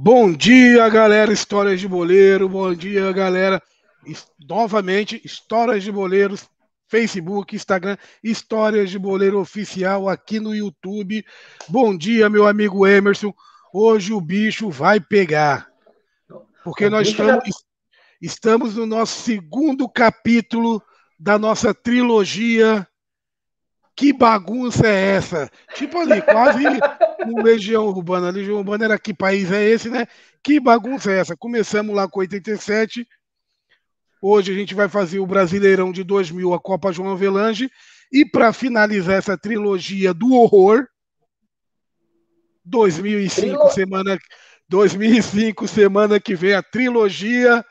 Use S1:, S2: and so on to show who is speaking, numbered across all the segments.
S1: Bom dia, galera, Histórias de Boleiro. Bom dia, galera. Novamente, Histórias de Boleiros, Facebook, Instagram, Histórias de Boleiro Oficial aqui no YouTube. Bom dia, meu amigo Emerson. Hoje o bicho vai pegar. Porque nós estamos, estamos no nosso segundo capítulo da nossa trilogia que bagunça é essa? Tipo ali, quase um Legião Urbana. Legião Urbana era que país é esse, né? Que bagunça é essa? Começamos lá com 87. Hoje a gente vai fazer o Brasileirão de 2000, a Copa João Avelange. E para finalizar essa trilogia do horror, 2005, Trilo... semana, 2005, semana que vem, a trilogia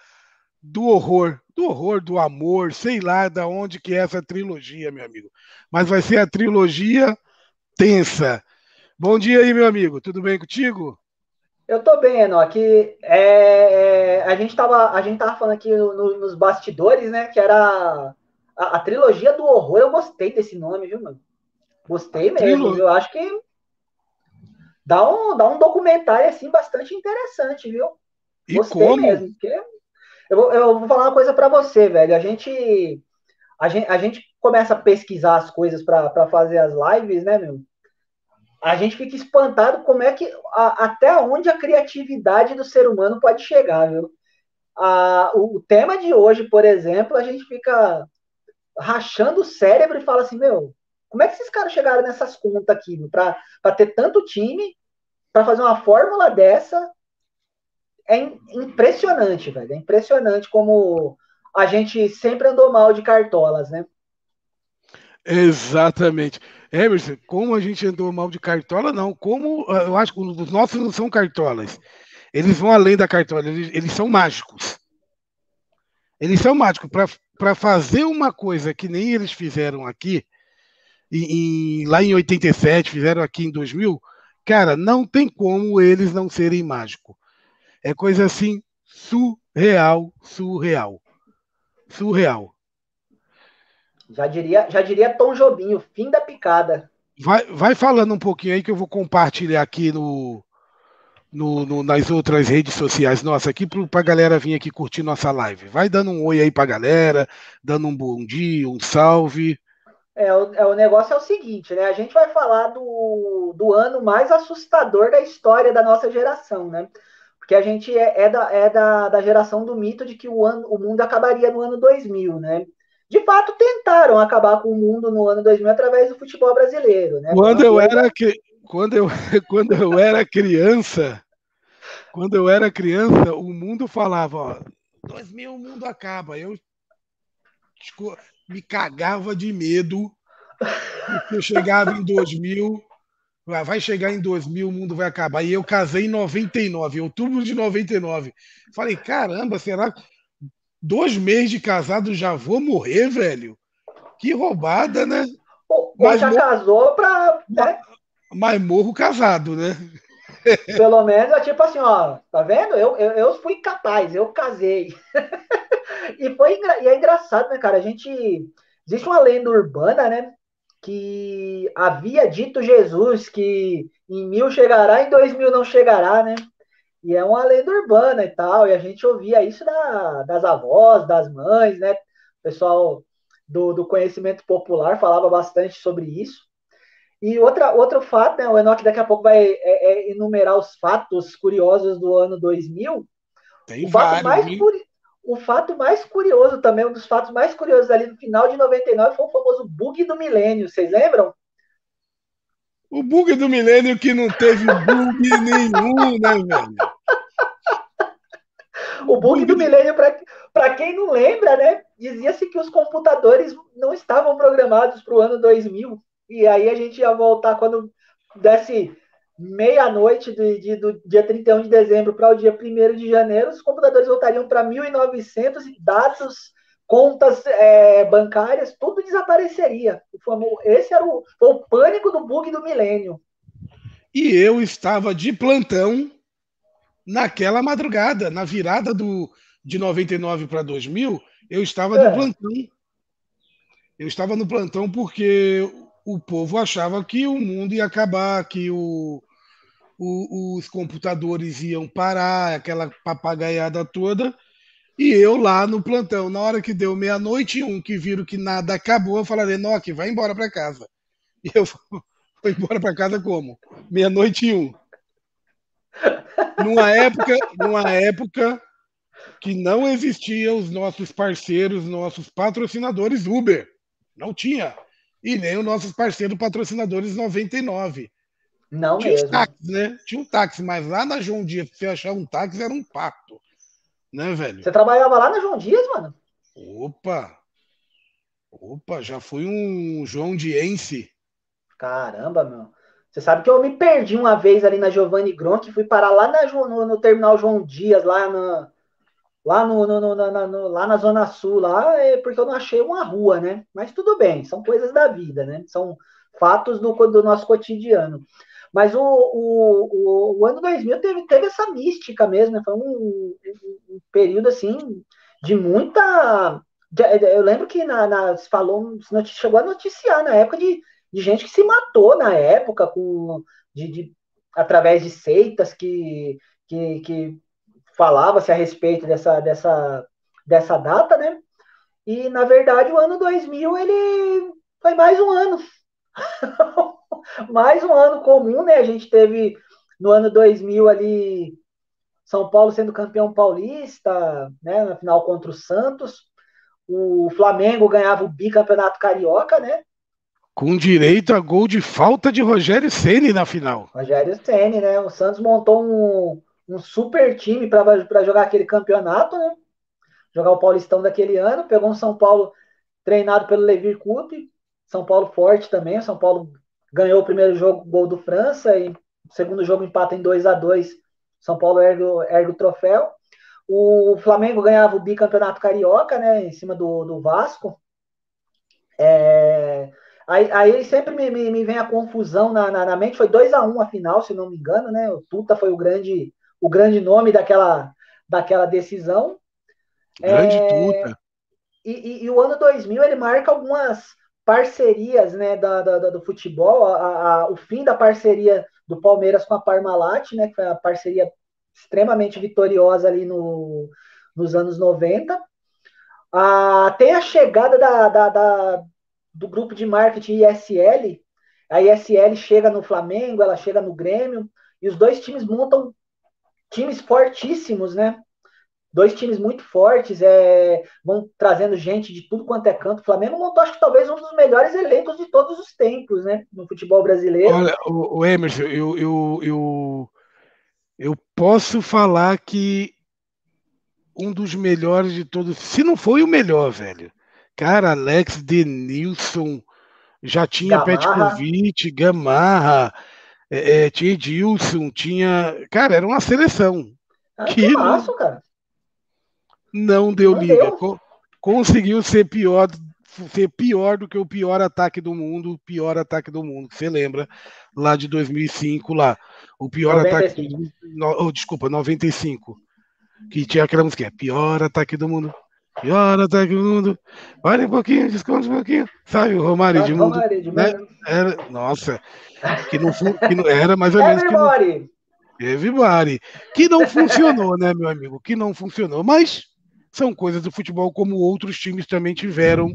S1: do horror do horror, do amor, sei lá da onde que é essa trilogia, meu amigo. Mas vai ser a trilogia tensa. Bom dia aí, meu amigo. Tudo bem contigo?
S2: Eu tô bem, Enoch. É, é, a, gente tava, a gente tava falando aqui no, no, nos bastidores, né? Que era a, a, trilogia do horror. Eu gostei desse nome, viu, mano? Gostei mesmo. Eu acho que dá um, dá um documentário assim bastante interessante, viu?
S1: E gostei como? mesmo.
S2: Porque eu vou, eu vou falar uma coisa para você, velho. A gente, a gente, a gente começa a pesquisar as coisas para fazer as lives, né, meu? A gente fica espantado como é que a, até onde a criatividade do ser humano pode chegar, viu? A, o, o tema de hoje, por exemplo, a gente fica rachando o cérebro e fala assim, meu, como é que esses caras chegaram nessas contas aqui, para ter tanto time, para fazer uma fórmula dessa é impressionante, velho. É impressionante como a gente sempre andou mal de cartolas, né?
S1: Exatamente. Emerson, como a gente andou mal de cartola, não. Como eu acho que os nossos não são cartolas. Eles vão além da cartola, eles, eles são mágicos. Eles são mágicos. Para fazer uma coisa que nem eles fizeram aqui, em, lá em 87, fizeram aqui em 2000, cara, não tem como eles não serem mágicos. É coisa assim surreal, surreal. Surreal.
S2: Já diria, já diria Tom Jobim, o fim da picada.
S1: Vai, vai falando um pouquinho aí que eu vou compartilhar aqui no, no, no nas outras redes sociais nossa aqui para a galera vir aqui curtir nossa live. Vai dando um oi aí para a galera, dando um bom dia, um salve.
S2: É, o, é, o negócio é o seguinte, né? A gente vai falar do, do ano mais assustador da história da nossa geração, né? Porque a gente é, é, da, é da, da geração do mito de que o, ano, o mundo acabaria no ano 2000, né? De fato, tentaram acabar com o mundo no ano 2000 através do futebol brasileiro, né?
S1: Quando eu era, quando eu, quando eu era criança, quando eu era criança, o mundo falava, ó, 2000 o mundo acaba. Eu me cagava de medo porque chegava em 2000 vai chegar em 2000, o mundo vai acabar. E eu casei em 99, em outubro de 99. Falei, caramba, será dois meses de casado já vou morrer, velho? Que roubada, né?
S2: Pô, mas já morro... casou pra. Né?
S1: Mas morro casado, né?
S2: Pelo menos é tipo assim, ó, tá vendo? Eu, eu, eu fui capaz, eu casei. e foi e é engraçado, né, cara? A gente. Existe uma lenda urbana, né? Que havia dito Jesus que em mil chegará, em dois mil não chegará, né? E é uma lenda urbana e tal, e a gente ouvia isso da, das avós, das mães, né? O pessoal do, do conhecimento popular falava bastante sobre isso. E outra, outro fato, né? O Enoch daqui a pouco vai é, é enumerar os fatos curiosos do ano 2000.
S1: Tem o vários,
S2: mais, o fato mais curioso também, um dos fatos mais curiosos ali no final de 99 foi o famoso bug do milênio. Vocês lembram?
S1: O bug do milênio que não teve bug nenhum, né, velho?
S2: O bug do milênio, para quem não lembra, né? Dizia-se que os computadores não estavam programados para o ano 2000. E aí a gente ia voltar quando desse meia-noite de, de, do dia 31 de dezembro para o dia 1 de janeiro, os computadores voltariam para 1.900 e dados, contas é, bancárias, tudo desapareceria. Esse era o, o pânico do bug do milênio.
S1: E eu estava de plantão naquela madrugada, na virada do, de 99 para 2000, eu estava é. no plantão. Eu estava no plantão porque o povo achava que o mundo ia acabar, que o, o, os computadores iam parar, aquela papagaiada toda, e eu lá no plantão, na hora que deu meia-noite e um, que viram que nada acabou, eu falei, Noque, vai embora para casa. E eu fui embora para casa como? Meia-noite e um. Numa época, numa época que não existiam os nossos parceiros, nossos patrocinadores Uber. Não tinha. E nem os nossos parceiros patrocinadores 99.
S2: Não
S1: Tinha
S2: mesmo.
S1: um táxi, né? Tinha um táxi, mas lá na João Dias, pra você achar um táxi, era um pacto. Né, velho?
S2: Você trabalhava lá na João Dias, mano?
S1: Opa! Opa, já fui um João Diense.
S2: Caramba, meu. Você sabe que eu me perdi uma vez ali na Giovanni Gronk, fui parar lá na, no, no terminal João Dias, lá na, lá, no, no, no, lá na Zona Sul, lá, é porque eu não achei uma rua, né? Mas tudo bem, são coisas da vida, né? São fatos do, do nosso cotidiano. Mas o, o, o, o, ano 2000 teve, teve essa mística mesmo, né? Foi um, um, período, assim, de muita... Eu lembro que na, na, falou, chegou a noticiar na época de de gente que se matou na época com de, de através de seitas que, que, que falava-se a respeito dessa, dessa, dessa data, né? E, na verdade, o ano 2000, ele foi mais um ano. mais um ano comum, né? A gente teve, no ano 2000, ali, São Paulo sendo campeão paulista, né? Na final contra o Santos. O Flamengo ganhava o bicampeonato carioca, né?
S1: Com direito a gol de falta de Rogério Ceni na final.
S2: Rogério Ceni, né? O Santos montou um, um super time para jogar aquele campeonato, né? Jogar o Paulistão daquele ano. Pegou um São Paulo treinado pelo Levir Coupe. São Paulo forte também. O São Paulo ganhou o primeiro jogo, gol do França, e o segundo jogo empata em 2 a 2 São Paulo ergue, ergue o troféu. O Flamengo ganhava o bicampeonato carioca, né? Em cima do, do Vasco. É Aí, aí sempre me, me, me, vem a confusão na, na, na mente. Foi 2 a 1 um a final, se não me engano, né? O Tuta foi o grande, o grande nome daquela, daquela decisão.
S1: Grande é, Tuta.
S2: E, e, e, o ano 2000 ele marca algumas parcerias né, da, da, do futebol. A, a, o fim da parceria do Palmeiras com a Parmalat, né? Que foi a parceria extremamente vitoriosa ali no, nos anos 90. Ah, tem a chegada da, da, da, do grupo de marketing ISL. A ISL chega no Flamengo, ela chega no Grêmio, e os dois times montam times fortíssimos, né? Dois times muito fortes, é, vão trazendo gente de tudo quanto é canto. O Flamengo montou, acho que talvez um dos melhores elencos de todos os tempos, né? No futebol brasileiro.
S1: Olha, o, o Emerson, eu, eu, eu, eu posso falar que um dos melhores de todos, se não foi o melhor, velho, Cara, Alex Denilson, já tinha Petkovic, Gamarra, é, é, tinha Edilson, tinha. Cara, era uma seleção.
S2: Ah, que, que massa, cara.
S1: Não deu não liga. Deu. conseguiu ser pior, ser pior do que o pior ataque do mundo, o pior ataque do mundo. Você lembra lá de 2005 lá, o pior 95. ataque do oh, desculpa, 95, que tinha aquela música, pior ataque do mundo. Pior ataque do mundo. Olha um pouquinho, desconta um pouquinho. Sabe o Romário de mundo? né? Era, nossa, que não, que não era mais ou menos.
S2: Everybody.
S1: Que não, everybody. Que não funcionou, né, meu amigo? Que não funcionou. Mas são coisas do futebol como outros times também tiveram.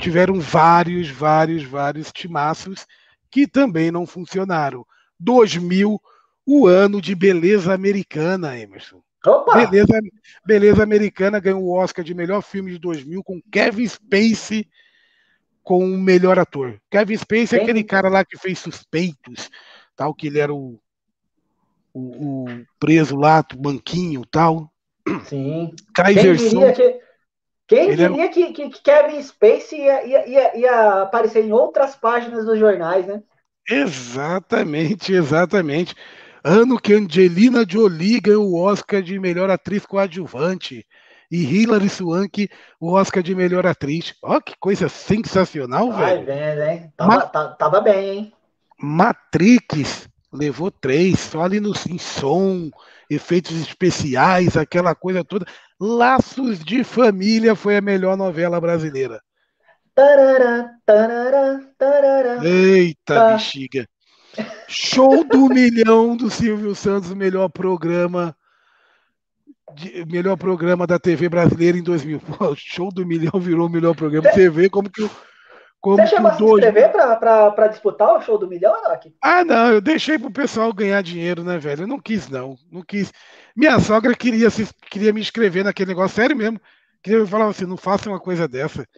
S1: Tiveram vários, vários, vários timaços que também não funcionaram. 2000, o ano de beleza americana, Emerson. Beleza, beleza Americana ganhou o Oscar de melhor filme de 2000 com Kevin Spacey com o melhor ator. Kevin Spacey é aquele cara lá que fez Suspeitos, tal, que ele era o, o, o preso lá, banquinho tal.
S2: Sim. Kaiser quem diria, que, quem diria que, que, Kevin Spacey ia, ia, ia, ia aparecer em outras páginas dos jornais, né?
S1: Exatamente, exatamente. Ano que Angelina Jolie ganhou o Oscar de melhor atriz coadjuvante. E Hilary Swank o Oscar de melhor atriz. Ó, que coisa sensacional, Vai velho.
S2: Tava, Ma tava bem, hein?
S1: Matrix levou três, só ali no em som, efeitos especiais, aquela coisa toda. Laços de Família foi a melhor novela brasileira.
S2: Tarará, tarará, tarará,
S1: Eita, tá. bexiga. Show do milhão do Silvio Santos, o melhor programa. De, melhor programa da TV brasileira em 2000. Pô, show do milhão virou o melhor programa. Você vê como que o. Como
S2: Você chegou a se inscrever para disputar o show do milhão, Enoch?
S1: Ah, não, eu deixei pro pessoal ganhar dinheiro, né, velho? Eu não quis, não. Não quis. Minha sogra queria, se, queria me inscrever naquele negócio, sério mesmo. Queria falar assim, não faça uma coisa dessa.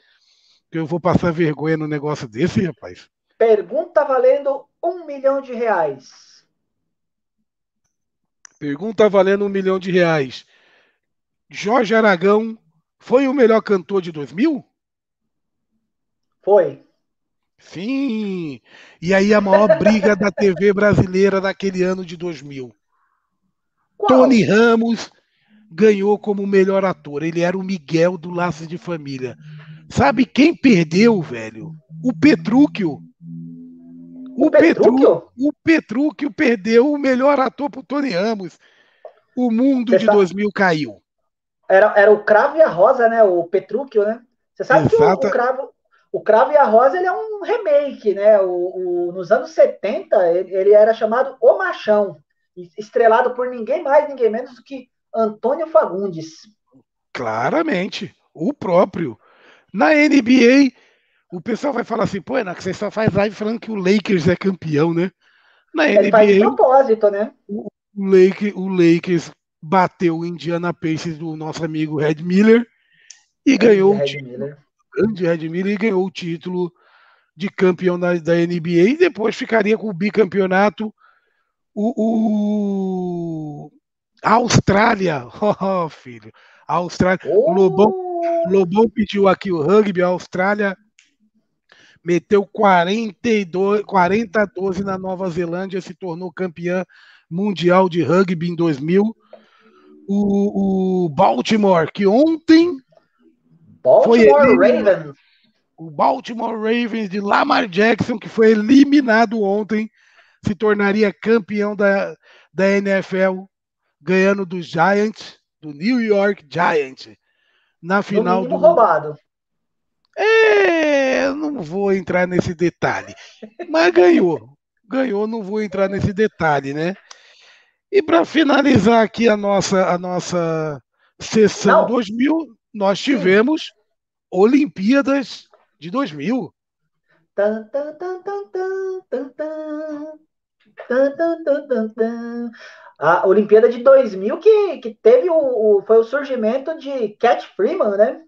S1: Que eu vou passar vergonha no negócio desse, rapaz.
S2: Pergunta valendo um milhão de reais.
S1: Pergunta valendo um milhão de reais. Jorge Aragão foi o melhor cantor de 2000?
S2: Foi.
S1: Sim. E aí a maior briga da TV brasileira naquele ano de 2000. Qual? Tony Ramos ganhou como melhor ator. Ele era o Miguel do Laços de Família. Sabe quem perdeu, velho? O Petrúquio. O, o Petrúquio? o Petrúquio perdeu o melhor ator pro Tony Ramos. O mundo Você de sabe? 2000 caiu.
S2: Era, era o Cravo e a Rosa, né? O Petrúquio, né? Você sabe Exata... que o, o, Cravo, o Cravo e a Rosa ele é um remake, né? O, o, nos anos 70, ele, ele, era chamado O Machão, estrelado por ninguém mais, ninguém menos do que Antônio Fagundes.
S1: Claramente, o próprio. Na NBA, o pessoal vai falar assim, pô, que você só faz live falando que o Lakers é campeão, né?
S2: Na Ele NBA, faz de propósito, né?
S1: O, Lakers, o Lakers bateu o Indiana Pacers do nosso amigo Red Miller e Red ganhou Red o título. Miller. Grande Red Miller e ganhou o título de campeão da, da NBA e depois ficaria com o bicampeonato. O, o a Austrália, oh, filho, a Austrália. Oh. O Lobão, Lobão pediu aqui o rugby, a Austrália meteu 42, 40 a 12 na Nova Zelândia, se tornou campeã mundial de rugby em 2000. O, o Baltimore, que ontem
S2: Baltimore foi Ravens.
S1: O Baltimore Ravens de Lamar Jackson, que foi eliminado ontem, se tornaria campeão da, da NFL, ganhando do Giants, do New York Giants, na final do.
S2: roubado.
S1: É, não vou entrar nesse detalhe. Mas ganhou. Ganhou, não vou entrar nesse detalhe, né? E para finalizar aqui a nossa, a nossa sessão não. 2000, nós tivemos Olimpíadas de 2000.
S2: A Olimpíada de 2000 que, que teve o, o, foi o surgimento de Cat Freeman, né?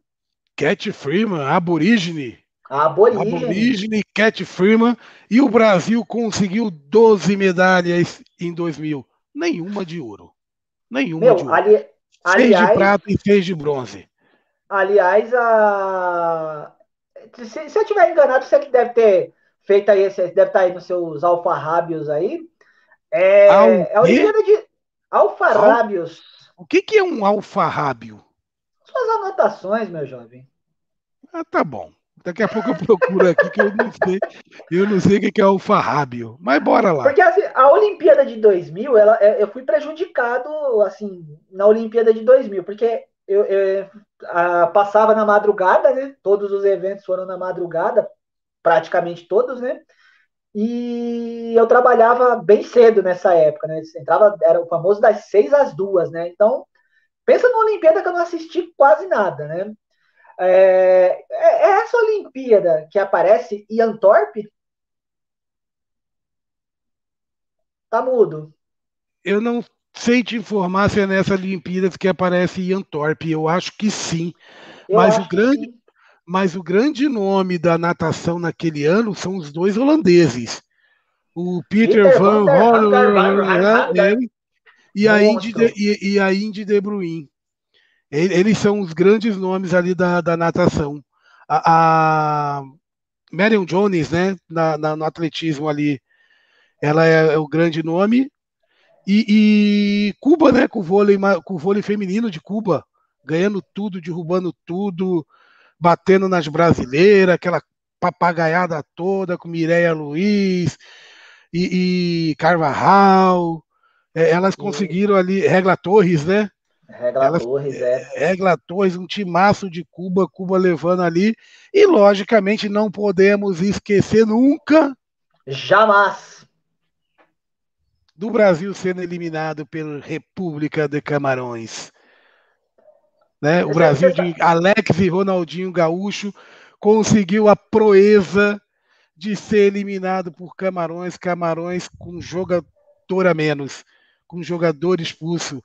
S1: Cat Freeman, aborígene.
S2: Aborígene.
S1: Aborígene, Cat Freeman. E o Brasil conseguiu 12 medalhas em 2000. Nenhuma de ouro. Nenhuma Meu, de ouro. Ali, seis aliás, de prata e seis de bronze.
S2: Aliás, a... se, se eu tiver enganado, você que deve ter feito aí, você deve estar aí nos seus alfarrábios aí. É, é a de alfarrábios.
S1: O que, que é um alfarrábio?
S2: Suas anotações, meu jovem.
S1: Ah, tá bom. Daqui a pouco eu procuro aqui que eu não sei. Eu não sei o que é o farrábio. Mas bora lá.
S2: Porque assim, a Olimpíada de 2000, ela, é, eu fui prejudicado assim na Olimpíada de 2000, porque eu, eu a, passava na madrugada, né? Todos os eventos foram na madrugada, praticamente todos, né? E eu trabalhava bem cedo nessa época, né? Entrava, era o famoso das seis às duas, né? Então, Pensa numa Olimpíada que eu não assisti quase nada, né? É, é, é essa Olimpíada que aparece Ian Thorpe? Tá mudo.
S1: Eu não sei te informar se é nessa Olimpíada que aparece Ian Thorpe. Eu acho que sim. Eu mas o grande, sim. mas o grande nome da natação naquele ano são os dois holandeses. O Peter, Peter Van, Van, e a, Indy de, e, e, a Indy De Bruyne. Eles são os grandes nomes ali da, da natação. A, a Marion Jones, né, na, na, no atletismo ali, ela é, é o grande nome. E, e, Cuba, né, com o, vôlei, com o vôlei feminino de Cuba, ganhando tudo, derrubando tudo, batendo nas brasileiras, aquela papagaiada toda com Mireia Luiz e, e Carvajal. É, elas conseguiram ali, Regla Torres, né?
S2: Regla elas, Torres, é.
S1: Regla Torres, um timaço de Cuba, Cuba levando ali. E, logicamente, não podemos esquecer nunca.
S2: Jamais.
S1: Do Brasil sendo eliminado pela República de Camarões. Né? O Brasil de Alex e Ronaldinho Gaúcho conseguiu a proeza de ser eliminado por Camarões, Camarões com jogador a menos, com jogador expulso.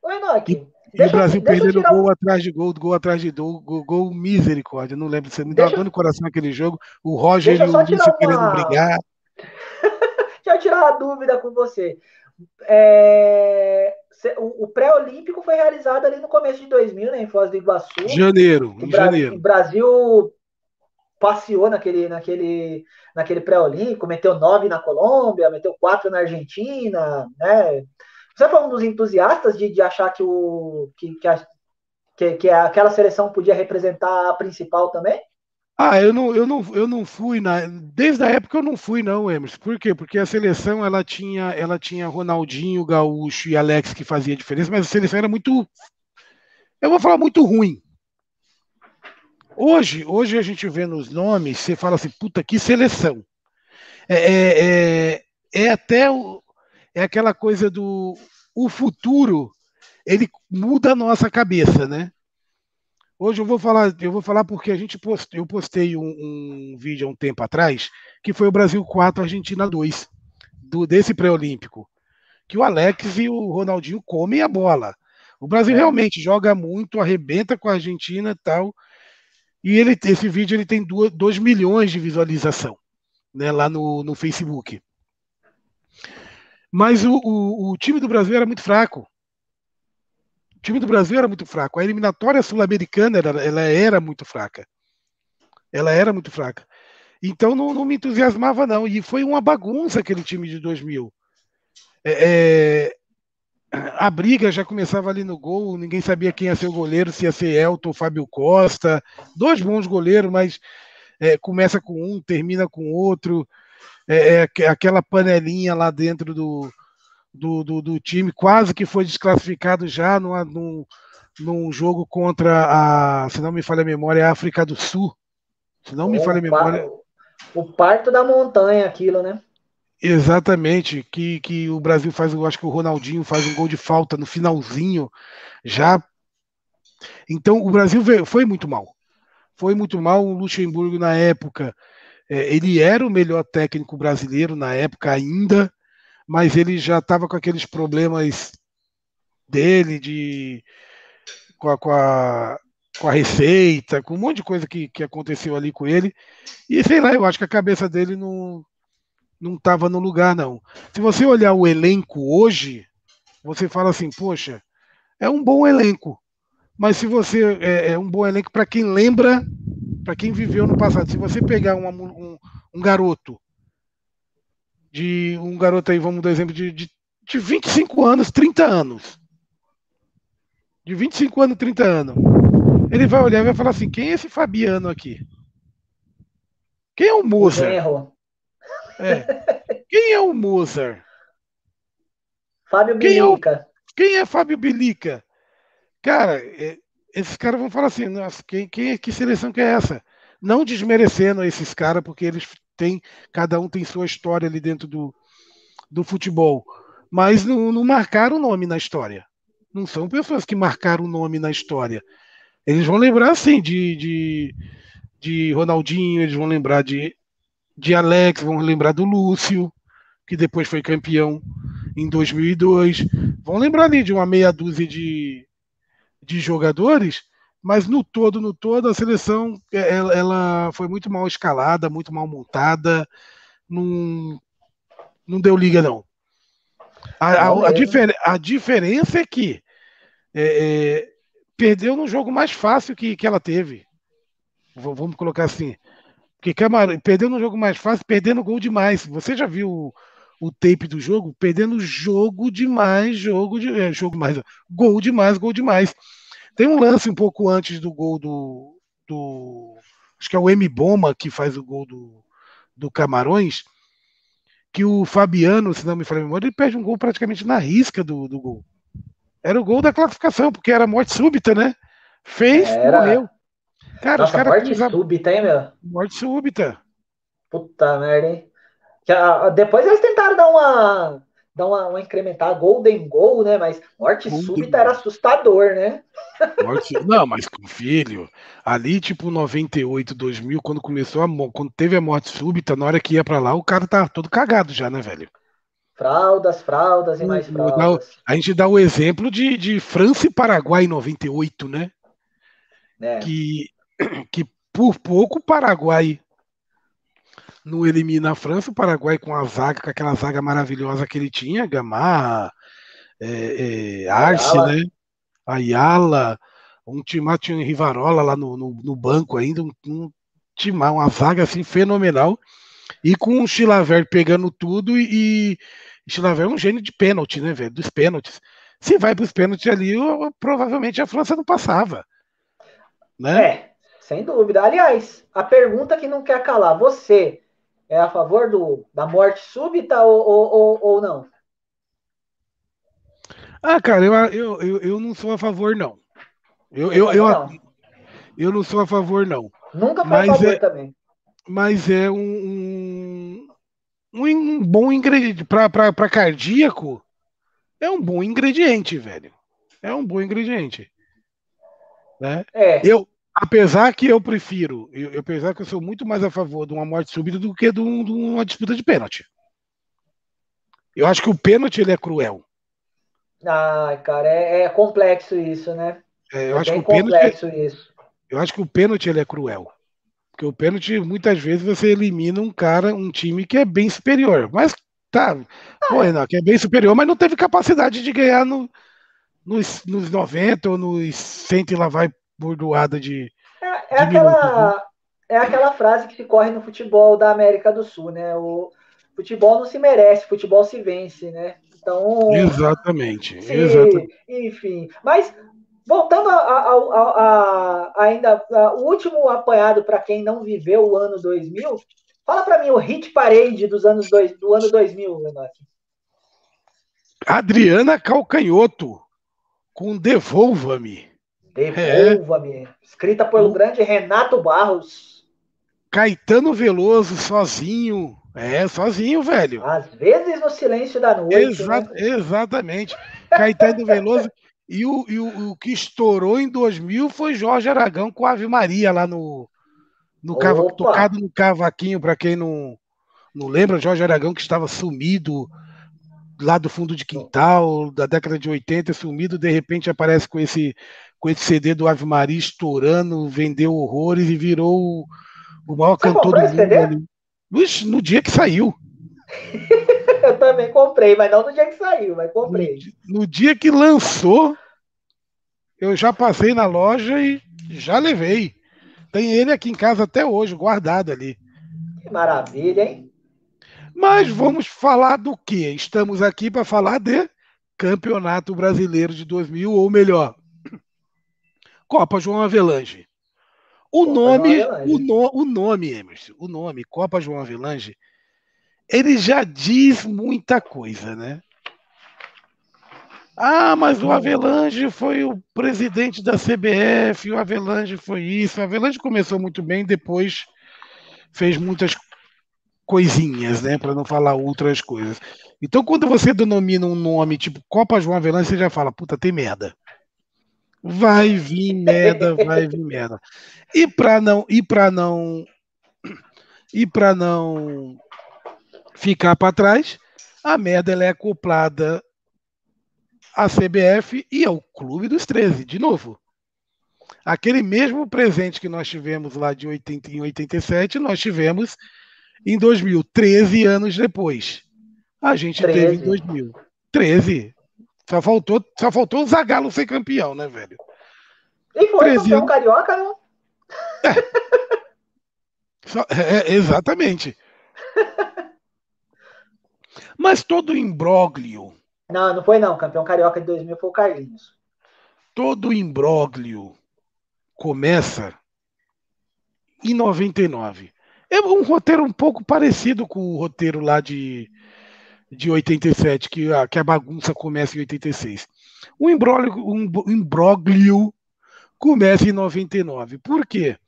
S2: Oi, Enoque,
S1: e, deixa, o Brasil perdendo gol atrás de gol, gol atrás de gol, gol, gol misericórdia. Não lembro, você me deu dor no coração aquele jogo. O Roger e o Lúcio uma... querendo brigar.
S2: Eu tirar uma dúvida com você. É, o, pré-olímpico foi realizado ali no começo de 2000, né, em Foz do Iguaçu.
S1: Janeiro, em janeiro.
S2: O Brasil passeou naquele, naquele, naquele pré-olímpico, meteu nove na Colômbia, meteu quatro na Argentina, né? Você foi um dos entusiastas de, de achar que, o, que, que, a, que, que aquela seleção podia representar a principal também?
S1: Ah, eu não, eu não, eu não fui na, desde a época eu não fui não, Emerson. Por quê? Porque a seleção ela tinha, ela tinha Ronaldinho, Gaúcho e Alex que fazia diferença, mas a seleção era muito, eu vou falar muito ruim. Hoje, hoje a gente vê nos nomes, você fala assim, puta que seleção. É, é, é, é até o, é aquela coisa do o futuro, ele muda a nossa cabeça, né? Hoje eu vou falar, eu vou falar porque a gente post, eu postei um, um, vídeo há um tempo atrás, que foi o Brasil 4, Argentina 2, do, desse pré-olímpico. Que o Alex e o Ronaldinho comem a bola. O Brasil é. realmente joga muito, arrebenta com a Argentina e tal. E ele, esse vídeo ele tem 2 milhões de visualização né, lá no, no Facebook. Mas o, o, o time do Brasil era muito fraco. O time do Brasil era muito fraco. A eliminatória sul-americana ela, ela era muito fraca. Ela era muito fraca. Então não, não, me entusiasmava, não. E foi uma bagunça aquele time de 2000. É, é, a briga já começava ali no gol, ninguém sabia quem ia ser o goleiro, se ia ser Elton Fábio Costa. Dois bons goleiros, mas é, começa com um, termina com outro. É, é, aquela panelinha lá dentro do, do, do, do time, quase que foi desclassificado já numa, num, num jogo contra a, se não me falha a memória, a África do Sul. Se não me falha a memória.
S2: O parto da montanha, aquilo, né?
S1: Exatamente, que, que o Brasil faz, eu acho que o Ronaldinho faz um gol de falta no finalzinho, já. Então o Brasil veio, foi muito mal. Foi muito mal. O Luxemburgo, na época, é, ele era o melhor técnico brasileiro na época ainda, mas ele já estava com aqueles problemas dele de com a, com a, com a receita, com um monte de coisa que, que aconteceu ali com ele. E sei lá, eu acho que a cabeça dele não não estava no lugar, não. Se você olhar o elenco hoje, você fala assim, poxa, é um bom elenco. Mas se você é, é um bom elenco para quem lembra, para quem viveu no passado. Se você pegar um, um garoto de um garoto aí, vamos dar exemplo, de, de, de 25 anos, 30 anos. De 25 anos, 30 anos. Ele vai olhar e vai falar assim: quem é esse Fabiano aqui? Quem é o Mozart? É. Quem é o Mozart?
S2: Fábio quem Bilica. É o,
S1: quem é Fábio Bilica? Cara, é, esses caras vão falar assim: nossa, quem, quem, que seleção que é essa? Não desmerecendo esses caras, porque eles tem, cada um tem sua história ali dentro do, do futebol. Mas não, não marcaram o nome na história. Não são pessoas que marcaram o nome na história. Eles vão lembrar, sim, de, de, de Ronaldinho, eles vão lembrar de, de Alex, vão lembrar do Lúcio, que depois foi campeão em 2002. Vão lembrar ali de uma meia dúzia de, de jogadores mas no todo, no todo, a seleção é, ela, ela foi muito mal escalada, muito mal montada, não, não deu liga, não. A, a, a, difer, a diferença é que é, é, perdeu no jogo mais fácil que, que ela teve. V vamos colocar assim. Porque Camarão, perdeu no jogo mais fácil, perdendo gol demais. Você já viu o, o tape do jogo? Perdendo jogo demais, jogo de, é, jogo mais, gol demais, gol demais. Tem um lance um pouco antes do gol do. do acho que é o M. Boma que faz o gol do, do Camarões. Que o Fabiano, se não me falha a memória, ele perde um gol praticamente na risca do, do gol. Era o gol da classificação, porque era morte súbita, né? Fez, era... morreu.
S2: Cara, Nossa, os caras morte súbita, hein, meu?
S1: Morte súbita.
S2: Puta merda, hein? Depois eles tentaram dar uma dar uma, uma incrementada, Golden Goal, né? Mas morte Golden súbita era assustador, né?
S1: Morte... Não, mas filho, ali tipo 98, 2000, quando começou a quando teve a morte súbita, na hora que ia para lá, o cara tava todo cagado já, né, velho?
S2: Fraldas, fraldas e mais fraldas.
S1: A gente dá o exemplo de, de França e Paraguai em 98, né? É. Que, que por pouco o Paraguai não elimina a França, o Paraguai com a zaga, com aquela zaga maravilhosa que ele tinha, Gamarra, é, é, Arce, Ayala. né? Ayala, um time tinha um Rivarola lá no, no, no banco ainda, um, um time, uma zaga assim fenomenal. E com o Chilaver pegando tudo e, e Chilaver é um gênio de pênalti, né, velho? Dos pênaltis. Se vai para os pênaltis ali, eu, provavelmente a França não passava. Né?
S2: É, sem dúvida. Aliás, a pergunta que não quer calar, você é a favor do, da morte súbita ou, ou, ou, não?
S1: Ah, cara, eu, eu, eu, eu não sou a favor, não. Eu, eu, eu, não. eu não sou a favor, não.
S2: Nunca foi a favor é, também.
S1: Mas é um, um, um bom ingrediente. Para cardíaco, é um bom ingrediente, velho. É um bom ingrediente. Né? É. Eu, Apesar que eu prefiro, eu, apesar que eu sou muito mais a favor de uma morte súbita do que de, um, de uma disputa de pênalti. Eu acho que o pênalti ele é cruel.
S2: Ah, cara, é, é complexo isso, né?
S1: É, eu é acho que o complexo pênalti, isso. Eu acho que o pênalti ele é cruel. Porque o pênalti, muitas vezes, você elimina um cara, um time que é bem superior. Mas tá, ah, pô, não, que é bem superior, mas não teve capacidade de ganhar no, nos, nos 90 ou nos 100 e lá vai bordoada de.
S2: É, é de aquela, né? é aquela frase que se corre no futebol da América do Sul, né? O futebol não se merece, futebol se vence, né? Então.
S1: Exatamente. Se, exatamente.
S2: Enfim. Mas voltando a, a, a, a ainda o último apanhado para quem não viveu o ano 2000, fala para mim o hit parade dos anos dois, do ano 2000, Renato.
S1: Adriana Calcanhoto com Devolva-me.
S2: Devolva-me. É. Escrita pelo grande Renato Barros.
S1: Caetano Veloso, sozinho. É, sozinho, velho.
S2: Às vezes no silêncio da noite. Exa
S1: né? Exatamente. Caetano Veloso. E, o, e o, o, que estourou em 2000 foi Jorge Aragão com Ave Maria lá no. no cava, tocado no cavaquinho, para quem não, não lembra, Jorge Aragão que estava sumido lá do fundo de quintal, da década de 80, sumido, de repente aparece com esse com esse CD do Ave Maria estourando, vendeu horrores e virou o, maior Você cantor do mundo. Ali. no dia que saiu.
S2: eu também comprei, mas não no dia que saiu, mas comprei.
S1: No, no, dia que lançou, eu já passei na loja e já levei. Tem ele aqui em casa até hoje, guardado ali.
S2: Que maravilha, hein?
S1: Mas vamos falar do que? Estamos aqui para falar de Campeonato Brasileiro de 2000, ou melhor, Copa João Avelange. O Copa nome, o, no, o nome, Emerson, o nome Copa João Avelange, ele já diz muita coisa, né? Ah, mas o Avelange foi o presidente da CBF, o Avelange foi isso. O Avelange começou muito bem, depois fez muitas coisinhas, né, para não falar outras coisas. Então, quando você denomina um nome tipo Copa João Avelange, você já fala, puta, tem merda. Vai vir merda, vai vir merda. E para não, e para não, e para não ficar para trás, a merda ela é acoplada à CBF e ao Clube dos 13, de novo. Aquele mesmo presente que nós tivemos lá de 80 em 87, nós tivemos em 2000, 13 anos depois. A gente 13. teve em 2000. 13. Só faltou, só faltou o Zagallo ser campeão, né, velho?
S2: E foi campeão carioca, não?
S1: É. Só, é, é exatamente. Mas todo imbróglio.
S2: Não, não foi não. Campeão carioca de 2000 foi o Carlinhos.
S1: Todo imbróglio começa em 99. É um roteiro um pouco parecido com o roteiro lá de de 87, que a, que a bagunça começa em 86. O imbróglio, um, imbróglio começa em 99. Por quê?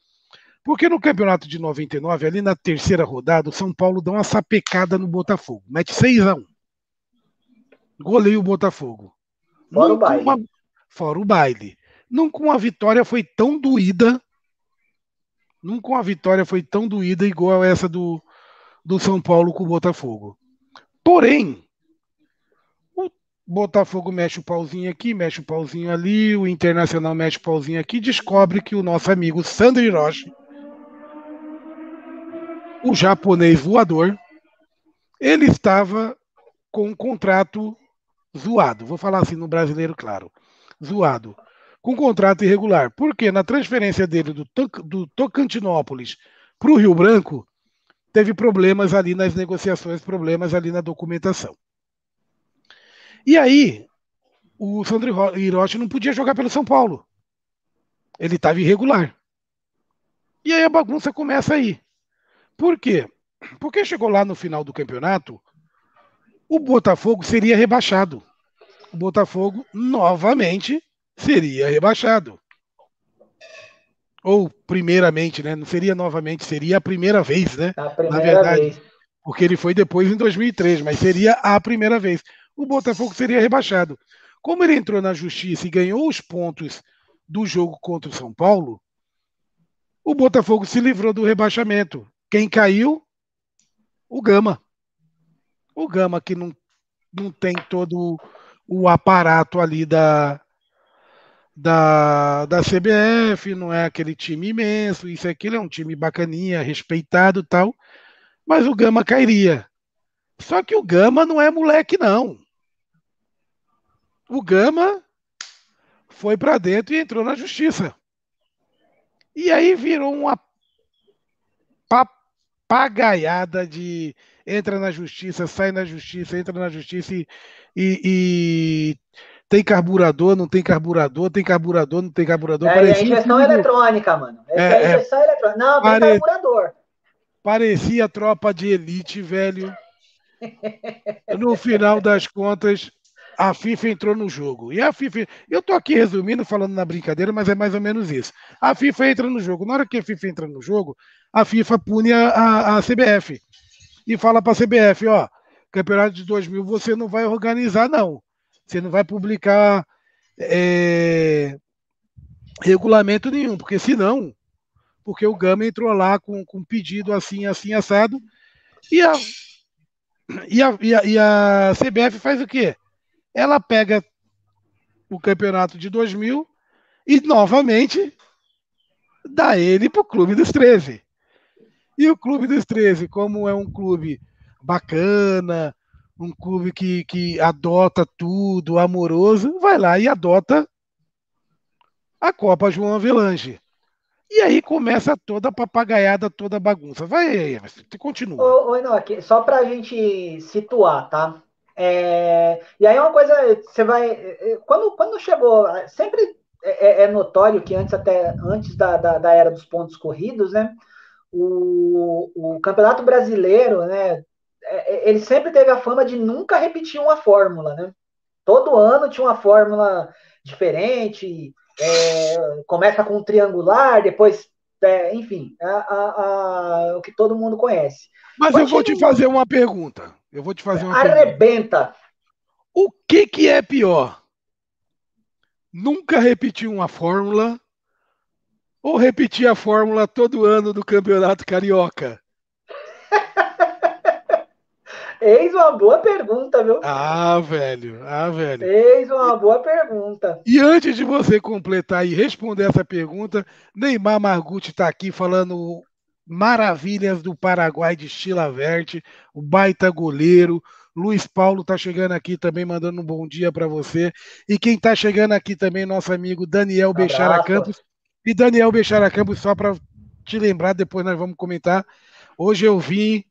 S1: Porque no campeonato de 99, ali na terceira rodada, o São Paulo dá uma sapecada no Botafogo, mete 6 a 1 Goleia o Botafogo.
S2: Fora o baile.
S1: Uma, fora o baile. Nunca uma vitória foi tão doída. Nunca uma vitória foi tão doída igual essa do, do São Paulo com o Botafogo. Porém, o Botafogo mexe o pauzinho aqui, mexe o pauzinho ali, o Internacional mexe o pauzinho aqui, descobre que o nosso amigo Sandro Hiroshi, o japonês voador, ele estava com um contrato zoado. Vou falar assim no brasileiro, claro. Zoado. Com um contrato irregular. Porque na transferência dele do, do Tocantinópolis para o Rio Branco, teve problemas ali nas negociações, problemas ali na documentação. E aí, o Sandro Hiroshi não podia jogar pelo São Paulo. Ele estava irregular. E aí a bagunça começa aí. Por quê? Porque chegou lá no final do campeonato, o Botafogo seria rebaixado. O Botafogo novamente seria rebaixado. Ou primeiramente, né? Não seria novamente, seria a primeira vez, né?
S2: A primeira
S1: Na verdade,
S2: vez.
S1: porque ele foi depois em 2003, mas seria a primeira vez. O Botafogo seria rebaixado. Como ele entrou na justiça e ganhou os pontos do jogo contra o São Paulo, o Botafogo se livrou do rebaixamento. Quem caiu? O Gama. O Gama que não, não tem todo o aparato ali da, da, da CBF, não é aquele time imenso, isso aquilo é um time bacaninha, respeitado tal, mas o Gama cairia. Só que o Gama não é moleque, não. O Gama foi para dentro e entrou na justiça. E aí virou uma papagaiada de entra na justiça, sai na justiça, entra na justiça e, e, e tem carburador, não tem carburador, tem carburador, não tem carburador.
S2: É, é injeção eletrônica, mano. É, é, é injeção eletrônica. Não, tem Pare... carburador.
S1: Parecia tropa de elite, velho. No final das contas, a FIFA entrou no jogo. E a FIFA. Eu tô aqui resumindo, falando na brincadeira, mas é mais ou menos isso. A FIFA entra no jogo. Na hora que a FIFA entra no jogo, a FIFA pune a, a, a CBF. E fala para a CBF: ó, campeonato de 2000 você não vai organizar, não. Você não vai publicar é, regulamento nenhum, porque senão, porque o Gama entrou lá com, com pedido assim, assim, assado, e a, e a, e a, e a CBF faz o quê? Ela pega o campeonato de 2000 e novamente dá ele para o Clube dos 13. E o Clube dos 13, como é um clube bacana, um clube que, que adota tudo, amoroso, vai lá e adota a Copa João Avelange. E aí começa toda a papagaiada, toda a bagunça. Vai, você continua.
S2: Ô, ô Enoque, só para a gente situar, tá? É... E aí uma coisa, você vai. Quando, quando chegou. Sempre é, é notório que antes, até antes da, da, da, era dos pontos corridos, né? O, o Campeonato Brasileiro, né? É, é, ele sempre teve a fama de nunca repetir uma fórmula, né? Todo ano tinha uma fórmula diferente, é, começa com um triangular, depois, é, enfim, a, a, a, o que todo mundo conhece.
S1: Mas eu vou te fazer uma pergunta. Eu vou te fazer uma
S2: Arrebenta. Pergunta.
S1: O que, que é pior? Nunca repetir uma fórmula ou repetir a fórmula todo ano do Campeonato Carioca?
S2: Eis uma boa pergunta, viu?
S1: Ah, velho. Ah, velho.
S2: Eis uma boa pergunta.
S1: E antes de você completar e responder essa pergunta, Neymar Margutti está aqui falando maravilhas do Paraguai de Chilaverte, o baita goleiro. Luiz Paulo está chegando aqui também, mandando um bom dia para você. E quem está chegando aqui também, nosso amigo Daniel um Bechara Campos. E Daniel Bechara Campos, só para te lembrar, depois nós vamos comentar. Hoje eu vim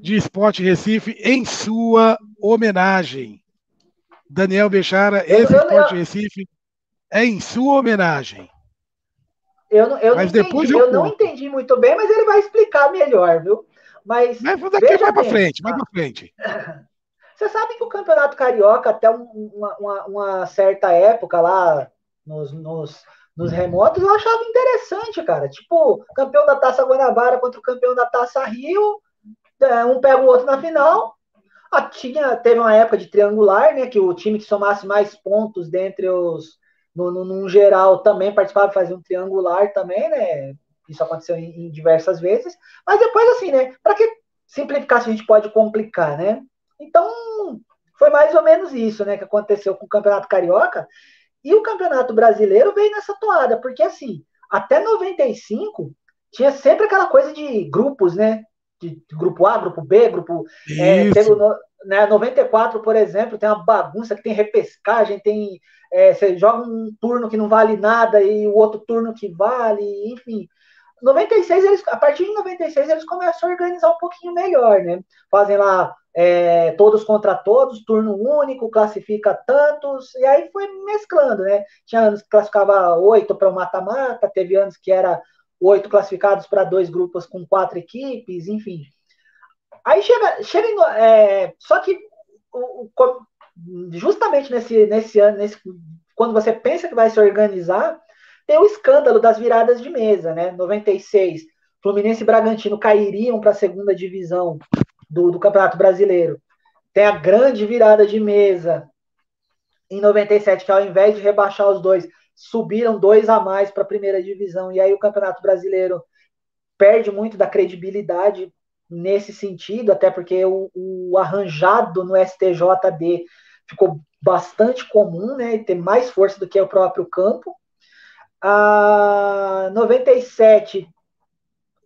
S1: de Esporte Recife em sua homenagem. Daniel Bechara, esse eu, Esporte eu, Recife é em sua homenagem.
S2: Eu, eu, mas não, depois entendi, eu, eu não entendi muito bem, mas ele vai explicar melhor, viu? Mas,
S1: mas daqui vai para frente, vai para frente.
S2: Você sabe que o Campeonato Carioca, até uma, uma, uma certa época lá, nos, nos, nos, remotos, eu achava interessante, cara. Tipo, campeão da Taça Guanabara contra o campeão da Taça Rio, um pega o outro na final. a, tinha, teve uma época de triangular, né? Que o time que somasse mais pontos dentre os. No, no, no geral também participava, fazia um triangular também, né? Isso aconteceu em, em diversas vezes. Mas depois, assim, né? Para que simplificar se a gente pode complicar, né? Então, foi mais ou menos isso, né? Que aconteceu com o Campeonato Carioca. E o Campeonato Brasileiro veio nessa toada, porque assim, até 95 tinha sempre aquela coisa de grupos, né? De grupo A, grupo B, grupo. É, teve, né, 94, por exemplo, tem uma bagunça que tem repescagem, tem. É, você joga um turno que não vale nada e o outro turno que vale, enfim. 96, eles, a partir de 96, eles começam a organizar um pouquinho melhor, né? Fazem lá é, todos contra todos, turno único, classifica tantos, e aí foi mesclando, né? Tinha anos que classificava oito para o mata-mata, teve anos que era oito classificados para dois grupos com quatro equipes, enfim. Aí chega, chega é, só que o, o, justamente nesse, nesse ano, nesse, quando você pensa que vai se organizar, tem o escândalo das viradas de mesa, né? 96, Fluminense e Bragantino cairiam para a segunda divisão do, do Campeonato Brasileiro. Tem a grande virada de mesa em 97, que ao invés de rebaixar os dois, subiram dois a mais para a primeira divisão. E aí o Campeonato Brasileiro perde muito da credibilidade nesse sentido, até porque o, o arranjado no STJD ficou bastante comum, né? E ter mais força do que o próprio campo. A 97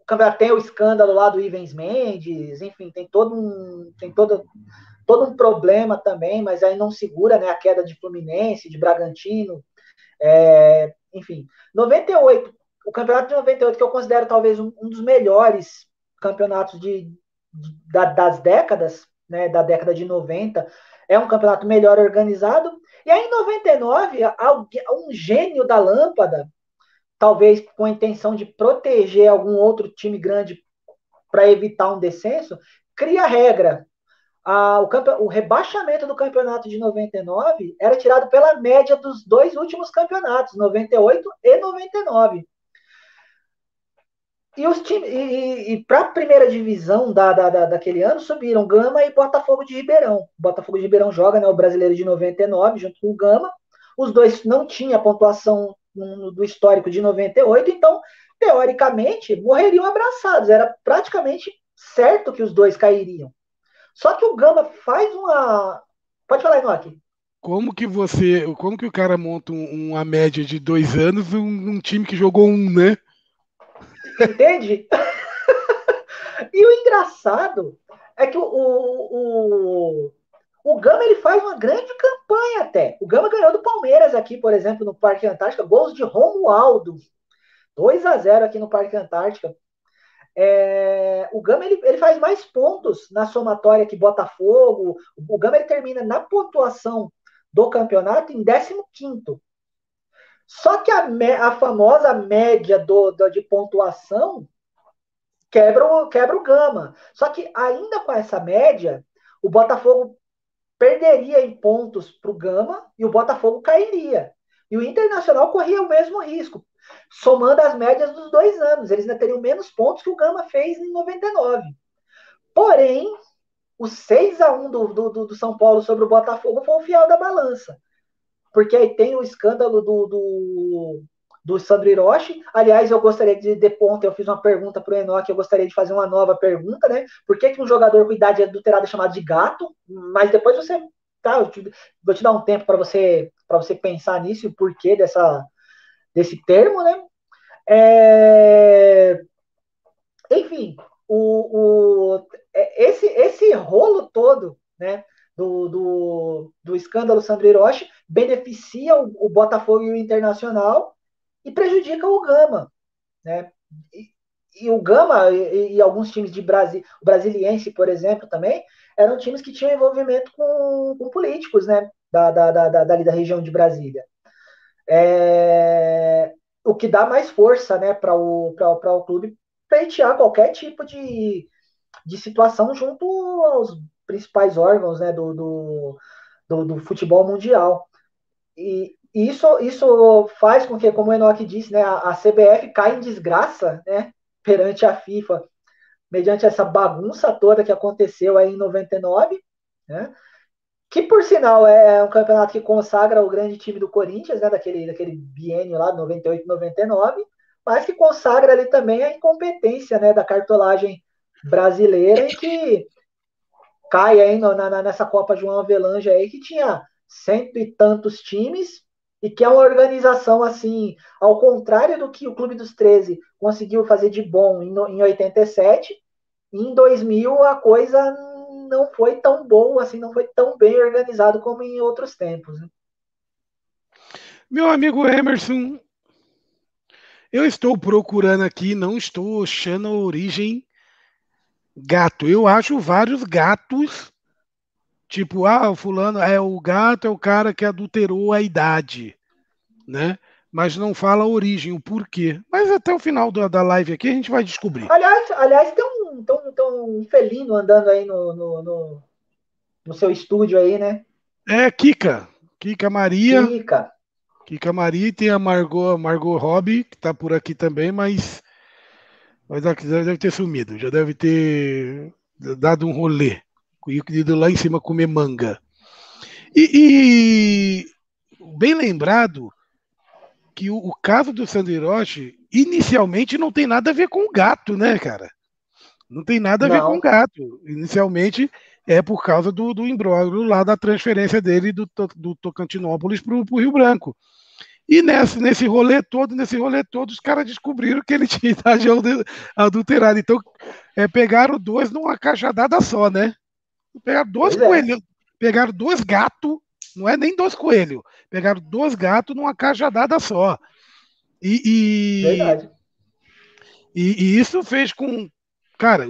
S2: o campeonato tem o escândalo lá do Ivens Mendes, enfim, tem todo um tem todo, todo um problema também, mas aí não segura né, a queda de Fluminense, de Bragantino, é, enfim. 98, o campeonato de 98, que eu considero talvez um, um dos melhores campeonatos de, de da, das décadas, né, da década de 90, é um campeonato melhor organizado. E aí, em 99, um gênio da lâmpada, talvez com a intenção de proteger algum outro time grande para evitar um descenso, cria a regra a, o, o, rebaixamento do campeonato de 99 era tirado pela média dos dois últimos campeonatos, 98 e 99. E, os e, e para a primeira divisão da, da, da, daquele ano subiram Gama e Botafogo de Ribeirão. Botafogo de Ribeirão joga né, o brasileiro de 99 junto com o Gama. Os dois não tinham pontuação do histórico de 98, então, teoricamente, morreriam abraçados. Era praticamente certo que os dois cairiam. Só que o Gama faz uma. Pode falar, Enoque.
S1: Como que você. Como que o cara monta uma média de dois anos um, um time que jogou um, né?
S2: Entende? e o engraçado é que o, o, o, o, Gama ele faz uma grande campanha até. O Gama ganhou do Palmeiras aqui, por exemplo, no Parque Antártica, gols de Romualdo. 2 a 0 aqui no Parque Antártica. É, o Gama ele, ele, faz mais pontos na somatória que Botafogo. O Gama ele termina na pontuação do campeonato em 15. Só que a, a famosa média do, do, de pontuação quebra o, quebra o Gama. Só que ainda com essa média, o Botafogo perderia em pontos para o Gama e o Botafogo cairia. E o Internacional corria o mesmo risco somando as médias dos dois anos. Eles ainda teriam menos pontos que o Gama fez em 99. Porém, o 6 a 1 do, do, do São Paulo sobre o Botafogo foi o fiel da balança. Porque aí tem o escândalo do, do, do Sandro Hiroshi. Aliás, eu gostaria de, de eu fiz uma pergunta para o Enoch, eu gostaria de fazer uma nova pergunta, né? Por que, que um jogador com idade adulterada é chamado de gato? Mas depois você. Tá, te, vou te dar um tempo para você para você pensar nisso e o porquê dessa, desse termo, né? É... Enfim, o, o, é, esse, esse rolo todo, né? Do, do, do escândalo Sandro Hiroshi beneficia o, o, Botafogo e o Internacional e prejudica o Gama, né? E, e o Gama e, e, alguns times de Brasil, o Brasiliense, por exemplo, também, eram times que tinham envolvimento com, com políticos, né? Da, da, da, da, dali da região de Brasília. É, o que dá mais força né, para o, o clube pleitear qualquer tipo de, de situação junto aos principais órgãos né, do, do, do, do futebol mundial. E isso, isso faz com que, como o Enoch disse, né, a, a CBF caia em desgraça né, perante a FIFA, mediante essa bagunça toda que aconteceu aí em 99. né? Que por sinal é um campeonato que consagra o grande time do Corinthians, né? Daquele, daquele biênio lá, 98, 99, mas que consagra ali também a incompetência né, da cartolagem brasileira e que cai aí no, na, nessa Copa João Avelange aí que tinha cento e tantos times e que é uma organização assim, ao contrário do que o Clube dos 13 conseguiu fazer de bom em, em 87, em 2000 a coisa não foi tão boa, assim, não foi tão bem organizado como em outros tempos. Né?
S1: Meu amigo Emerson, eu estou procurando aqui, não estou achando a origem gato. Eu acho vários gatos, tipo, ah, o fulano é o gato, é o cara que adulterou a idade, né? Mas não fala a origem, o porquê. Mas até o final da, da live aqui a gente vai descobrir.
S2: Aliás, aliás tem um, um, tem um felino andando aí no, no, no, no seu estúdio aí, né?
S1: É, Kika. Kika Maria.
S2: Kika.
S1: Kika Maria e tem a Margot, Margot Robbie, que está por aqui também, mas, mas já deve ter sumido, já deve ter dado um rolê, ido lá em cima comer manga. E, e bem lembrado que o, o caso do Sandro Hiroshi inicialmente não tem nada a ver com o gato, né, cara? Não tem nada a não. ver com o gato. Inicialmente é por causa do, do imbróglio lá da transferência dele do, do Tocantinópolis para o Rio Branco. E nesse, nesse rolê todo, nesse rolê todo, os caras descobriram que ele tinha idade adulterada. Então, é, pegaram dois numa cajadada só, né? Pegaram dois pois é. coelhos, é. pegaram dois gatos, não é nem dois coelhos, pegaram dois gatos numa cajadada só. E, e, Verdade. E, e isso fez com. Cara,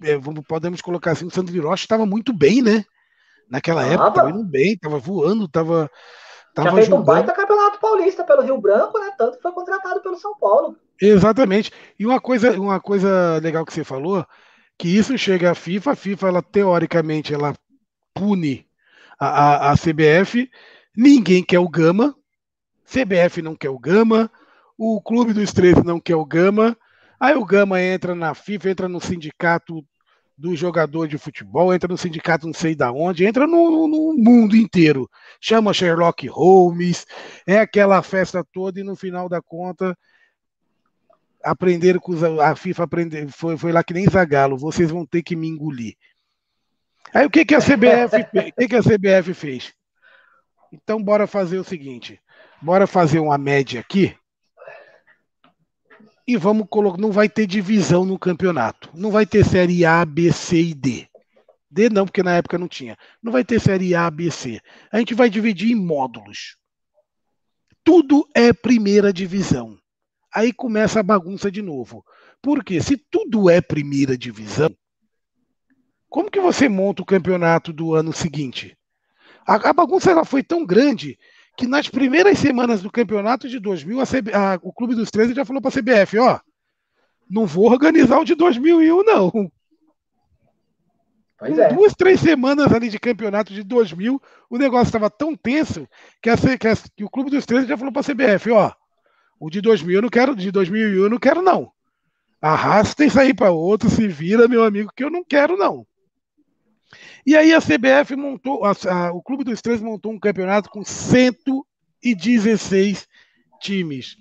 S1: é, vamos, podemos colocar assim, o Sandro Hiroshi estava muito bem, né? Naquela ah, época, estava indo bem, estava voando, estava
S2: Tava Já fez um baita campeonato paulista pelo Rio Branco, né? Tanto que foi contratado pelo São Paulo.
S1: Exatamente. E uma coisa, uma coisa legal que você falou, que isso chega à FIFA, a FIFA, ela teoricamente, ela pune a, a, a CBF, ninguém quer o Gama, CBF não quer o Gama, o Clube dos 13 não quer o Gama, aí o Gama entra na FIFA, entra no sindicato do jogador de futebol, entra no sindicato não sei da onde, entra no, no, mundo inteiro. Chama Sherlock Holmes, é aquela festa toda e no final da conta aprenderam com a FIFA aprender, foi, foi lá que nem Zagalo, vocês vão ter que me engolir. Aí o que, que a CBF? O que, que a CBF fez? Então bora fazer o seguinte, bora fazer uma média aqui e vamos colocar, não vai ter divisão no campeonato. Não vai ter série A, B, C e D. D não, porque na época não tinha. Não vai ter série A, B, C. A gente vai dividir em módulos. Tudo é primeira divisão. Aí começa a bagunça de novo. Porque se tudo é primeira divisão, como que você monta o campeonato do ano seguinte? A, a bagunça ela foi tão grande que nas primeiras semanas do campeonato de 2000, a CB, a, o Clube dos 13 já falou para a CBF, ó, não vou organizar o de 2001, não. Pois é. Duas, três semanas ali de campeonato de 2000, o negócio estava tão tenso que, a, que, a, que, o Clube dos 13 já falou para a CBF, ó, o de 2000 eu não quero, de 2001 eu não quero, não. Arrasta isso aí para outro, se vira, meu amigo, que eu não quero, não. E aí a CBF montou, a, a, o Clube dos Três montou um campeonato com 116 times.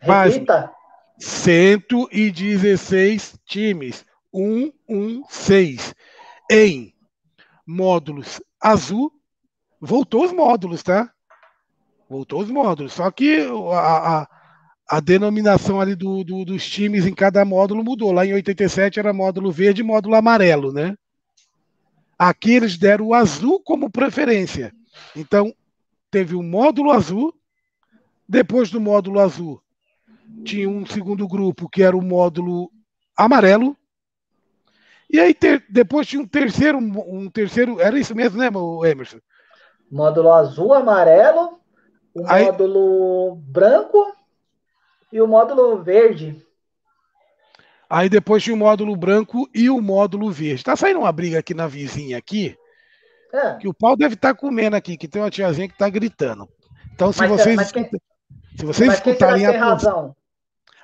S2: Repita.
S1: 116 times. 116. Em módulos azul. Voltou os módulos, tá? Voltou os módulos. Só que a, a, a denominação ali do, do, dos times em cada módulo mudou. Lá em 87 era módulo verde e módulo amarelo, né? Aqui eles deram o azul como preferência. Então, teve o módulo azul, depois do módulo azul, tinha um segundo grupo que era o módulo amarelo. E aí ter, depois tinha um terceiro, um terceiro, era isso mesmo, né, Emerson?
S2: Módulo azul, amarelo, o aí, módulo branco e o módulo verde.
S1: Aí depois tinha o módulo branco e o módulo verde. Tá saindo uma briga aqui na vizinha aqui. É. Que o pau deve estar tá comendo aqui, que tem uma tiazinha que tá gritando. Então, se mas, vocês. Mas quem, se vocês mas escutarem a.
S2: Razão?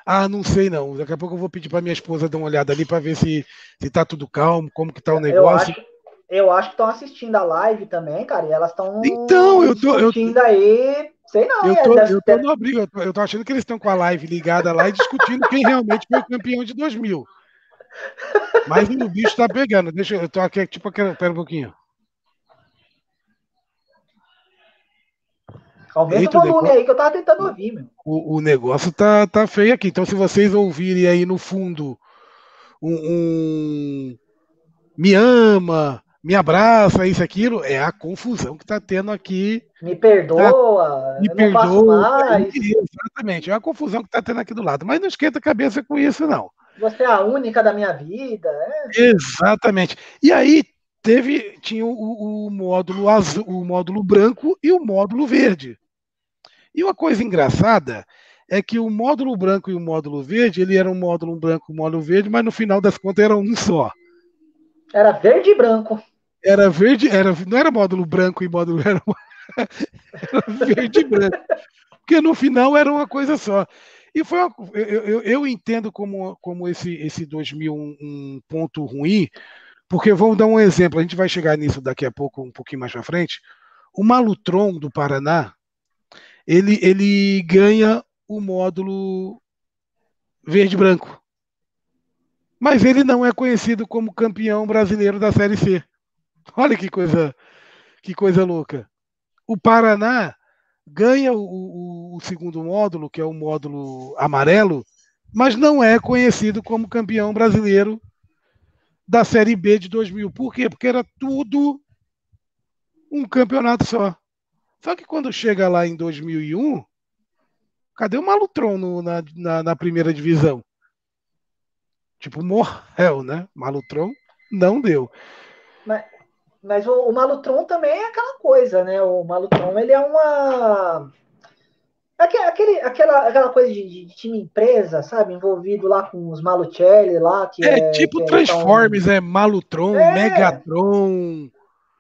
S1: Ah, não sei não. Daqui a pouco eu vou pedir para minha esposa dar uma olhada ali para ver se, se tá tudo calmo, como que tá o negócio.
S2: Eu acho, eu acho que estão assistindo a live também, cara, e elas estão
S1: então, eu tô,
S2: eu, aí, sei não,
S1: eu tô, é, eu tô no abrigo, eu tô, eu tô achando que eles estão com a live ligada lá e discutindo quem realmente foi o campeão de 2000. Mas o bicho tá pegando, deixa eu, tô aqui, tipo, pera um pouquinho.
S2: Aumenta Eita, o volume negócio, aí que eu tava tentando ouvir, meu.
S1: O, o negócio tá, tá feio aqui. Então, se vocês ouvirem aí no fundo um, um me ama, me abraça, isso, aquilo, é a confusão que tá tendo aqui.
S2: Me perdoa,
S1: me perdoa. Exatamente, é a confusão que tá tendo aqui do lado. Mas não esquenta a cabeça com isso, não.
S2: Você é a única da minha vida. É?
S1: Exatamente. E aí teve, tinha o, o, módulo azul, o módulo branco e o módulo verde. E uma coisa engraçada é que o módulo branco e o módulo verde, ele era um módulo branco e um módulo verde, mas no final das contas era um só.
S2: Era verde e branco.
S1: Era verde, era, não era módulo branco e módulo era, era verde e branco. Porque no final era uma coisa só. E foi uma, eu, eu, eu, entendo como, como esse, esse 2000 um, um ponto ruim, porque vamos dar um exemplo, a gente vai chegar nisso daqui a pouco, um pouquinho mais para frente. O Malutron do Paraná, ele, ele ganha o módulo verde-branco. Mas ele não é conhecido como campeão brasileiro da Série C. Olha que coisa, que coisa louca. O Paraná ganha o, o, o segundo módulo, que é o módulo amarelo, mas não é conhecido como campeão brasileiro da Série B de 2000. Por quê? Porque era tudo um campeonato só. Só que quando chega lá em 2001, cadê o Malutron no, na, na, na, primeira divisão? Tipo, morreu, né? Malutron não deu.
S2: Mas, mas o, o, Malutron também é aquela coisa, né? O Malutron, ele é uma... Aquele, aquela, aquela coisa de, de time empresa, sabe? Envolvido lá com os Malucelli lá. Que
S1: é, é tipo que Transformers, é, tão... é Malutron, é. Megatron,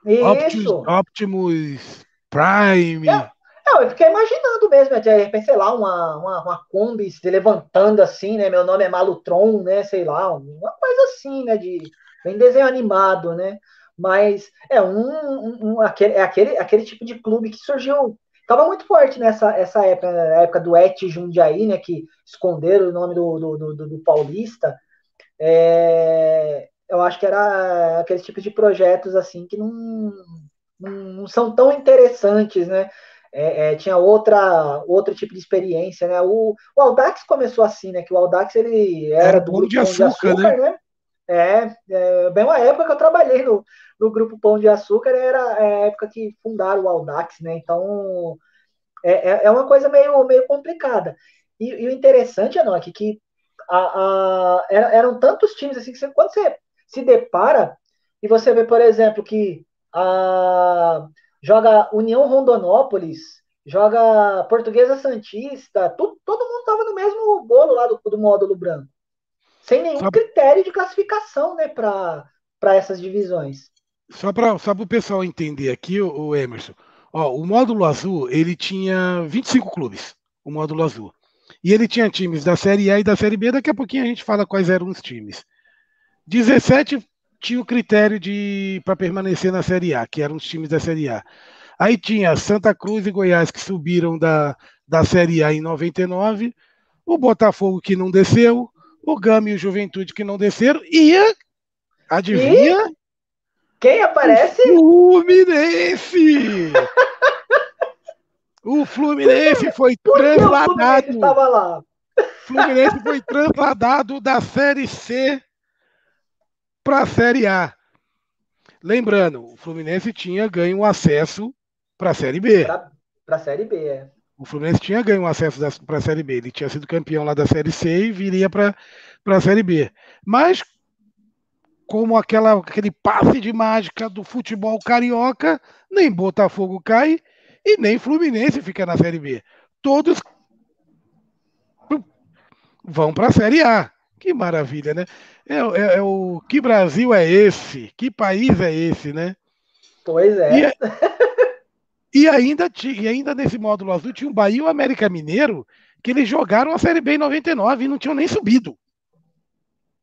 S1: Optimus, Optimus Prime.
S2: É, não, eu fiquei imaginando mesmo, de repente, sei lá, uma, uma, uma Kombi se levantando assim, né? Meu nome é Malutron, né? Sei lá, uma coisa assim, né? De bem desenho animado, né? Mas é um, um, um aquele, é aquele, aquele tipo de clube que surgiu. Tava muito forte nessa essa época, época do Et Jundiaí, né? Que esconderam o nome do, do, do, do Paulista. É, eu acho que era aquele tipo de projetos assim que não não são tão interessantes, né? É, é, tinha outra outro tipo de experiência, né? O, o Audax começou assim, né? Que o Audax ele era, do
S1: grupo de açúcar, de açúcar né? né?
S2: É, é, bem uma época que eu trabalhei no, no grupo Pão de Açúcar, era a época que fundaram o Audax, né? Então é, é, é uma coisa meio, meio complicada. E, e o interessante, Enoch, que a, a, eram tantos times assim que você, quando você se depara e você vê, por exemplo, que a, joga União Rondonópolis, joga Portuguesa Santista, tu, todo mundo estava no mesmo bolo lá do, do módulo branco. Sem nenhum critério de classificação né, para essas divisões.
S1: Só para só o pessoal entender aqui, o, o Emerson. Ó, o módulo azul ele tinha 25 clubes, o módulo azul. E ele tinha times da Série A e da Série B. Daqui a pouquinho a gente fala quais eram os times. 17 tinha o critério de para permanecer na Série A, que eram os times da Série A. Aí tinha Santa Cruz e Goiás que subiram da, da Série A em 99, o Botafogo que não desceu, o Gama e o Juventude que não desceram, e adivinha? E?
S2: Quem aparece?
S1: O Fluminense! o Fluminense foi Por trasladado.
S2: O Fluminense, lá?
S1: Fluminense foi trasladado da Série C para a Série A. Lembrando, o Fluminense tinha ganho acesso para a Série B.
S2: Para a Série B, é.
S1: O Fluminense tinha ganho acesso para a Série B. Ele tinha sido campeão lá da Série C e viria para a Série B. Mas, como aquela, aquele passe de mágica do futebol carioca, nem Botafogo cai e nem Fluminense fica na Série B. Todos vão para a Série A. Que maravilha, né? É, é, é, o que Brasil é esse? Que país é esse, né?
S2: Pois é.
S1: E, é, e ainda, e ainda nesse módulo azul tinha o Bahia e o América Mineiro, que eles jogaram a Série B em 99 e não tinham nem subido.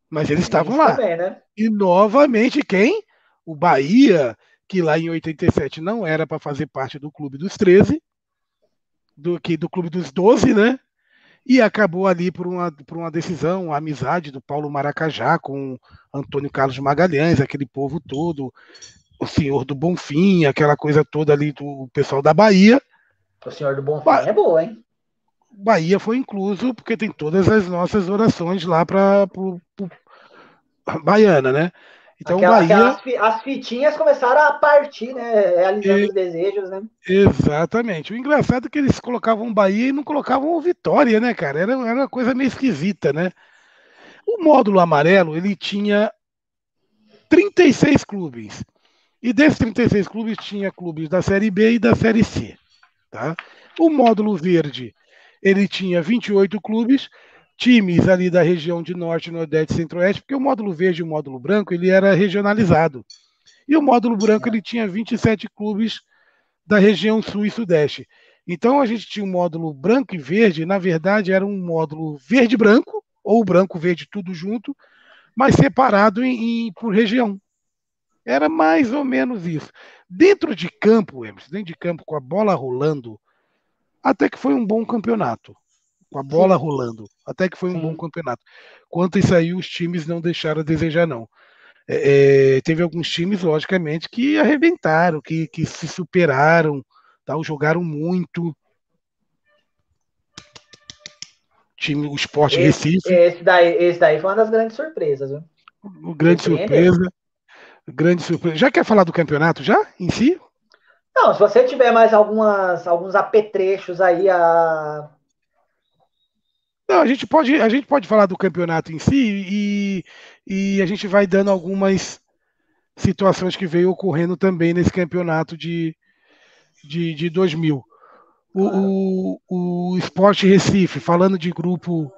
S1: Mas eles estavam lá. Também, né? E novamente quem? o Bahia, que lá em 87 não era para fazer parte do clube dos 13, do que do clube dos 12, né? E acabou ali por uma, por uma decisão, uma amizade do Paulo Maracajá com Antônio Carlos Magalhães, aquele povo todo, o senhor do Bonfim, aquela coisa toda ali do pessoal da Bahia.
S2: O senhor do Bonfim ba é boa, hein?
S1: Bahia foi incluso porque tem todas as nossas orações lá para Baiana, né?
S2: Então, Aquela, Bahia... as fitinhas começaram a partir, né? Realizando e... os desejos, né?
S1: Exatamente. O engraçado é que eles colocavam Bahia e não colocavam Vitória, né, cara? Era, era uma coisa meio esquisita, né? O módulo amarelo, ele tinha 36 clubes. E desses 36 clubes, tinha clubes da Série B e da Série C. Tá? O módulo verde, ele tinha 28 clubes, times ali da região de Norte, Nordeste e Centro-Oeste, porque o módulo verde e o módulo branco ele era regionalizado. E o módulo branco ele tinha 27 clubes da região Sul e Sudeste. Então a gente tinha um módulo branco e verde, na verdade era um módulo verde-branco, ou branco-verde tudo junto, mas separado em, em, por região. Era mais ou menos isso. Dentro de campo, Emerson, dentro de campo, com a bola rolando, até que foi um bom campeonato com a bola Sim. rolando. Até que foi um Sim. bom campeonato. Quanto isso aí, os times não deixaram a desejar, não. É, é, teve alguns times, logicamente, que arrebentaram, que, que se superaram, tal, jogaram muito. Time, o Esporte Recife.
S2: Esse daí, esse daí foi uma das grandes surpresas. Viu?
S1: O grande surpresa. Grande surpresa. Já quer falar do campeonato já, em si?
S2: Não, se você tiver mais algumas, alguns apetrechos aí a,
S1: não, a gente pode, a gente pode falar do campeonato em si e, e a gente vai dando algumas situações que veio ocorrendo também nesse campeonato de, de, de 2000. O, o, o Esporte Recife, falando de grupo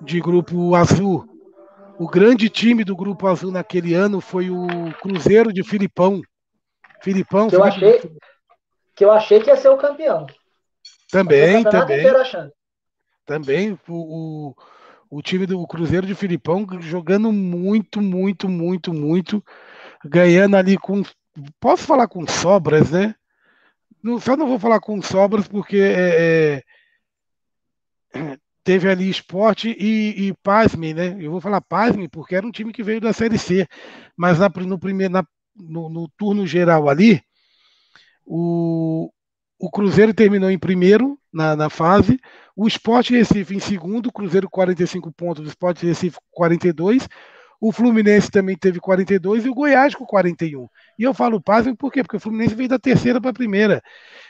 S1: de grupo azul, o grande time do grupo azul naquele ano foi o Cruzeiro de Filipão. Filipão.
S2: Que eu, achei, que eu achei que ia ser o campeão.
S1: Também, também. Também o, o, o time do Cruzeiro de Filipão jogando muito, muito, muito, muito, ganhando ali com. Posso falar com sobras, né? Não, só não vou falar com sobras porque é, é, teve ali esporte e, e pasme, né? Eu vou falar pasme porque era um time que veio da Série C, mas na, no, primeiro, na, no, no turno geral ali, o, o Cruzeiro terminou em primeiro na, na fase, o Sport Recife em segundo, Cruzeiro 45 pontos, o Sport Recife 42, o Fluminense também teve 42 e o Goiás com 41. E eu falo pasmem por quê? Porque o Fluminense veio da terceira para a primeira.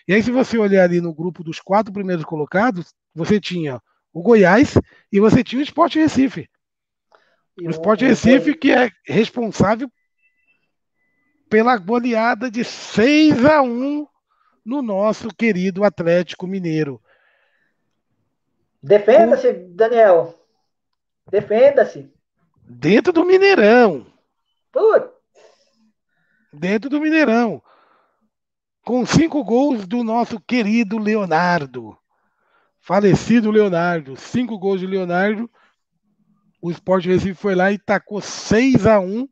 S1: E aí, se você olhar ali no grupo dos quatro primeiros colocados, você tinha o Goiás e você tinha o Sport Recife. o Sport Recife, que é responsável pela goleada de 6 a 1 no nosso querido Atlético Mineiro.
S2: Defenda-se, Daniel. Defenda-se.
S1: Dentro do Mineirão.
S2: Putz.
S1: Dentro do Mineirão. Com cinco gols do nosso querido Leonardo. Falecido Leonardo. Cinco gols de Leonardo. O Sport Recife foi lá e tacou 6 a 1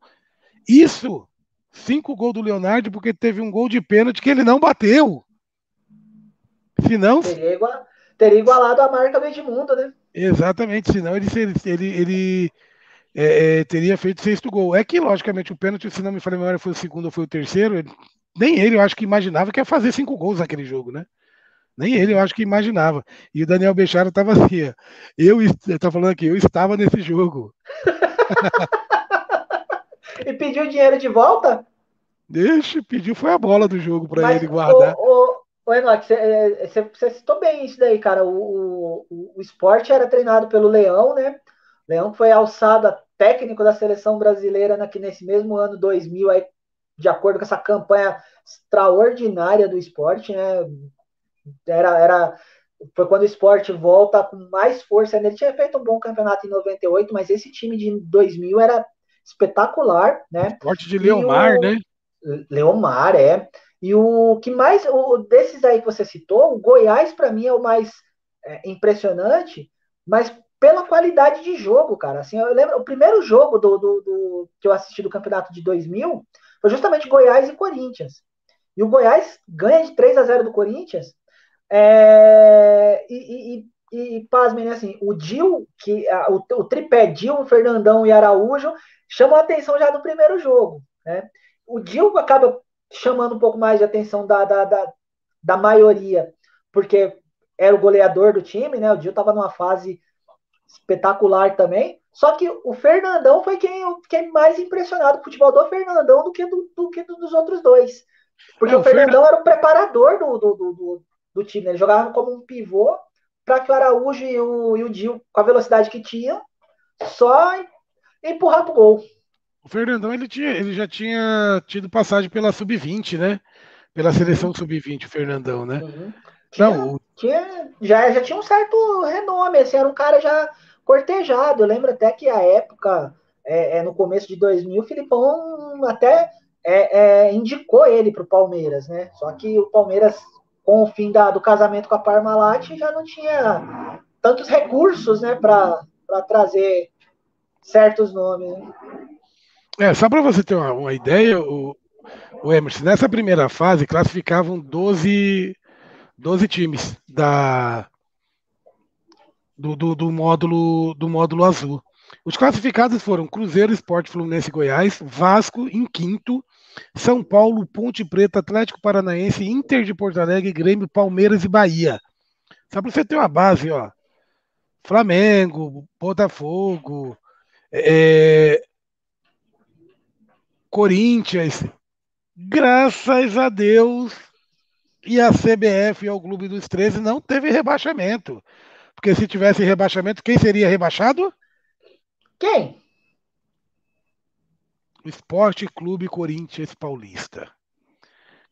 S1: Isso, cinco gols do Leonardo, porque teve um gol de pênalti que ele não bateu. Senão.
S2: Teria, igual, teria igualado a marca do Edmundo, né?
S1: Exatamente, senão ele, ele, ele, ele é, é, teria feito sexto gol. É que, logicamente, o pênalti, se não me falei memória, foi o segundo ou foi o terceiro. Ele, nem ele, eu acho que imaginava que ia fazer cinco gols naquele jogo, né? Nem ele, eu acho que imaginava. E o Daniel Bechara estava assim, eu estou falando aqui, eu estava nesse jogo.
S2: e pediu dinheiro de volta?
S1: Deixa, pediu, foi a bola do jogo para ele guardar.
S2: O, Ô, Enoch, é, você citou bem isso daí, cara. O, o, o esporte era treinado pelo Leão, né? Leão foi alçado a técnico da seleção brasileira aqui nesse mesmo ano 2000, aí, de acordo com essa campanha extraordinária do esporte, né? Era, era, foi quando o esporte volta com mais força. Ele tinha feito um bom campeonato em 98, mas esse time de 2000 era espetacular, né?
S1: Esporte de Leomar, o, né?
S2: Leomar, é. E o que mais, o, desses aí que você citou, o Goiás para mim é o mais é, impressionante, mas pela qualidade de jogo, cara. Assim, eu lembro, o primeiro jogo do, do, do, que eu assisti do campeonato de 2000 foi justamente Goiás e Corinthians. E o Goiás ganha de 3 a 0 do Corinthians. É, e, e, e, e pasmem, né, assim, o Dil, que, a, o, o tripé Dil, Fernandão e Araújo, chamam a atenção já no primeiro jogo. Né? O Dil acaba chamando um pouco mais de atenção da, da, da, da maioria, porque era o goleador do time, né? O Dil estava numa fase espetacular também. Só que o Fernandão foi quem, quem mais impressionado. O futebol do Fernandão do que, do, do que dos outros dois. Porque é, o, o Fernandão Fernand... era o preparador do, do, do, do, time. Né? Ele jogava como um pivô para que o Araújo e o, e o Dil, com a velocidade que tinha, só empurrar pro gol.
S1: O Fernandão ele, tinha, ele já tinha tido passagem pela Sub-20, né? Pela seleção Sub-20, o Fernandão, né?
S2: Uhum. Tinha, Não, tinha, já, já tinha um certo renome, assim, era um cara já cortejado. Eu lembro até que a época, é, é, no começo de 2000, o Filipão até é, é indicou ele para o Palmeiras, né? Só que o Palmeiras, com o fim da, do casamento com a Parmalat, já não tinha tantos recursos, né, para trazer certos nomes. Né?
S1: É, só para você ter uma, uma ideia, o, o, Emerson, nessa primeira fase classificavam 12, 12 times da, do, do, do, módulo, do módulo azul. Os classificados foram Cruzeiro, Esporte Fluminense Goiás, Vasco em quinto, São Paulo, Ponte Preta, Atlético Paranaense, Inter de Porto Alegre, Grêmio, Palmeiras e Bahia. Só para você ter uma base, ó. Flamengo, Botafogo, é, Corinthians, graças a Deus, e a CBF e o Clube dos 13 não teve rebaixamento. Porque se tivesse rebaixamento, quem seria rebaixado?
S2: Quem?
S1: Esporte Clube Corinthians Paulista.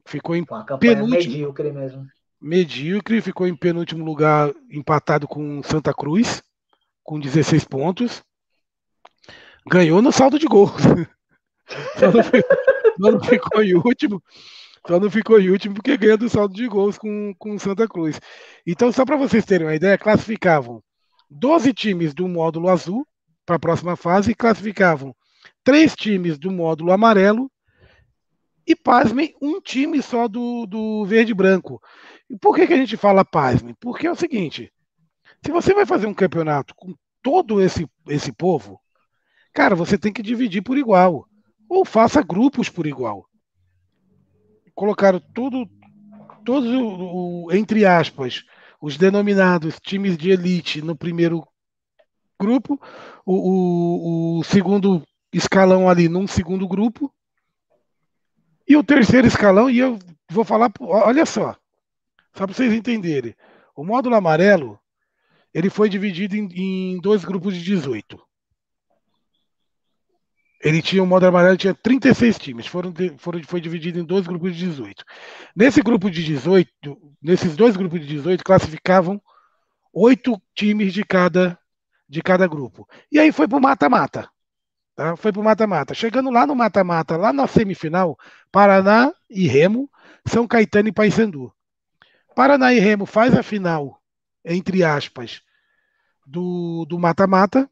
S1: Ficou em
S2: penúltimo. Medíocre mesmo.
S1: Medíocre, ficou em penúltimo lugar, empatado com Santa Cruz, com 16 pontos. Ganhou no saldo de gols. Só não, ficou, não ficou em último. Só não ficou em último porque ganhou do saldo de gols com, com Santa Cruz. Então, só para vocês terem uma ideia, classificavam 12 times do módulo azul para a próxima fase e classificavam três times do módulo amarelo e, pasmem, um time só do, do verde e branco. E por que, que a gente fala pasmem? Porque é o seguinte: se você vai fazer um campeonato com todo esse, esse povo, cara, você tem que dividir por igual. Ou faça grupos por igual. Colocaram tudo, todos, o, o, entre aspas, os denominados times de elite no primeiro grupo, o, o, o segundo escalão ali num segundo grupo, e o terceiro escalão, e eu vou falar, olha só, só para vocês entenderem. O módulo amarelo, ele foi dividido em, em dois grupos de 18. Ele tinha o modo amarelo, tinha 36 times, foram, foram, foi dividido em dois grupos de 18. Nesse grupo de 18, nesses dois grupos de 18, classificavam oito times de cada, de cada grupo. E aí foi para o mata-mata. Tá? Foi para o mata-mata. Chegando lá no mata-mata, lá na semifinal, Paraná e Remo, São Caetano e Paysandu. Paraná e Remo faz a final, entre aspas, do mata-mata.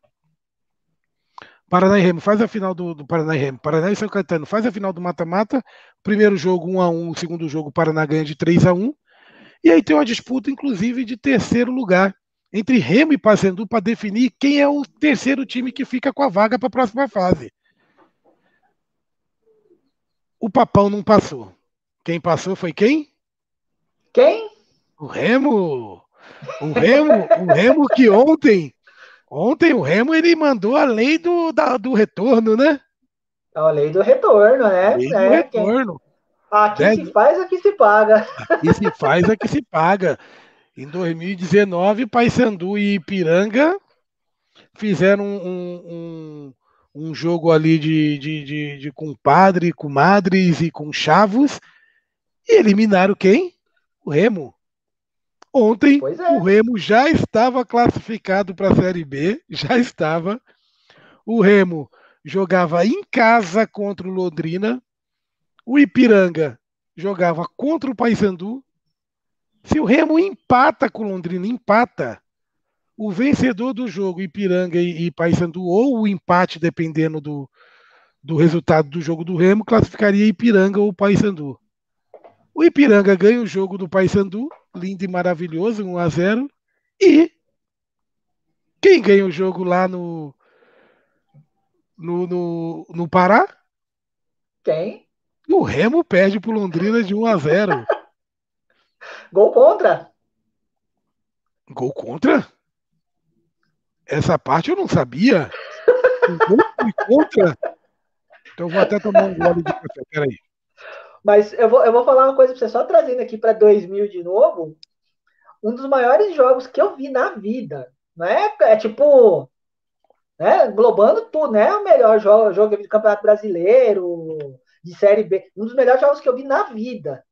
S1: Paraná e Remo faz a final do, do Paraná e Remo. Paraná e São Caetano faz a final do mata-mata. Primeiro jogo 1 a 1 o segundo jogo Paraná ganha de 3 a 1 E aí tem uma disputa, inclusive, de terceiro lugar entre Remo e Paysandu para definir quem é o terceiro time que fica com a vaga para a próxima fase. O Papão não passou. Quem passou foi quem?
S2: Quem?
S1: O Remo. O Remo, o Remo que ontem Ontem o Remo ele mandou a lei do, da, do retorno, né?
S2: A lei do retorno, né?
S1: Lei é, do retorno.
S2: Quem... Aqui né? se faz, aqui se paga.
S1: Aqui se faz, aqui se paga. Em 2019, Paysandu e Ipiranga fizeram um, um, um jogo ali de, de, de, de compadre, comadres e com chavos e eliminaram quem? O Remo. Ontem é. o Remo já estava classificado para a Série B, já estava. O Remo jogava em casa contra o Londrina. O Ipiranga jogava contra o Paysandu. Se o Remo empata com o Londrina, empata, o vencedor do jogo, Ipiranga e, e Paysandu, ou o empate, dependendo do, do resultado do jogo do Remo, classificaria Ipiranga ou Paysandu. O Ipiranga ganha o jogo do Paysandu, lindo e maravilhoso, 1 a 0 e quem ganha o jogo lá no no, no, no Pará?
S2: Quem?
S1: O Remo perde pro Londrina de 1 a 0.
S2: Gol contra?
S1: Gol contra? Essa parte eu não sabia. Gol contra? Então vou até tomar um gole de café. Peraí.
S2: Mas eu vou, eu vou falar uma coisa pra você, só trazendo aqui para 2000 de novo. Um dos maiores jogos que eu vi na vida. Não é, é tipo. Né, globando tudo, né? O melhor jogo, jogo do Campeonato Brasileiro, de Série B. Um dos melhores jogos que eu vi na vida.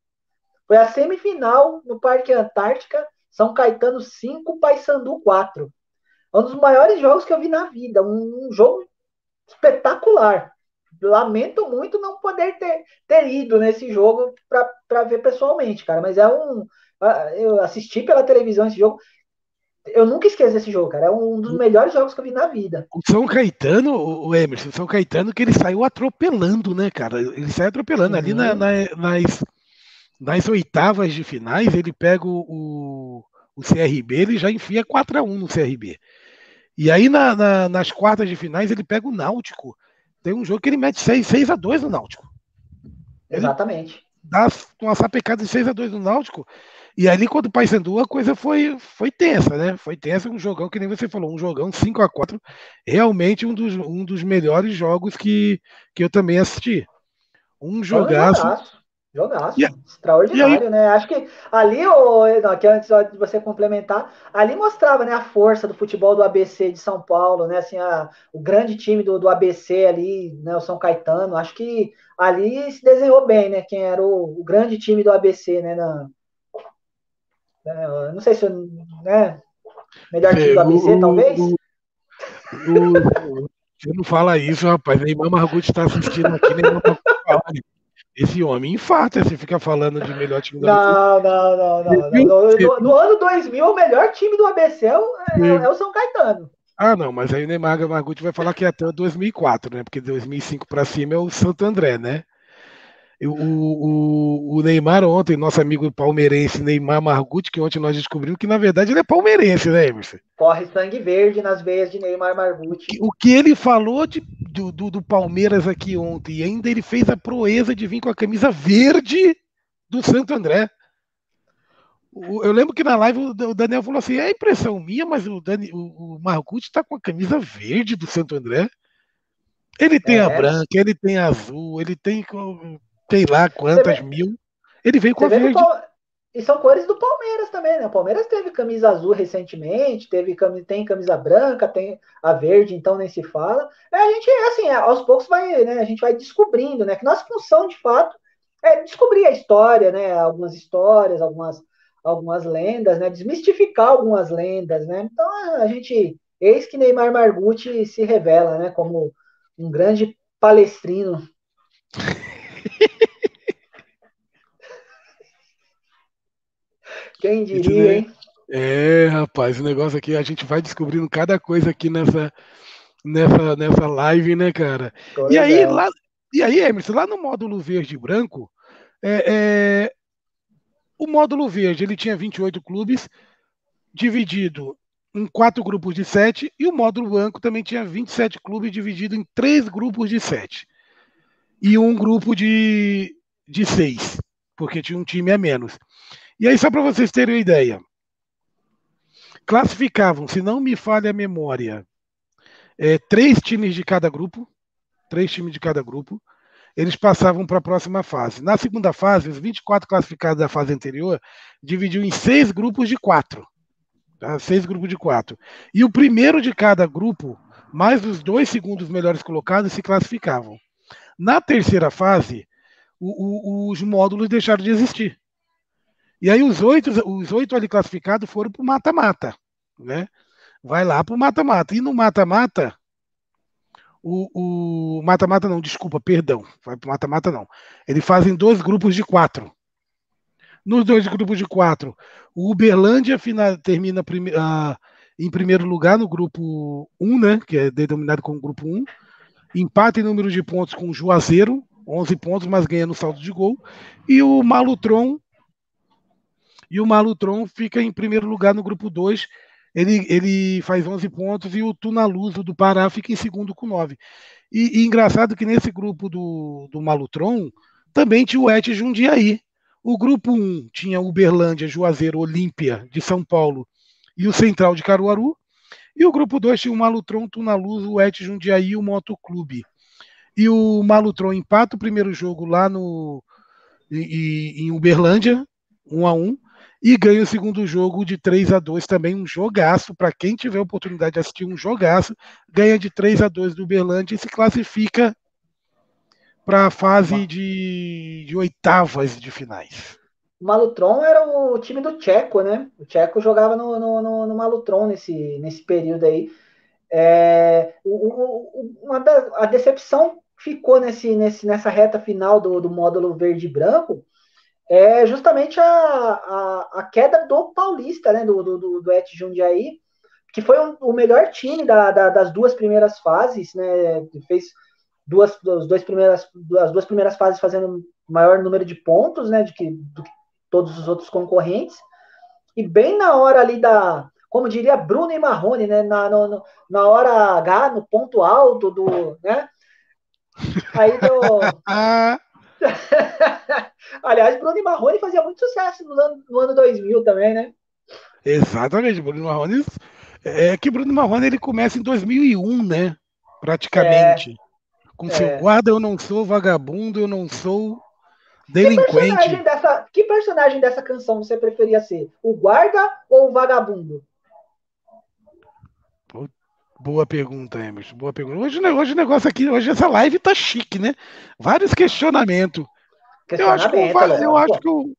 S2: Foi a semifinal no Parque Antártica, São Caetano 5, Paysandu 4. Um dos maiores jogos que eu vi na vida. Um, um jogo espetacular lamento muito não poder ter, ter ido nesse jogo para ver pessoalmente, cara. Mas é um. Eu assisti pela televisão esse jogo. Eu nunca esqueço esse jogo, cara. É um dos melhores jogos que eu vi na vida.
S1: O São Caetano, o Emerson, o São Caetano, que ele saiu atropelando, né, cara? Ele saiu atropelando. Uhum. Ali na, na, nas, nas oitavas de finais, ele pega o, o CRB, ele já enfia 4x1 no CRB. E aí na, na, nas quartas de finais, ele pega o Náutico tem um jogo que ele mete 6, 6 a 2 no Náutico.
S2: Exatamente.
S1: Dá uma sapecada de 6 a 2 no Náutico. E ali, quando o Paysandu, a coisa foi, foi tensa, né? Foi tensa, um jogão, que nem você falou, um jogão 5 a 4 Realmente um dos, um dos melhores jogos que, que eu também assisti. Um jogaço.
S2: Jogaço, yeah. extraordinário, aí... né? Acho que ali, oh, aqui antes de você complementar, ali mostrava né, a força do futebol do ABC de São Paulo, né? Assim, a, o grande time do, do ABC ali, né? O São Caetano. Acho que ali se desenhou bem, né? Quem era o, o grande time do ABC, né? Na, né, não sei se né, melhor time do ABC, o, talvez. O,
S1: você não fala isso, rapaz. Neymar Margut está assistindo aqui, Neymar Margut fala. Esse homem infarta, você fica falando de melhor time
S2: do não, Não, não, não, não. No, no, ano 2000, o melhor time do ABC é o, é, é o São Caetano.
S1: Ah, não, mas aí o Neymar Margutti vai falar que é até 2004, né? Porque 2005 para cima é o Santo André, né? O, o, o, Neymar ontem, nosso amigo palmeirense Neymar Margutti, que ontem nós descobrimos que na verdade ele é palmeirense, né, Emerson?
S2: Corre sangue verde nas veias de Neymar Margutti.
S1: O que ele falou de, do, do, do Palmeiras aqui ontem, e ainda ele fez a proeza de vir com a camisa verde do Santo André. Eu lembro que na live o Daniel falou assim: é impressão minha, mas o, Dani, o, Margutti está com a camisa verde do Santo André. Ele tem é. a branca, ele tem a azul, ele tem sei lá quantas vê, mil. Ele veio com a verde.
S2: E são cores do Palmeiras também, né? O Palmeiras teve camisa azul recentemente, teve tem camisa branca, tem a verde, então nem se fala. É, a gente, assim, é, aos poucos vai, né? A gente vai descobrindo, né? Que nossa função, de fato, é descobrir a história, né? Algumas histórias, algumas, algumas lendas, né? Desmistificar algumas lendas, né? Então a gente, eis que Neymar Margutti se revela, né? Como um grande palestrino Quem diria, hein?
S1: É, rapaz, o negócio aqui, a gente vai descobrindo cada coisa aqui nessa, nessa, nessa live, né, cara? e aí, lá, e aí, Emerson, lá no módulo verde e branco, é, é, o módulo verde ele tinha 28 clubes, dividido em quatro grupos de sete, e o módulo branco também tinha 27 clubes, dividido em três grupos de sete. E um grupo de, de seis, porque tinha um time a menos. E aí, só para vocês terem uma ideia, classificavam, se não me falha a memória, é, três times de cada grupo, três times de cada grupo, eles passavam para a próxima fase. Na segunda fase, os 24 classificados da fase anterior dividiu em seis grupos de quatro. Tá? Seis grupos de quatro. E o primeiro de cada grupo, mais os dois segundos melhores colocados, se classificavam. Na terceira fase, o, o, os módulos deixaram de existir. E aí os oito, os oito ali classificados foram para o mata-mata, né? Vai lá para o mata-mata. E no mata-mata, o mata-mata não, desculpa, perdão, vai para o mata-mata não. Eles fazem dois grupos de quatro. Nos dois grupos de quatro, o Uberlândia final, termina uh, em primeiro lugar no grupo 1, né? Que é denominado como grupo 1. Empata em número de pontos com o Juazeiro, 11 pontos, mas ganha no saldo de gol. E o Malutron e o Malutron fica em primeiro lugar no grupo 2. Ele, ele faz 11 pontos e o Tunaluso do Pará fica em segundo com 9. E, e engraçado que nesse grupo do, do Malutron também tinha o Et Jundiaí. O grupo 1 tinha Uberlândia, Juazeiro, Olímpia de São Paulo e o Central de Caruaru. E o grupo 2 tinha o Malutron, Tunaluz, o Et Jundiaí e o Motoclube. E o Malutron empata o primeiro jogo lá no em, em Uberlândia, 1 a 1 e ganha o segundo jogo de 3 a 2 também um jogaço para quem tiver oportunidade de assistir um jogaço, ganha de 3 a 2 do Uberlândia e se classifica para a fase de, de oitavas de finais.
S2: Malutron era o time do Tcheco, né? O Tcheco jogava no, no, no, no Malutron nesse, nesse período aí. É, o, o, da, a decepção ficou nesse, nesse, nessa reta final do, do módulo verde e branco é justamente a, a, a queda do Paulista, né? Do, do, do Et Jundiaí, que foi um, o melhor time da, da, das duas primeiras fases, né? Fez duas, duas, duas primeiras, as duas primeiras fases fazendo maior número de pontos, né? De que, do que todos os outros concorrentes. E bem na hora ali da, como diria Bruno e Marrone, né? Na, no, na hora H, no ponto alto do, né? Aí do... Aliás, Bruno e Marrone fazia muito sucesso no ano, no ano 2000 também, né?
S1: Exatamente, Bruno Marrone. É que Bruno Marrone ele começa em 2001, né? Praticamente. É, Com é. seu guarda, eu não sou vagabundo, eu não sou Delinquente. Que
S2: personagem, dessa, que personagem dessa canção você preferia ser? O guarda ou o vagabundo?
S1: Boa pergunta, Emerson. Boa pergunta. Hoje, hoje o negócio aqui, hoje essa live tá chique, né? Vários questionamentos. Eu acho que, o, eu acho que, o,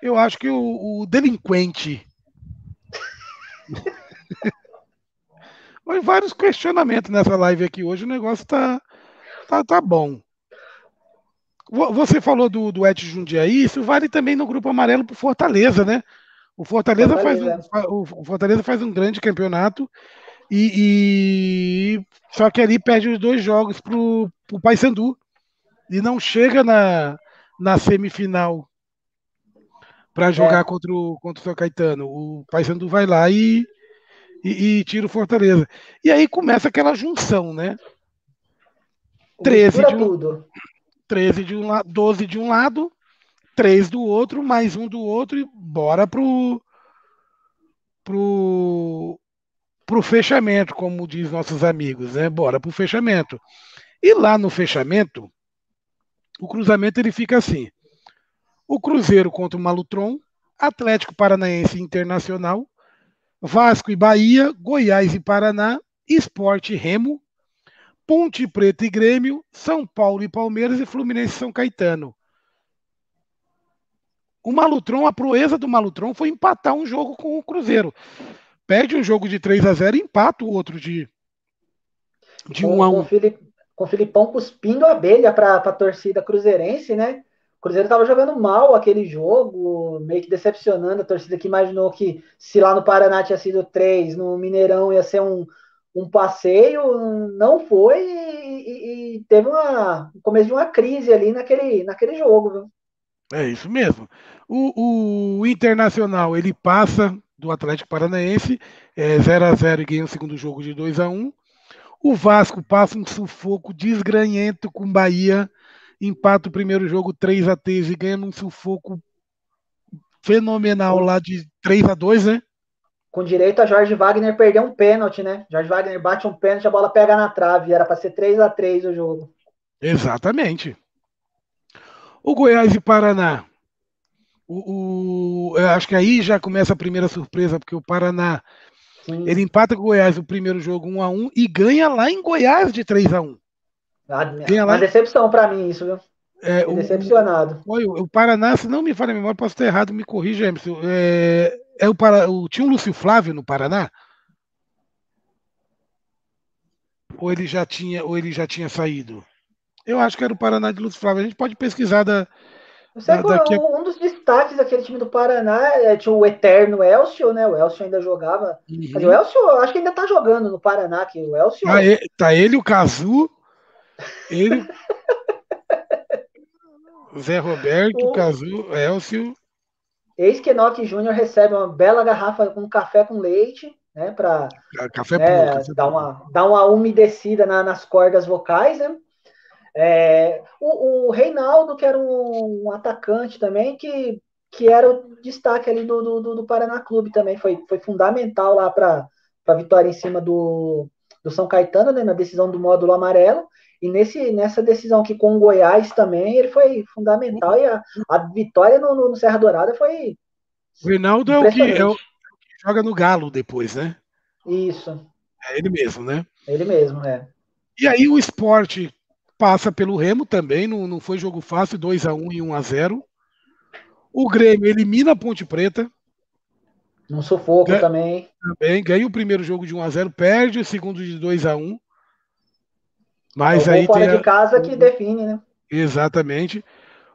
S1: eu acho que o, o delinquente. vários questionamentos nessa live aqui hoje. O negócio tá, tá, tá bom. Você falou do, do Et Jundiaí, isso vale também no grupo amarelo para Fortaleza, né? O Fortaleza, Fortaleza. Faz um, o Fortaleza faz um grande campeonato e, e, só que ali perde os dois jogos pro, pro Paysandu e não chega na, na semifinal para jogar é. contra, o, contra o São Caetano. O Paysandu vai lá e, e, e, tira o Fortaleza. E aí começa aquela junção, né? 13 de um, tudo. 13 de um lado, 12 de um lado, 3 do outro, mais um do outro e bora pro pro pro fechamento, como diz nossos amigos, né? Bora pro fechamento. E lá no fechamento, o cruzamento ele fica assim: o Cruzeiro contra o Malutron, Atlético Paranaense Internacional, Vasco e Bahia, Goiás e Paraná, Esporte Remo, Ponte Preta e Grêmio, São Paulo e Palmeiras e Fluminense e São Caetano. O Malutron, a proeza do Malutron foi empatar um jogo com o Cruzeiro. Perde um jogo de 3 a 0 e empata o outro de,
S2: de 1 a 1 com o Filipão cuspindo a abelha para a torcida cruzeirense, né? O Cruzeiro estava jogando mal aquele jogo, meio que decepcionando a torcida que imaginou que se lá no Paraná tinha sido 3, no Mineirão ia ser um, um passeio, não foi e, e, teve uma, o começo de uma crise ali naquele, naquele jogo. Viu?
S1: É isso mesmo. O, o Internacional ele passa do Atlético Paranaense, é 0 a 0 e ganha o segundo jogo de 2 a 1 O Vasco passa um sufoco desgranhento com Bahia, empata o primeiro jogo 3 a 3 e ganha um sufoco fenomenal lá de 3 a 2 né?
S2: Com direito a Jorge Wagner perder um pênalti, né? Jorge Wagner bate um pênalti, a bola pega na trave, era para ser 3 a 3 o jogo.
S1: Exatamente. O Goiás e Paraná. O, o, eu acho que aí já começa a primeira surpresa, porque o Paraná Sim. ele empata com o Goiás o primeiro jogo 1 a 1 e ganha lá em Goiás de 3 a 1
S2: ah, Ganha uma decepção para mim isso, viu?
S1: É, o, decepcionado. O, o, Paraná, se não me falha a memória, posso estar errado, me corrija, Emerson. É, é o, para, o, tinha um Lúcio Flávio no Paraná? Ou ele já tinha, ou ele já tinha saído? Eu acho que era o Paraná de Lúcio Flávio. A gente pode pesquisar da.
S2: Da, daqui... Um dos destaques daquele time do Paraná é, tinha o eterno Elcio, né? O Elcio ainda jogava. Uhum. Mas o Elcio, acho que ainda tá jogando no Paraná aqui. O Elcio.
S1: Tá ele, tá ele o Cazu Ele. Zé Roberto, o... Cazu, Elcio.
S2: Ex que Enoque Júnior recebe uma bela garrafa com café com leite, né? Para
S1: café né,
S2: dar, uma, dar uma umedecida na, nas cordas vocais, né? É, o, o, Reinaldo, que era um, um, atacante também, que, que era o destaque ali do, do, do Paraná Clube também, foi, foi fundamental lá para a vitória em cima do, do São Caetano, né, na decisão do módulo amarelo. E nesse, nessa decisão aqui com o Goiás também, ele foi fundamental. E a, a vitória no, no, Serra Dourada foi.
S1: O Reinaldo é o, que, é o que joga no Galo depois, né?
S2: Isso.
S1: É ele mesmo, né?
S2: Ele mesmo, é.
S1: E aí o esporte passa pelo Remo também, não, não foi jogo fácil, 2 a 1 e 1 a 0 O Grêmio elimina a Ponte Preta.
S2: Um sufoco ganha, também.
S1: Também, ganha o primeiro jogo de 1 a 0 perde o segundo de 2 a 1 Mas aí
S2: fora tem de casa que define, né?
S1: Exatamente.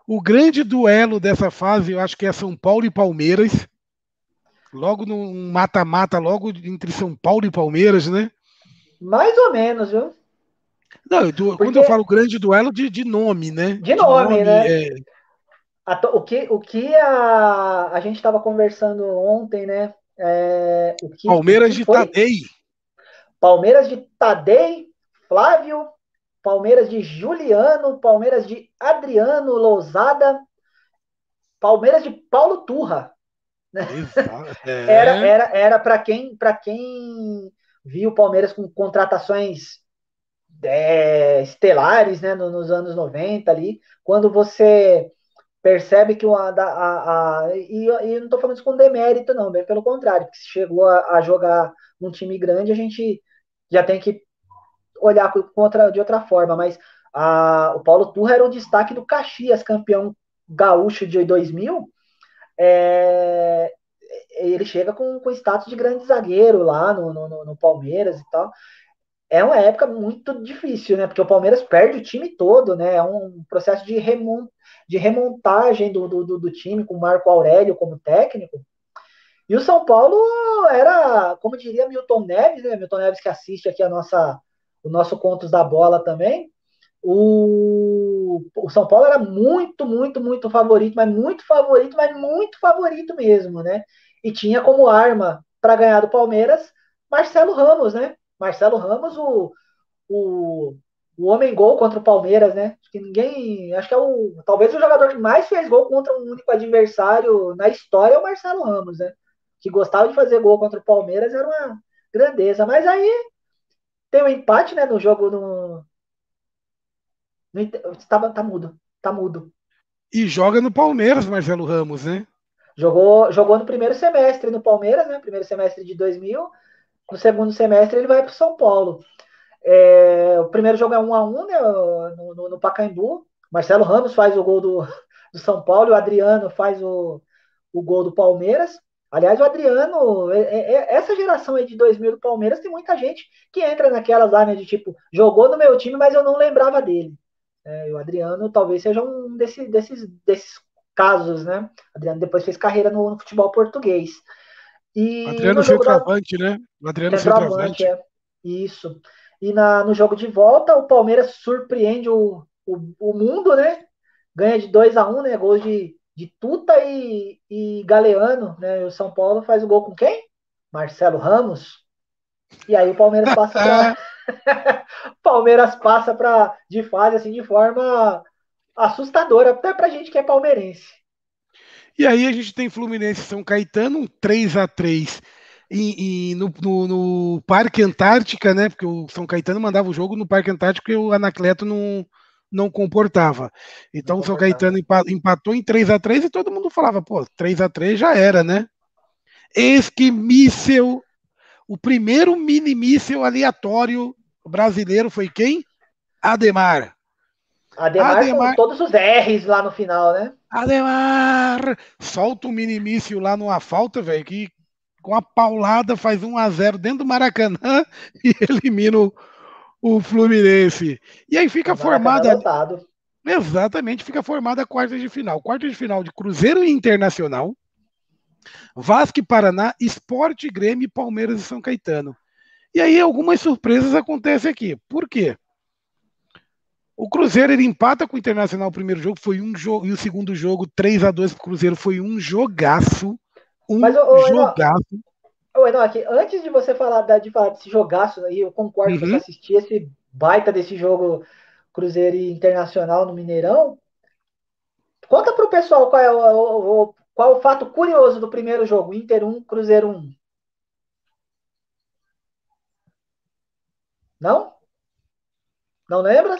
S1: O grande duelo dessa fase, eu acho que é São Paulo e Palmeiras. Logo num mata-mata, logo entre São Paulo e Palmeiras, né?
S2: Mais ou menos, viu?
S1: Não. Porque... quando eu falo grande duelo, de, de nome, né?
S2: De, de nome, nome, né? É... O que, o que a, a gente estava conversando ontem, né? É, que,
S1: Palmeiras
S2: que
S1: de Tadei.
S2: Palmeiras de Tadei, Flávio, Palmeiras de Juliano, Palmeiras de Adriano Lousada, Palmeiras de Paulo Turra. Né? É. Era era era para quem para quem viu o Palmeiras com contratações é, estelares né, nos anos 90 ali, quando você percebe que uma, a, a, a e, e não estou falando isso com demérito, não, bem pelo contrário, porque se chegou a, a, jogar num time grande, a gente já tem que olhar contra, de outra forma, mas a, o Paulo Turra era o destaque do Caxias, campeão gaúcho de 2000, é, ele chega com, com status de grande zagueiro lá no, no, no Palmeiras e tal, é uma época muito difícil, né? Porque o Palmeiras perde o time todo, né? É um processo de, de remontagem do, do, do time com o Marco Aurélio como técnico. E o São Paulo era, como diria Milton Neves, né? Milton Neves que assiste aqui a nossa, o nosso Contos da Bola também. O, o São Paulo era muito, muito, muito favorito, mas muito favorito, mas muito favorito mesmo, né? E tinha como arma para ganhar do Palmeiras Marcelo Ramos, né? Marcelo Ramos, o, o, o homem gol contra o Palmeiras, né? Acho que ninguém. Acho que é o. Talvez o jogador que mais fez gol contra um único adversário na história é o Marcelo Ramos, né? Que gostava de fazer gol contra o Palmeiras, era uma grandeza. Mas aí tem um empate, né? No jogo no. no tá, tá mudo. Tá mudo.
S1: E joga no Palmeiras, Marcelo Ramos, né?
S2: Jogou, jogou no primeiro semestre no Palmeiras, né? Primeiro semestre de 2000 no segundo semestre ele vai para o São Paulo. É, o primeiro jogo é 1 a 1 né, no, no, no, Pacaembu. Marcelo Ramos faz o gol do, do São Paulo e o Adriano faz o, o gol do Palmeiras. Aliás, o Adriano, é, é, é essa geração aí de 2000 do Palmeiras, tem muita gente que entra naquelas lá, né, de tipo, jogou no meu time, mas eu não lembrava dele. É, o Adriano talvez seja um desse, desses, desses casos, né? O Adriano depois fez carreira no, no futebol português.
S1: E Adriano centroavante, da... né? Adriano centroavante.
S2: É. Isso. E na, no jogo de volta, o Palmeiras surpreende o, o, o mundo, né? Ganha de 2 a 1 um, né? Gols de, de Tuta e, e Galeano, né? O São Paulo faz o gol com quem? Marcelo Ramos. E aí o Palmeiras passa para Palmeiras passa para de fase assim de forma assustadora, até pra gente que é palmeirense.
S1: E aí a gente tem Fluminense São Caetano, um 3 a 3 e, e no, no, no, Parque Antártica, né? Porque o São Caetano mandava o jogo no Parque Antártico e o Anacleto não, não comportava. Então o São Caetano empatou em 3 a 3 e todo mundo falava, pô, 3 a 3 já era, né? Eis que míssel, o primeiro mini míssel aleatório brasileiro foi quem? Ademar.
S2: Ademar, Ademar com todos os R's lá no final, né?
S1: Ademar! Solta o minimício lá numa falta, velho, que com a paulada faz 1 a 0 dentro do Maracanã e elimina o, o Fluminense. E aí fica formada. Exatamente, fica formada a quarta de final. Quarta de final de Cruzeiro e Internacional, Vasco e Paraná, Esporte, Grêmio, Palmeiras e São Caetano. E aí algumas surpresas acontecem aqui. Por quê? O Cruzeiro ele empata com o Internacional o primeiro jogo, foi um jogo, e o segundo jogo, 3 a 2 pro Cruzeiro, foi um jogaço. Um
S2: Mas, ô,
S1: jogaço.
S2: Ô, Enoque, antes de você falar, de falar desse jogaço aí, eu concordo uhum. que você assistir esse baita desse jogo Cruzeiro e Internacional no Mineirão. Conta pro pessoal qual é o, o, qual é o fato curioso do primeiro jogo, Inter 1, Cruzeiro 1. Não? Não lembra?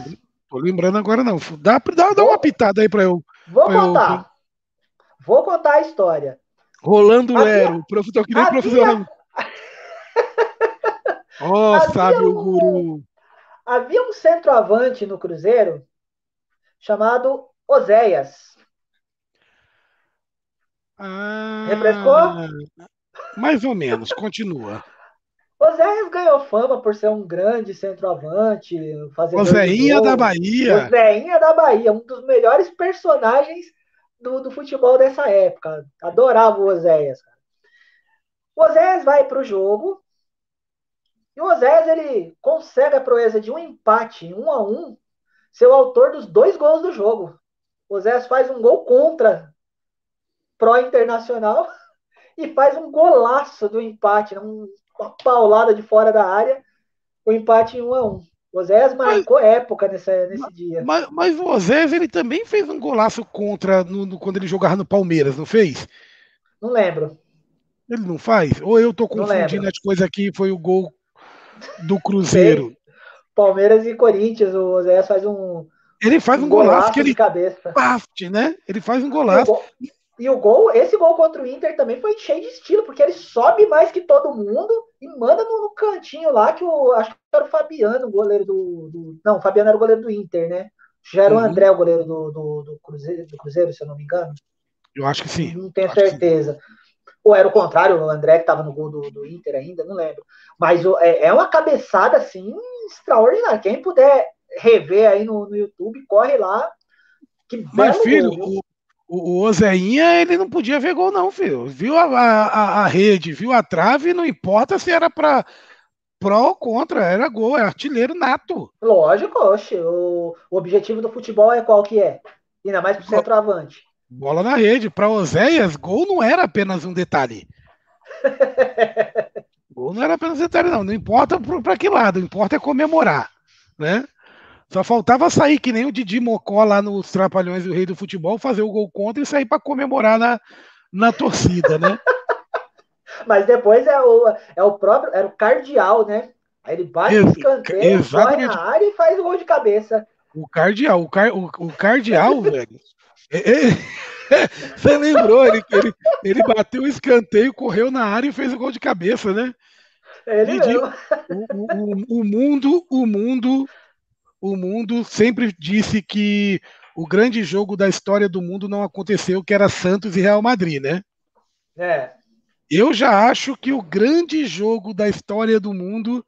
S1: Tô lembrando agora não. Dá, dá, dá uma pitada aí para eu.
S2: Vou contar. Eu... Vou contar a história.
S1: Rolando havia... Lero, professor que nem havia... professor. Ó, oh, sabe o guru.
S2: Havia um centroavante no Cruzeiro chamado Oséias.
S1: Ah,
S2: Refrescou?
S1: Mais ou menos, continua.
S2: Oséias ganhou fama por ser um grande centroavante.
S1: Oséinha da Bahia.
S2: Oséinha da Bahia, um dos melhores personagens do, do futebol dessa época. Adorava o Oséias. O Oséias vai para o jogo e o Oséias ele consegue a proeza de um empate, um a um, ser o autor dos dois gols do jogo. O Oséias faz um gol contra pró-internacional e faz um golaço do empate, um uma paulada de fora da área, o empate em 1 a 1 o Osés marcou mas, época nesse, nesse dia.
S1: Mas, mas o Osés ele também fez um golaço contra no, no, quando ele jogava no Palmeiras, não fez?
S2: Não lembro.
S1: Ele não faz? Ou eu tô confundindo as coisas aqui, foi o gol do Cruzeiro.
S2: Palmeiras e Corinthians, o Osés faz um.
S1: Ele faz um, um golaço, golaço que ele.
S2: Cabeça.
S1: Parte, né? Ele faz um golaço.
S2: E o gol, esse gol contra o Inter também foi cheio de estilo, porque ele sobe mais que todo mundo e manda no, no cantinho lá, que o. Acho que era o Fabiano, o goleiro do, do, Não, o Fabiano era o goleiro do Inter, né? Já era uhum. o André, o goleiro do, do, do, Cruzeiro, do Cruzeiro, se eu não me engano.
S1: Eu acho que sim.
S2: Não tenho certeza. Ou era o contrário, o André que estava no gol do, do Inter ainda, não lembro. Mas é, é uma cabeçada assim extraordinária. Quem puder rever aí no, no YouTube, corre lá.
S1: Que Mas, filho, gol, o, o Ozeinha, ele não podia ver gol, não, filho. Viu a, a, a rede, viu a trave, não importa se era para pró ou contra, era gol, é artilheiro nato.
S2: Lógico, oxe, o, o objetivo do futebol é qual que é? Ainda mais pro centroavante.
S1: Bola na rede. Para Oséias, gol não era apenas um detalhe. gol não era apenas um detalhe, não. Não importa para que lado, importa é comemorar, né? Só faltava sair que nem o Didi Mocó lá nos Trapalhões do Rei do Futebol, fazer o gol contra e sair para comemorar na, na torcida, né?
S2: Mas depois é o, é o próprio, era o cardeal, né? Aí ele bate Ex escanteio, corre na área e faz o gol de cabeça.
S1: O cardeal, o, car, o, o cardeal, velho. É, é, você lembrou, ele, ele, ele bateu o escanteio, correu na área e fez o gol de cabeça, né?
S2: Ele
S1: Didi, o, o, o, mundo, o mundo o mundo sempre disse que o grande jogo da história do mundo não aconteceu, que era Santos e Real Madrid, né?
S2: É.
S1: Eu já acho que o grande jogo da história do mundo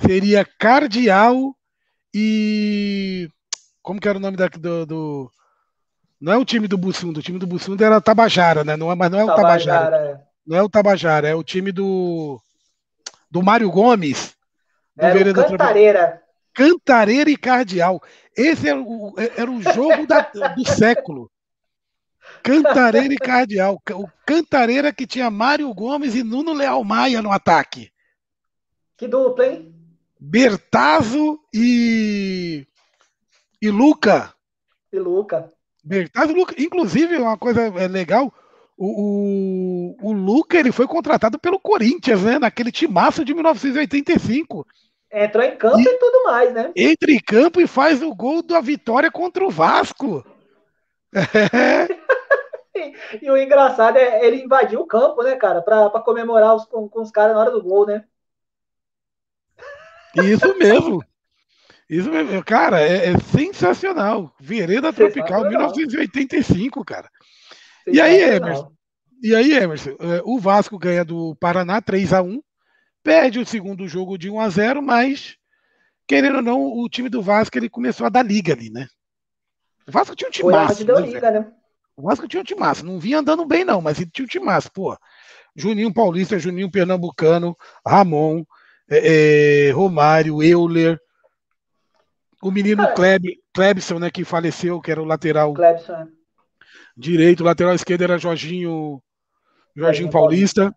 S1: seria Cardeal e. Como que era o nome da, do, do. Não é o time do Bussunda, o time do Bussunda era Tabajara, né? Não é, mas não é o Tabajara. Tabajara. É. Não é o Tabajara, é o time do. Do Mário Gomes.
S2: Do era o Cantareira.
S1: Cantareira e Cardeal. Esse era o, era o jogo da, do século. Cantareira e Cardeal. O Cantareira que tinha Mário Gomes e Nuno Leal Maia no ataque.
S2: Que dupla, hein?
S1: Bertazzo e. E Luca.
S2: E Luca.
S1: Bertazzo e Luca. Inclusive, uma coisa é, legal. O, o, o Luca ele foi contratado pelo Corinthians, né? Naquele timaço de 1985.
S2: Entrou em campo e, e, tudo mais, né?
S1: Entra em campo e faz o gol da vitória contra o Vasco.
S2: É. e, o engraçado é ele invadiu o campo, né, cara, pra, pra comemorar os, com, com os caras na hora do gol, né?
S1: Isso mesmo. Isso mesmo. Cara, é, é sensacional. Vereda Tropical, 1985, cara. E aí, Emerson? E aí, Emerson? É, o Vasco ganha do Paraná 3 a 1 perde o segundo jogo de 1 a 0 mas, querendo ou não, o time do Vasco ele começou a dar liga ali, né? O Vasco tinha um time massa. Né, liga, né? O Vasco tinha um time massa. Não vinha andando bem, não, mas ele tinha um time massa. Pô, Juninho Paulista, Juninho Pernambucano, Ramon, é, é, Romário, Euler, o menino Kleber, Klebson, né, que faleceu, que era o lateral
S2: Klebson, é.
S1: direito, o lateral esquerdo era Jorginho, Jorginho Paulista.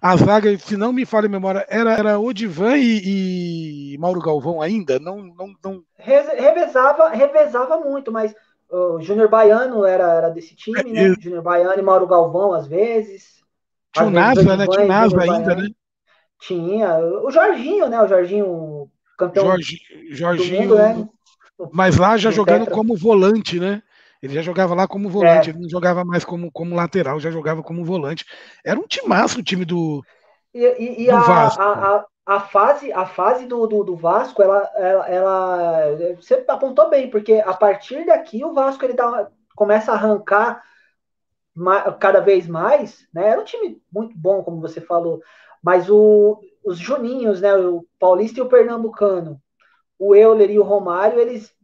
S1: A zaga, se não me falha a memória, era, era Odivan e, e Mauro Galvão ainda? Não, não, não...
S2: Revezava, revezava muito, mas o Júnior Baiano era, era desse time, né? Júnior Baiano e Mauro Galvão, às vezes.
S1: Tinha o NASA, né? Tinha o NASA ainda, Baiano. né?
S2: Tinha. O Jorginho, né? O Jorginho, campeão
S1: Jorge, Jorginho, do mundo, né? Mas lá já jogando tetra. como volante, né? Ele já jogava lá como volante, é. ele não jogava mais como, como lateral, já jogava como volante. Era um timaço o time do,
S2: e, e, e do a, Vasco. A, a, a, fase, a fase do, do, do Vasco, ela, ela, ela, Você apontou bem, porque a partir daqui o Vasco ele dá, começa a arrancar cada vez mais. Né? Era um time muito bom, como você falou. Mas o, os Juninhos, né, o Paulista e o Pernambucano, o Euler e o Romário, eles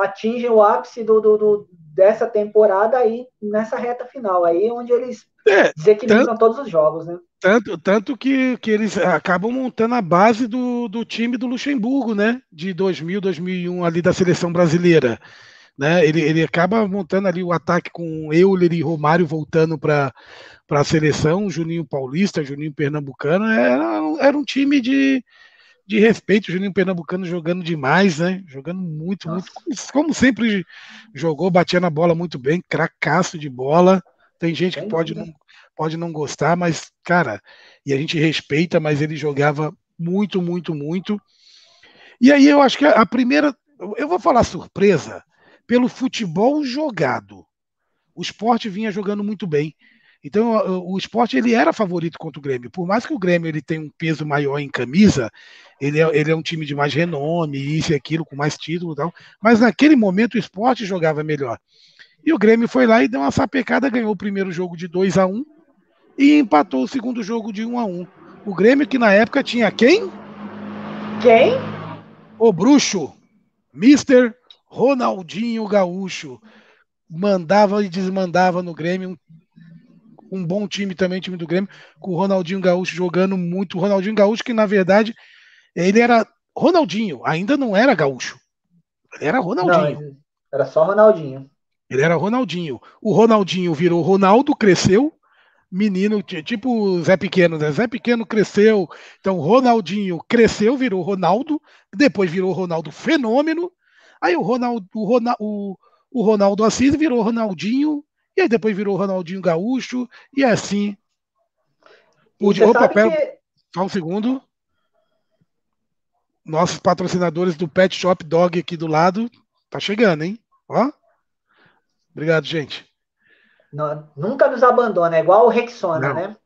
S2: atingem o ápice do, do, do, dessa temporada aí nessa reta final, aí onde eles é, desequilibram tanto, todos os jogos, né?
S1: Tanto, tanto que, que eles acabam montando a base do, do time do Luxemburgo, né? De 2000, 2001 ali da seleção brasileira. Né? Ele, ele acaba montando ali o ataque com Euler e Romário voltando para a seleção, Juninho Paulista, Juninho Pernambucano. Era, era um time de, de respeito, o Juninho Pernambucano jogando demais, né? Jogando muito, Nossa. muito, como sempre jogou, batia na bola muito bem, cracaço de bola. Tem gente que pode não, pode não gostar, mas, cara, e a gente respeita, mas ele jogava muito, muito, muito. E aí eu acho que a primeira, eu vou falar surpresa, pelo futebol jogado. O esporte vinha jogando muito bem. Então, o esporte ele era favorito contra o Grêmio. Por mais que o Grêmio ele tenha um peso maior em camisa, ele é, ele é um time de mais renome, isso e aquilo, com mais título e tal. Mas naquele momento o esporte jogava melhor. E o Grêmio foi lá e deu uma sapecada, ganhou o primeiro jogo de 2 a 1 e empatou o segundo jogo de 1 a 1 O Grêmio que na época tinha quem?
S2: Quem?
S1: O bruxo, Mr. Ronaldinho Gaúcho. Mandava e desmandava no Grêmio, um bom time também, time do Grêmio, com o Ronaldinho Gaúcho jogando muito. O Ronaldinho Gaúcho, que na verdade ele era Ronaldinho, ainda não era Gaúcho. Ele era Ronaldinho. Não,
S2: era só Ronaldinho.
S1: Ele era Ronaldinho. O Ronaldinho virou Ronaldo, cresceu. Menino, tipo Zé Pequeno, né? Zé Pequeno cresceu. Então, Ronaldinho cresceu, virou Ronaldo. Depois virou Ronaldo Fenômeno. Aí o Ronaldo, o, Ronaldo, o, o Ronaldo Assis virou Ronaldinho e aí depois virou Ronaldinho Gaúcho, e assim. O de opa, pera, que... só um segundo. Nossos patrocinadores do Pet Shop Dog aqui do lado. Tá chegando, hein? Ó. Obrigado, gente.
S2: Não, nunca nos abandona, é igual o Rexona, Não. né?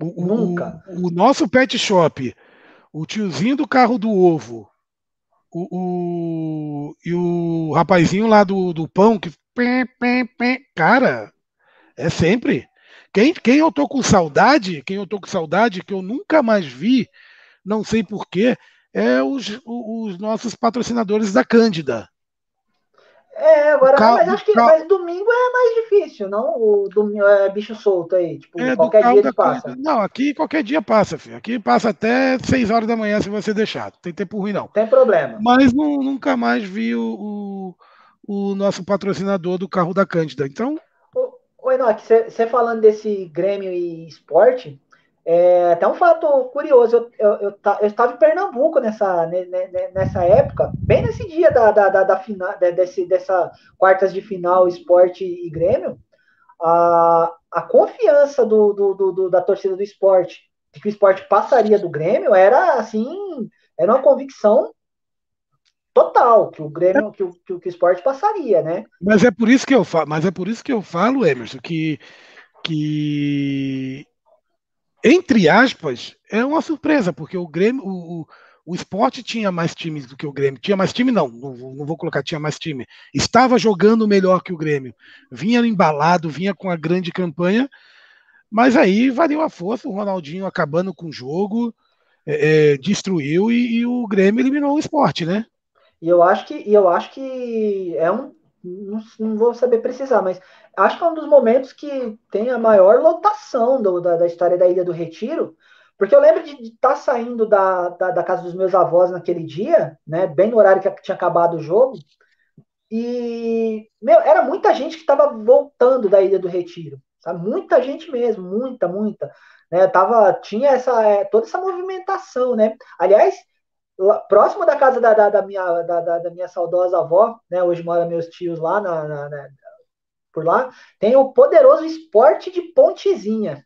S1: O, nunca. O, o, nosso pet shop, o tiozinho do carro do ovo, o, o, e o rapazinho lá do, do pão que Cara, é sempre. Quem, quem eu tô com saudade, quem eu tô com saudade, que eu nunca mais vi, não sei porquê, é os, os nossos patrocinadores da Cândida.
S2: É, agora, carro, mas acho que mas domingo é mais difícil, não? O domingo é bicho solto aí, tipo, é, qualquer dia ele passa.
S1: Não, aqui qualquer dia passa, filho. Aqui passa até 6 horas da manhã se você deixar. Não tem tempo ruim, não.
S2: Tem problema.
S1: Mas não, nunca mais vi o, o o nosso patrocinador do carro da Cândida. Então.
S2: Ô, Enoque, você falando desse Grêmio e esporte, é até um fato curioso. Eu, eu, eu, eu, estava em Pernambuco nessa, nessa época, bem nesse dia da, da, da, da final, desse, dessa quartas de final esporte e Grêmio. A, a confiança do, do, do, da torcida do esporte de que o esporte passaria do Grêmio era assim, era uma convicção total, que o Grêmio, que o, que o, que o esporte passaria, né?
S1: Mas é por isso que eu falo, mas é por isso que eu falo, Emerson, que, que entre aspas, é uma surpresa, porque o Grêmio, o, o, esporte tinha mais times do que o Grêmio. Tinha mais time, não, não, não vou colocar tinha mais time. Estava jogando melhor que o Grêmio. Vinha embalado, vinha com a grande campanha, mas aí valeu a força, o Ronaldinho acabando com o jogo, é, é, destruiu e, e o Grêmio eliminou o esporte, né?
S2: E eu acho que, eu acho que é um. Não, não, vou saber precisar, mas acho que é um dos momentos que tem a maior lotação do, da, da história da Ilha do Retiro, Porque eu lembro de estar tá saindo da, da, da, casa dos meus avós naquele dia, né? Bem no horário que tinha acabado o jogo. E, meu, era muita gente que estava voltando da Ilha do Retiro. Sabe? Muita gente mesmo, muita, muita. Né? Tava, tinha essa, é, toda essa movimentação, né? Aliás, próximo da casa da, da, da minha, da, da, minha saudosa avó, né? Hoje mora meus tios lá na, na, na por lá, tem o poderoso esporte de Pontezinha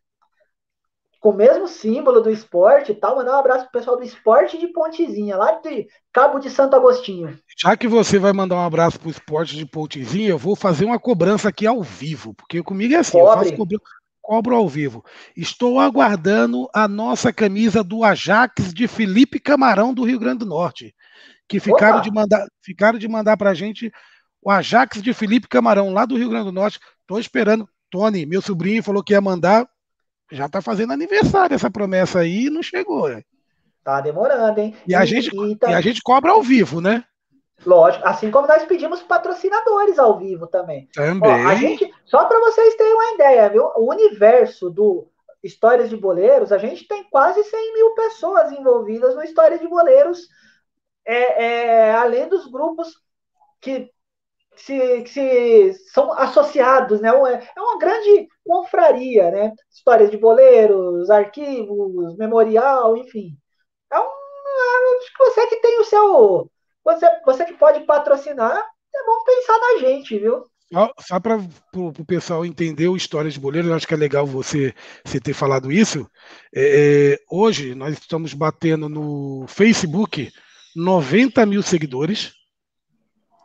S2: com o mesmo símbolo do esporte e tal, mandar um abraço pro pessoal do esporte de Pontezinha, lá de Cabo de Santo Agostinho.
S1: Já que você vai mandar um abraço pro esporte de Pontezinha, eu vou fazer uma cobrança aqui ao vivo, porque comigo é assim, Cobre. eu faço cobrança, cobro ao vivo. Estou aguardando a nossa camisa do Ajax de Felipe Camarão do Rio Grande do Norte, que ficaram Opa. de mandar, ficaram de mandar pra gente o Ajax de Felipe Camarão lá do Rio Grande do Norte. Estou esperando. Tony, meu sobrinho, falou que ia mandar já tá fazendo aniversário essa promessa aí e não chegou. Né?
S2: Tá demorando, hein?
S1: E, e a, gente, e, tá... e a gente cobra ao vivo, né?
S2: Lógico, assim como nós pedimos patrocinadores ao vivo também.
S1: Também. Ó,
S2: a gente, só para vocês terem uma ideia, viu? O universo do Histórias de Boleiros, a gente tem quase 100 mil pessoas envolvidas no Histórias de Boleiros, é, é, além dos grupos que se, que se são associados, né? É uma grande confraria, né? Histórias de boleiros, arquivos, memorial, enfim. É um, acho que você que tem o seu, você, você que pode patrocinar, é bom pensar na gente, viu?
S1: Só para o pessoal entender o História de Boleiro, eu acho que é legal você, você ter falado isso. É, é hoje nós estamos batendo no Facebook 90 mil seguidores.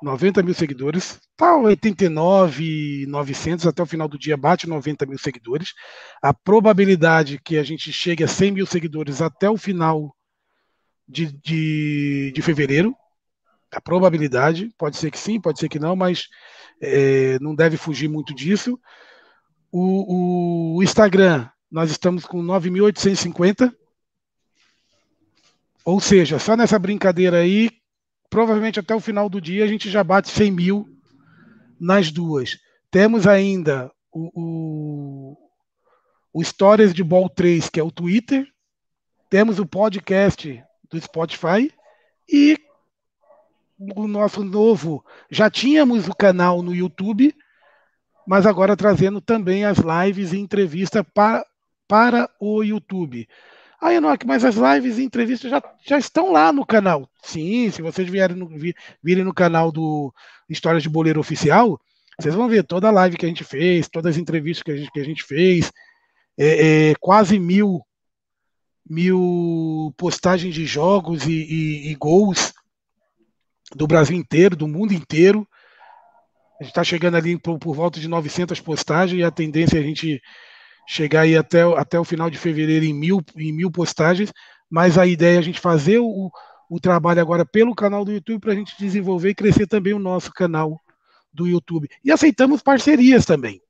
S1: 90 mil seguidores, tá 89,900 até o final do dia bate 90 mil seguidores. A probabilidade que a gente chegue a 100 mil seguidores até o final de, de, de fevereiro, a probabilidade, pode ser que sim, pode ser que não, mas é, não deve fugir muito disso. O, o Instagram, nós estamos com 9.850. Ou seja, só nessa brincadeira aí, provavelmente até o final do dia a gente já bate 100 mil nas duas. Temos ainda o, o, o Stories de Ball 3, que é o Twitter. Temos o podcast do Spotify. E o nosso novo. Já tínhamos o canal no YouTube, mas agora trazendo também as lives e entrevistas para, para o YouTube. Ah, Enoque, mas as lives e entrevistas já, já estão lá no canal. Sim, se vocês vierem no, virem no canal do Histórias de Boleiro Oficial, vocês vão ver toda a live que a gente fez, todas as entrevistas que a gente, que a gente fez, é, é, quase mil, mil postagens de jogos e, e, e gols do Brasil inteiro, do mundo inteiro. A gente está chegando ali por, por volta de 900 postagens e a tendência é a gente chegar aí até, até o final de fevereiro em mil, em mil postagens, mas a ideia é a gente fazer o, o trabalho agora pelo canal do YouTube para a gente desenvolver e crescer também o nosso canal do YouTube. E aceitamos parcerias também.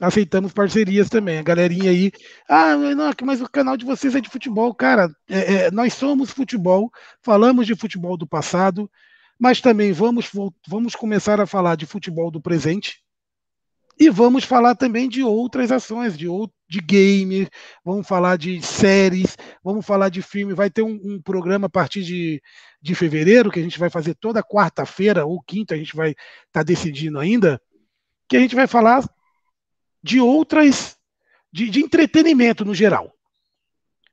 S1: Aceitamos parcerias também. A galerinha aí, ah, não, mas o canal de vocês é de futebol. Cara, é, é, nós somos futebol, falamos de futebol do passado, mas também vamos, vamos começar a falar de futebol do presente, e vamos falar também de outras ações, de, de game, vamos falar de séries, vamos falar de filme. Vai ter um, um programa a partir de, de fevereiro, que a gente vai fazer toda quarta-feira ou quinta, a gente vai estar tá decidindo ainda, que a gente vai falar de outras, de, de entretenimento no geral.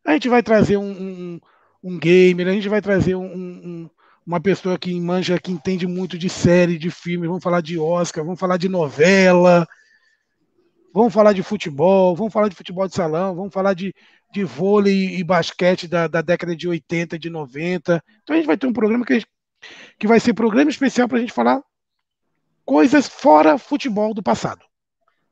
S1: A gente vai trazer um, um, um gamer, a gente vai trazer um, um, uma pessoa que manja, que entende muito de série, de filme, vamos falar de Oscar, vamos falar de novela, vamos falar de futebol, vamos falar de futebol de salão, vamos falar de, de vôlei e basquete da, da década de 80, de 90. Então a gente vai ter um programa que, que vai ser programa especial para a gente falar coisas fora futebol do passado.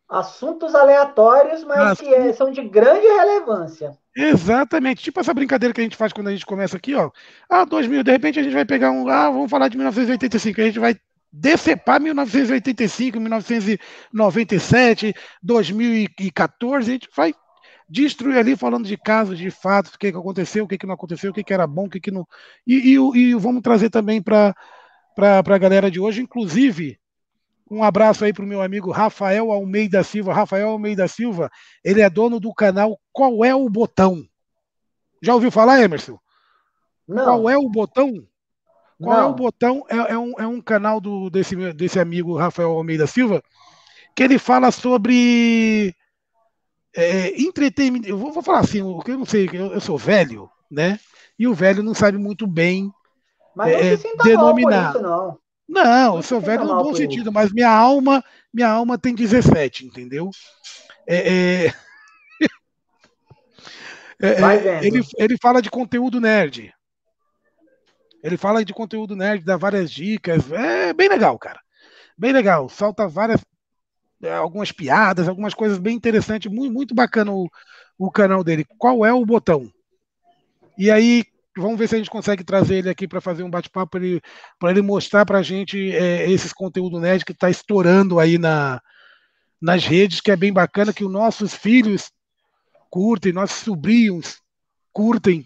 S2: Assuntos aleatórios, mas que é, são de grande relevância.
S1: Exatamente. Tipo essa brincadeira que a gente faz quando a gente começa aqui, ó. Ah, 2000, de repente a gente vai pegar um. Ah, vamos falar de 1985. A gente vai decepar 1985, 1997, 2014. A gente vai destruir ali falando de casos, de fatos, o que, que aconteceu, o que, que não aconteceu, o que, que era bom, o que, que não. E, e, e vamos trazer também para a galera de hoje, inclusive um abraço aí para o meu amigo Rafael Almeida Silva. Rafael Almeida Silva, ele é dono do canal Qual é o Botão? Já ouviu falar, Emerson?
S2: Não.
S1: Qual é o botão? Qual
S2: Não.
S1: é o botão? É, é um, é um canal do, desse, desse amigo Rafael Almeida Silva que ele fala sobre é, entretenimento. Eu vou, vou, falar assim, o que eu não sei, eu, eu, sou velho, né? E o velho não sabe muito bem
S2: mas não
S1: é, denominar.
S2: Isso, não.
S1: Não, eu sou velho no bom sentido, mas minha alma, minha alma tem 17, entendeu? É, é, é, é, ele, ele fala de conteúdo nerd. Ele fala de conteúdo nerd, dá várias dicas. É bem legal, cara. Bem legal. Solta várias. é, Algumas piadas, algumas coisas bem interessantes. Muito, muito bacana o, o canal dele. Qual é o botão? E aí, vamos ver se a gente consegue trazer ele aqui para fazer um bate-papo para ele, pra ele mostrar para a gente é, esses conteúdos nerd que está estourando aí na, nas redes, que é bem bacana, que os nossos filhos curtem, nossos sobrinhos curtem.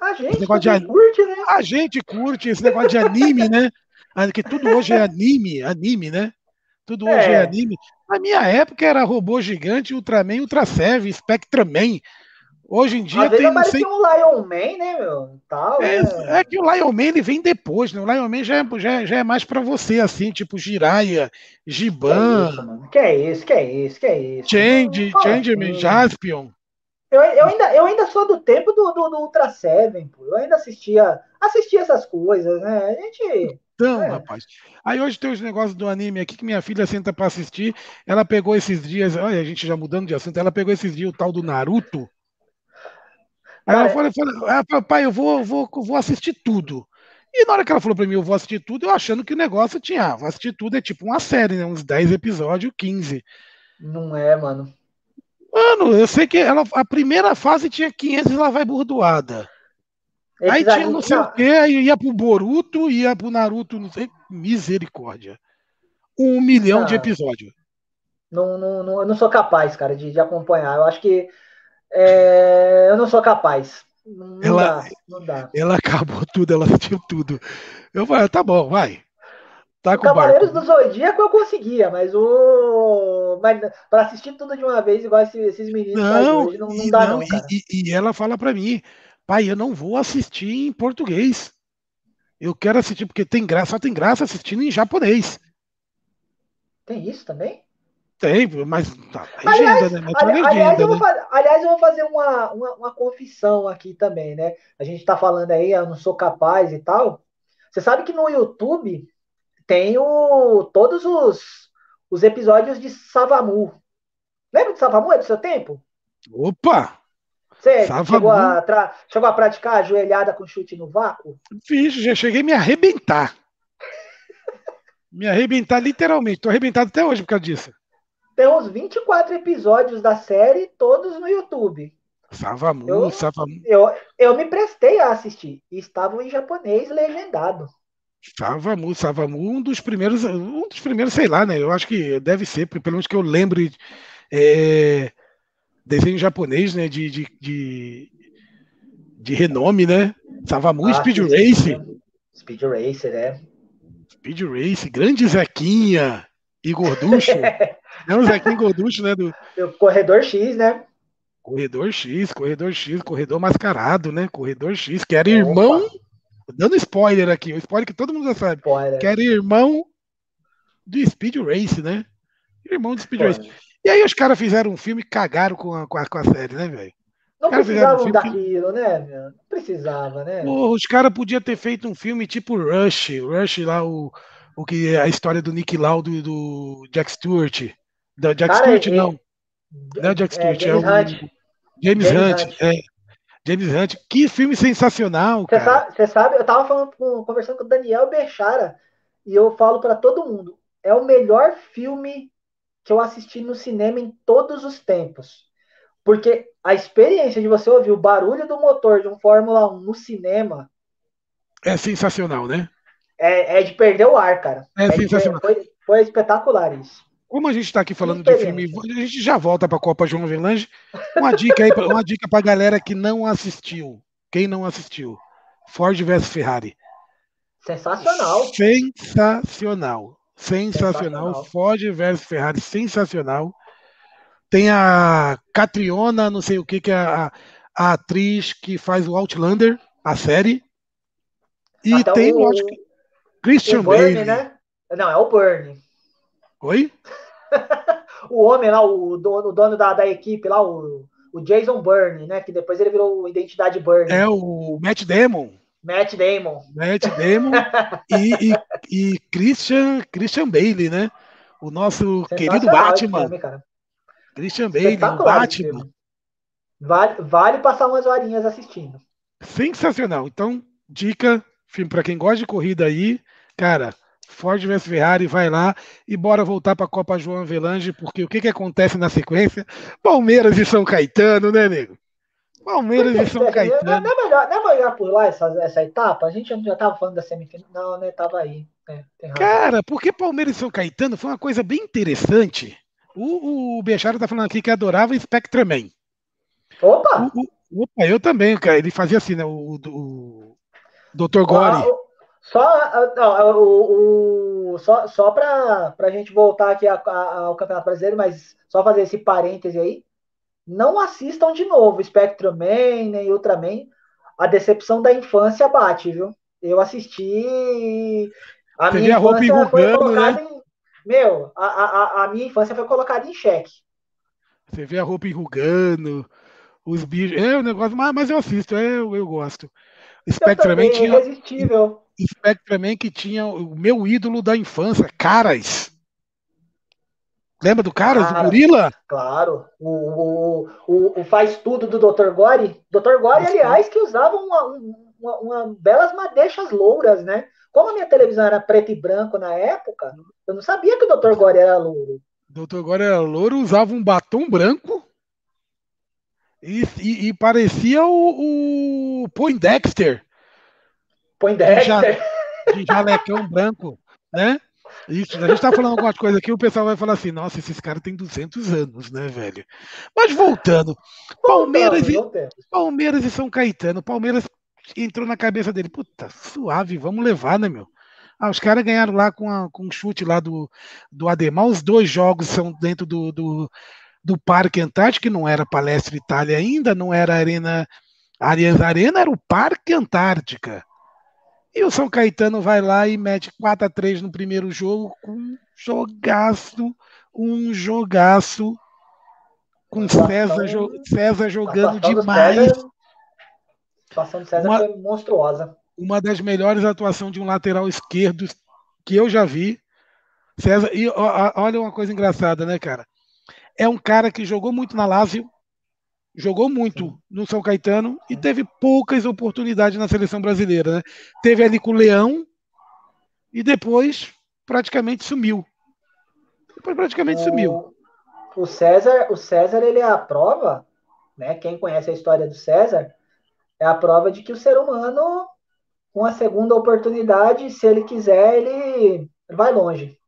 S2: A gente
S1: de
S2: curte, né?
S1: A gente curte esse negócio de anime, né? Ah, Que tudo hoje é anime, anime, né? Tudo hoje é,
S2: É.
S1: anime. Na minha época era robô gigante, Ultraman, Ultra Seven, Spectraman. Hoje em dia
S2: Às
S1: tem sei
S2: aparecia um Lion Man, né, meu? Tal,
S1: É,
S2: né?
S1: é que o Lion Man ele vem depois, né? O Lion Man já é, já, é- já é mais pra você, assim, tipo Jiraiya,
S2: Que é
S1: Giban,
S2: isso, mano? Que é isso, que é isso, que é isso?
S1: Change, Changeman,
S2: assim.
S1: Jaspion.
S2: Eu, eu, ainda, eu ainda sou do tempo do, do, do Ultra Seven, pô. Eu ainda assistia, assistia essas coisas, né? A gente.
S1: Então,
S2: É.
S1: rapaz. Aí hoje tem os negócios do anime aqui que minha filha senta pra assistir. Ela pegou esses dias, olha, a gente já mudando de assunto, ela pegou esses dias o tal do Naruto. Aí ela falou, falou ah, papai, eu vou, vou, vou assistir tudo. E na hora que ela falou pra mim, eu vou assistir tudo, eu achando que o negócio tinha, ah, vou assistir tudo, é tipo uma série, né? Uns 10 episódios, 15.
S2: Não é, mano.
S1: Mano, eu sei que ela, a primeira fase tinha 500 e lá vai burdoada. Aí tinha não sei o que, aí ia pro Boruto, ia pro Naruto, não sei. Misericórdia. Um milhão de
S2: Não.
S1: episódios.
S2: Não, não, não, eu não sou capaz, cara, de, de acompanhar. Eu acho que é, eu não sou capaz. Não,
S1: Ela-
S2: dá, não dá.
S1: Ela acabou tudo, ela assistiu tudo. Eu falei, tá bom, vai. Tá com o barco.
S2: Cavaleiros do Zodíaco eu conseguia, mas o. Mas pra assistir tudo de uma vez, igual esses, esses meninos
S1: Não,
S2: hoje, não, não
S1: e,
S2: dá,
S1: não,
S2: não,
S1: e- e ela fala pra mim, pai, eu não vou assistir em português. Eu quero assistir, porque tem graça, só tem graça assistindo em japonês.
S2: Tem isso também?
S1: Tem, mas tá,
S2: Aliás,
S1: legenda, né? Mas
S2: aliás,
S1: legenda,
S2: eu vou
S1: né?
S2: fa- aliás, eu vou fazer uma, uma, uma confissão aqui também, né? A gente tá falando aí, eu não sou capaz e tal. Você sabe que no YouTube tem o, todos os, os episódios de Savamu. Lembra de Savamu? É do seu tempo?
S1: Opa!
S2: Você
S1: Savamu.
S2: chegou a, tra- chegou a praticar a joelhada com chute no vácuo?
S1: Vixe, já cheguei a me arrebentar. Me arrebentar literalmente. Tô arrebentado até hoje por causa disso.
S2: Tem uns 24 episódios da série, todos no YouTube.
S1: Savamu,
S2: Eu-
S1: Savamu,
S2: Eu, eu me prestei a assistir. Estavam em japonês legendado.
S1: Savamu, Savamu, um dos primeiros, um dos primeiros, sei lá, né? Eu acho que deve ser, pelo menos que eu lembre, é, desenho japonês, né? De, de, de, de renome, né? Savamu,
S2: Ah,
S1: Speed Race.
S2: Speed Racer, é.
S1: Speed Race, grande Zequinha e Gorducho. é o Zequinha e Gorducho, né? Do
S2: Corredor X, né?
S1: Corredor X, Corredor X, Corredor Mascarado, né? Corredor X, que era irmão,
S2: Opa,
S1: dando spoiler aqui, o spoiler que todo mundo já sabe.
S2: spoiler.
S1: que era irmão do Speed Race, né? Irmão do Speed Race. E aí os caras fizeram um filme e cagaram com a, com a, com a série, né, velho?
S2: Não precisavam
S1: um
S2: daquilo, né, meu? Não precisava, né?
S1: Os caras podiam ter feito um filme tipo Rush, Rush lá, o, o que é a história do Nick Lauda e do Jack Stewart. Da, Jack
S2: Cara,
S1: Stewart,
S2: e-
S1: não. Não é Jack
S2: É,
S1: Stewart, é,
S2: James
S1: o
S2: Hunt.
S1: James,
S2: James
S1: Hunt.
S2: Hunt.
S1: É. James Hunt. Que filme sensacional,
S2: Você
S1: cara.
S2: sabe, você sabe, eu tava falando conversando com o Daniel Bechara e eu falo pra todo mundo, é o melhor filme que eu assisti no cinema em todos os tempos. Porque a experiência de você ouvir o barulho do motor de um Fórmula 1 no cinema
S1: É sensacional, né?
S2: é, é de perder o ar, cara.
S1: É
S2: de-
S1: sensacional.
S2: foi, foi espetacular isso.
S1: Como a gente está aqui falando de filme, a gente já volta para a Copa João Avelange. Uma dica aí, uma dica para a galera que não assistiu. Quem não assistiu? Ford vs Ferrari.
S2: Sensacional.
S1: Sensacional. Sensacional.
S2: Sensacional.
S1: Ford vs Ferrari, sensacional. Tem a Catriona, não sei o que, que é a, a atriz que faz o Outlander, a série. E
S2: Até
S1: tem,
S2: o-
S1: acho que, Christian
S2: o
S1: Bale.
S2: né? Não, é o Burnie.
S1: Oi?
S2: O homem lá, o dono, o dono da, da equipe lá, o, o Jason Byrne, né? Que depois ele virou o Identidade Byrne.
S1: É o Matt Damon.
S2: Matt Damon.
S1: Matt Damon e, e, e Christian, Christian Bale, né? O nosso querido Batman.
S2: filme, cara.
S1: Christian Bale, o Batman.
S2: Vale, vale passar umas horinhas assistindo.
S1: Sensacional. Então, dica, filme para quem gosta de corrida aí, cara, Ford vs Ferrari, vai lá e bora voltar para a Copa João Avelange, porque o que, que acontece na sequência? Palmeiras e São Caetano, né, nego? Palmeiras e São
S2: Não,
S1: Caetano.
S2: não é melhor, não é melhor por lá essa, essa etapa? A gente já tava falando da semifinal. Não, né? Tava aí. É.
S1: Cara, porque Palmeiras e São Caetano foi uma coisa bem interessante. O, o Bechara tá falando aqui que adorava Spectraman.
S2: Opa!
S1: O- o- opa, eu também, cara. Ele fazia assim, né? O, o, o Dr. Gore.
S2: Só, não, o, o- só, só para a gente voltar aqui ao Campeonato Brasileiro, mas só fazer esse parêntese aí. Não assistam de novo Spectrum Man nem Ultraman. A decepção da infância bate, viu? Eu assisti. A
S1: Você
S2: minha
S1: vê a roupa
S2: infância foi
S1: enrugando,
S2: colocada em. Meu, a, a, a- minha infância foi colocada em xeque.
S1: Você vê a roupa enrugando, os bichos. É o negócio, mas, mas eu assisto, é, eu, eu gosto.
S2: Também, é
S1: tinha,
S2: irresistível.
S1: Spectraman que tinha o meu ídolo da infância, Caras. Lembra do Caras, do
S2: Caras.
S1: gorila?
S2: Claro, o, o, o, o faz tudo do Dr. Gore. Dr. Gore, aliás, que usava uma, uma, uma belas madeixas louras, né? Como a minha televisão era preto e branco na época, eu não sabia que o Dr. Gore era louro.
S1: Doutor Gore era louro, usava um batom branco e, e- e parecia o, o Poindexter,
S2: Põe Dexter.
S1: de jalecão branco, né? Isso, a gente tá falando alguma coisa aqui, o pessoal vai falar assim, nossa, esses caras têm 200 anos, né, velho? Mas voltando, Palmeiras e, Palmeiras e São Caetano. Palmeiras entrou na cabeça dele, puta, suave, vamos levar, né, meu? Ah, os caras ganharam lá com, a- com um chute lá do, do Ademar. Os dois jogos são dentro do, do, do Parque Antártico, que não era Palestra Itália ainda, não era Arena Arias Arena, era o Parque Antártica. E o São Caetano vai lá e mete 4 a 3 no primeiro jogo, com um jogaço, um jogaço, com César, César jogando demais.
S2: César- A atuação do César
S1: Uma-
S2: foi monstruosa.
S1: uma das melhores atuações de um lateral esquerdo que eu já vi. César, e olha uma coisa engraçada, né, cara? É um cara que jogou muito na Lazio, jogou muito no São Caetano e teve poucas oportunidades na seleção brasileira, né? Teve ali com o Leão e depois praticamente sumiu. Depois praticamente sumiu.
S2: O, o César, o César, ele é a prova, né? Quem conhece a história do César, é a prova de que o ser humano, com a segunda oportunidade, se ele quiser, ele vai longe.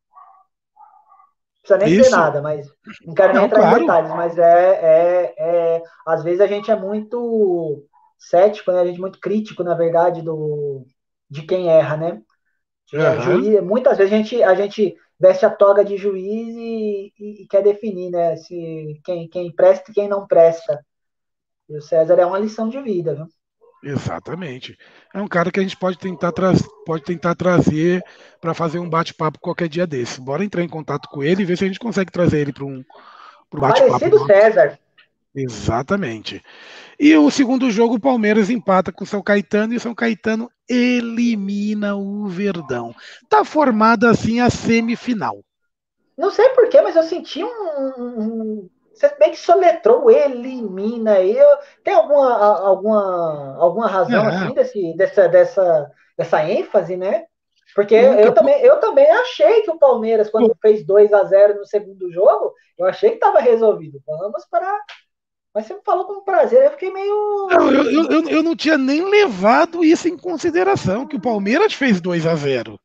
S2: Não precisa nem
S1: Isso.
S2: dizer nada, mas não quero nem entrar
S1: claro.
S2: em detalhes, mas é, é, é. Às vezes a gente é muito cético, né? A gente é muito crítico, na verdade, do, de quem erra, né? É,
S1: Aham.
S2: juiz- muitas vezes a gente, a gente veste a toga de juiz e, e- e quer definir, né? Se quem, quem presta e quem não presta. E o César é uma lição de vida, viu?
S1: Exatamente. É um cara que a gente pode tentar, pode tentar trazer para fazer um bate-papo qualquer dia desse. Bora entrar em contato com ele e ver se a gente consegue trazer ele para um pro bate-papo.
S2: Parecido. César.
S1: Exatamente. E o segundo jogo, o Palmeiras empata com o São Caetano e o São Caetano elimina o Verdão. Tá formada assim a semifinal.
S2: Não sei porquê, mas eu senti um- um- Você bem que soletrou, elimina aí. Eu- Tem alguma, alguma, alguma razão
S1: É.
S2: assim desse, dessa, dessa, dessa ênfase, né? Porque
S1: Nunca-
S2: eu também, eu também achei que o Palmeiras, quando fez 2 a 0 no segundo jogo, eu achei que estava resolvido. Vamos para. Mas você me falou com prazer, eu fiquei meio.
S1: Não, eu, eu, eu- eu não tinha nem levado isso em consideração, que o Palmeiras fez 2 a 0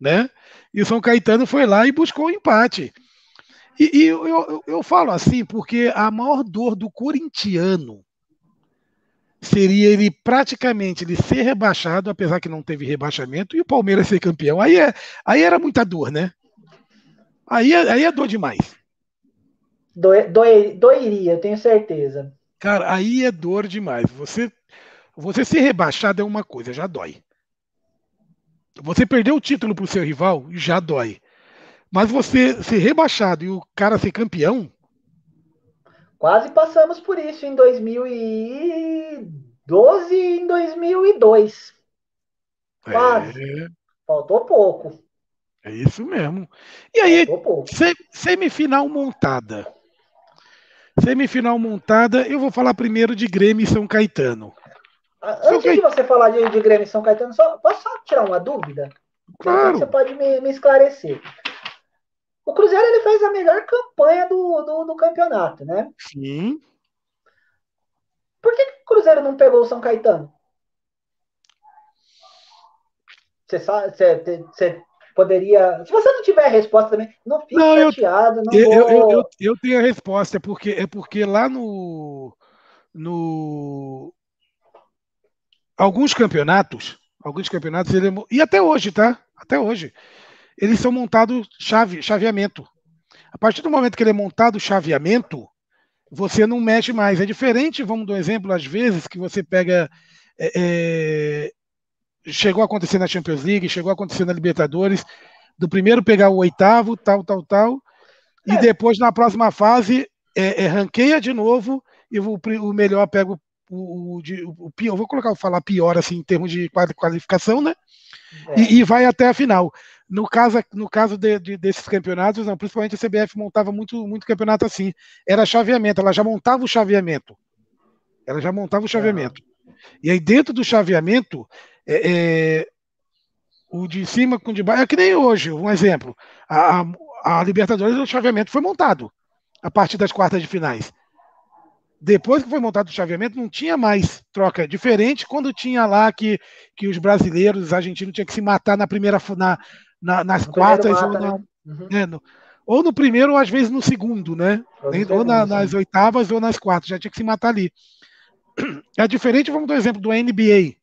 S1: né? E o São Caetano foi lá e buscou o empate. E, e eu, eu, eu falo assim, porque a maior dor do corintiano seria ele praticamente ele ser rebaixado, apesar que não teve rebaixamento, e o Palmeiras ser campeão. Aí, é, aí era muita dor, né? Aí, é- aí é dor demais.
S2: Doi, doi- doeria, eu tenho certeza.
S1: Cara, aí é dor demais. Você, você ser rebaixado é uma coisa, já dói. Você perder o título pro seu rival, já dói. Mas você ser rebaixado e o cara ser campeão.
S2: Quase passamos por isso em 2012 e em 2002. Quase. É... Faltou pouco.
S1: É isso mesmo. E aí, semifinal montada. Semifinal montada, eu vou falar primeiro de Grêmio e São Caetano.
S2: Antes de você falar de, de Grêmio e São Caetano, só, posso só tirar uma dúvida?
S1: Claro.
S2: Você pode me, me, esclarecer. O Cruzeiro ele fez a melhor campanha do, do, do campeonato, né?
S1: Sim.
S2: Por que, que o Cruzeiro não pegou o São Caetano? Você sabe, você, você poderia. Se você não tiver a resposta também, não fique não, chateado. Eu, não
S1: eu, eu, eu, eu, tenho a resposta, é porque, é porque lá no. no alguns campeonatos, alguns campeonatos, ele, é e até hoje, tá? Até hoje, eles são montados chave, chaveamento. A partir do momento que ele é montado chaveamento, você não mexe mais. É diferente, vamos dar um exemplo, às vezes, que você pega. É, é chegou a acontecer na Champions League, chegou a acontecer na Libertadores, do primeiro pegar o oitavo, tal, tal, tal, e é. depois na próxima fase é, é, ranqueia de novo e o, o melhor pega o, o, o, o pior, vou colocar, falar pior assim em termos de qualificação, né? É. E, e, vai até a final. No caso, no caso de, de, desses campeonatos, não, principalmente a CBF montava muito, muito campeonato assim. Era chaveamento, ela já montava o chaveamento. Ela já montava o chaveamento. E aí, dentro do chaveamento, é, é, o de cima com o de baixo. É que nem hoje, um exemplo. A, a Libertadores, o chaveamento foi montado a partir das quartas de finais. Depois que foi montado o chaveamento, não tinha mais troca. Diferente quando tinha lá que, que os brasileiros, os argentinos, tinham que se matar na primeira na, na nas no quartas mata, ou, na, né? uhum. né, no, ou no primeiro, ou às vezes no segundo, né? Ou, ou na, nas oitavas ou nas quartas, já tinha que se matar ali. É diferente, vamos dar um exemplo do NBA.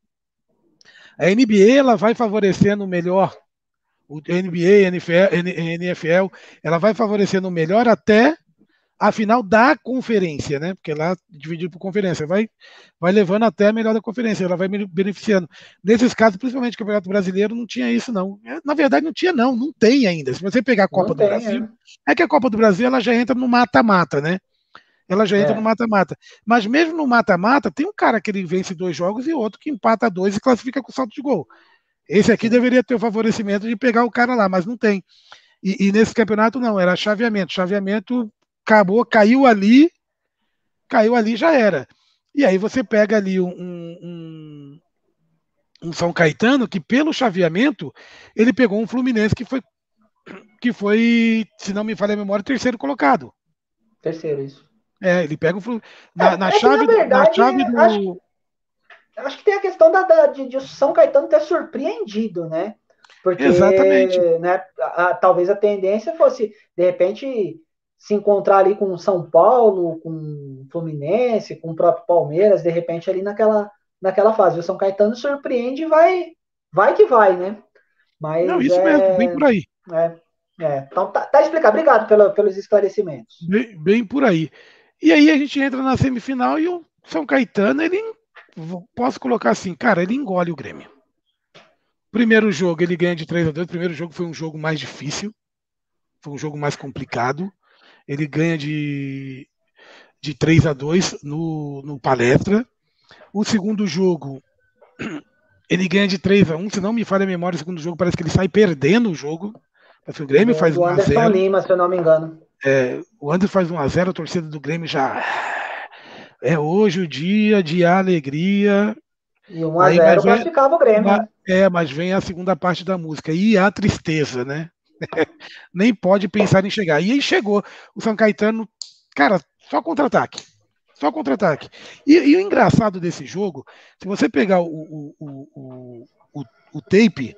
S1: A NBA ela vai favorecendo melhor, o NBA, NFL, NFL, ela vai favorecendo melhor até a final da conferência, né? Porque lá dividido por conferência, vai, vai levando até a melhor da conferência, ela vai beneficiando. Nesses casos, principalmente o Campeonato Brasileiro, não tinha isso, não. É, na verdade, não tinha, não, não tem ainda. Se você pegar a Copa não do tem, Brasil, é. é que a Copa do Brasil ela já entra no mata-mata, né? ela já entra é. no mata-mata. Mas mesmo no mata-mata, tem um cara que ele vence dois jogos e outro que empata dois e classifica com salto de gol. Esse aqui deveria ter o favorecimento de pegar o cara lá, mas não tem. E, e nesse campeonato não, era chaveamento. Chaveamento acabou, caiu ali, caiu ali já era. E aí você pega ali um, um, um São Caetano que pelo chaveamento ele pegou um Fluminense que foi que foi, se não me falha a memória, terceiro colocado.
S2: Terceiro, isso.
S1: É, ele pega o na, é, na é chave, na, verdade, na chave do.
S2: Acho, acho, que tem a questão da, da de, de São Caetano ter surpreendido, né? Porque,
S1: Exatamente.
S2: Né, a, a, talvez a tendência fosse, de repente, se encontrar ali com São Paulo, com Fluminense, com o próprio Palmeiras, de repente ali naquela, naquela fase. O São Caetano surpreende e vai, vai que vai, né? Mas,
S1: Não, isso é, mesmo, bem por aí.
S2: É, é. Então tá, tá explicado. Obrigado pelo, pelos esclarecimentos.
S1: Bem, bem por aí. E aí a gente entra na semifinal e o São Caetano, ele posso colocar assim, cara, ele engole o Grêmio. Primeiro jogo ele ganha de 3 a 2, primeiro jogo foi um jogo mais difícil, foi um jogo mais complicado. Ele ganha de de 3 a 2 no, no palestra. O segundo jogo ele ganha de 3 a 1, se não me falha a memória, o segundo jogo parece que ele sai perdendo o jogo. Parece que o Grêmio é, faz 1 a 0.
S2: Lima, se eu não me engano.
S1: É, o André faz 1x0, a torcida do Grêmio já. É hoje o dia de alegria.
S2: E 1x0 classificava o Grêmio.
S1: É, mas vem a segunda parte da música. E a tristeza, né? Nem pode pensar em chegar. E aí chegou. O São Caetano, cara, só contra-ataque. Só contra-ataque. E, e, o engraçado desse jogo, se você pegar o, o, o, o, o tape,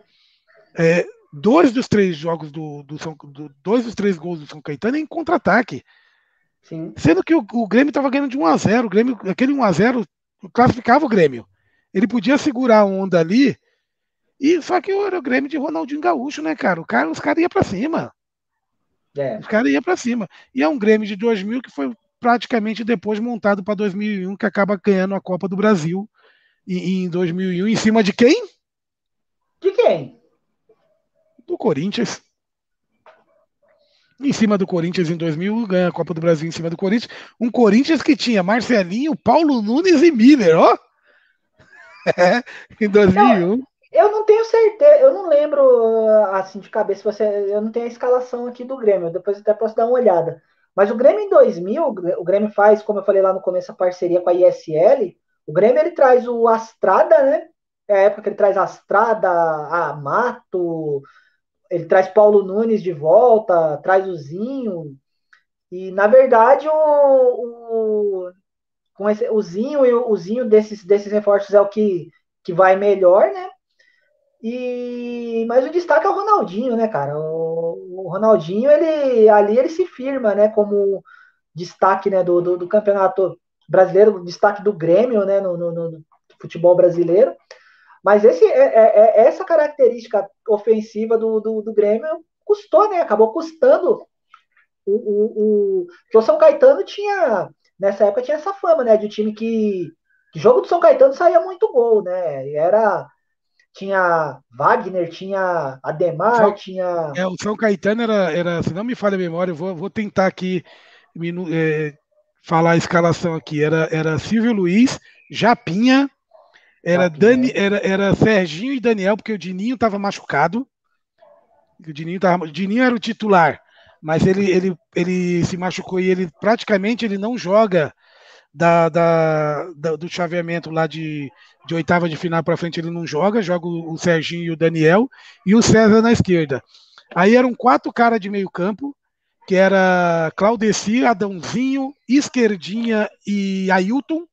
S1: é, dois dos três jogos do, do, São, do dois dos três gols do São Caetano é em contra-ataque. Sendo que o, o Grêmio estava ganhando de 1 a 0 o Grêmio, aquele 1 a 0 classificava o Grêmio. Ele podia segurar a onda ali, e só que era o Grêmio de Ronaldinho Gaúcho, né, cara? O cara os caras iam para cima. É. Os caras iam para cima. E é um Grêmio de 2000 que foi praticamente depois montado para 2001, que acaba ganhando a Copa do Brasil em 2001, em cima de quem?
S2: De quem?
S1: Do Corinthians. Em cima do Corinthians em 2000, ganha a Copa do Brasil em cima do Corinthians. Um Corinthians que tinha Marcelinho, Paulo Nunes e Miller, ó. É, em 2001.
S2: Não, eu não tenho certeza, eu não lembro assim de cabeça, você, eu não tenho a escalação aqui do Grêmio, depois até posso dar uma olhada. Mas o Grêmio em 2000, o Grêmio faz, como eu falei lá no começo, a parceria com a ISL. O Grêmio ele traz o Astrada, né? É a época que ele traz Astrada, a Mato, ele traz Paulo Nunes de volta, traz o Zinho. E na verdade o, o com esse, o Zinho e o, o Zinho desses, desses reforços é o que, que vai melhor, né? E mas o destaque é o Ronaldinho, né, cara? O, o Ronaldinho ele ali ele se firma, né, como destaque, né, do, do, do campeonato brasileiro, destaque do Grêmio, né, no, no, no futebol brasileiro. Mas esse, é, é, é, essa característica ofensiva do, do, do, Grêmio custou, né? Acabou custando o, o, o, que o São Caetano tinha, nessa época tinha essa fama, né? De time que, que jogo do São Caetano saía muito gol, né? E era tinha Wagner, tinha Ademar, São, tinha.
S1: É, o São Caetano era, era, se não me falha a memória, eu vou, vou tentar aqui é, falar a escalação aqui. Era, era Silvio Luiz, Japinha, era, Dani, era, era Serginho e Daniel, porque o Dininho estava machucado. O Dininho, tava, o Dininho era o titular, mas ele, ele, ele se machucou e ele praticamente ele não joga da, da, da do chaveamento lá de, de oitava de final para frente, ele não joga, joga o, Serginho e o Daniel e o César na esquerda. Aí eram quatro caras de meio campo, que era Claudeci, Adãozinho, Esquerdinha e Ailton.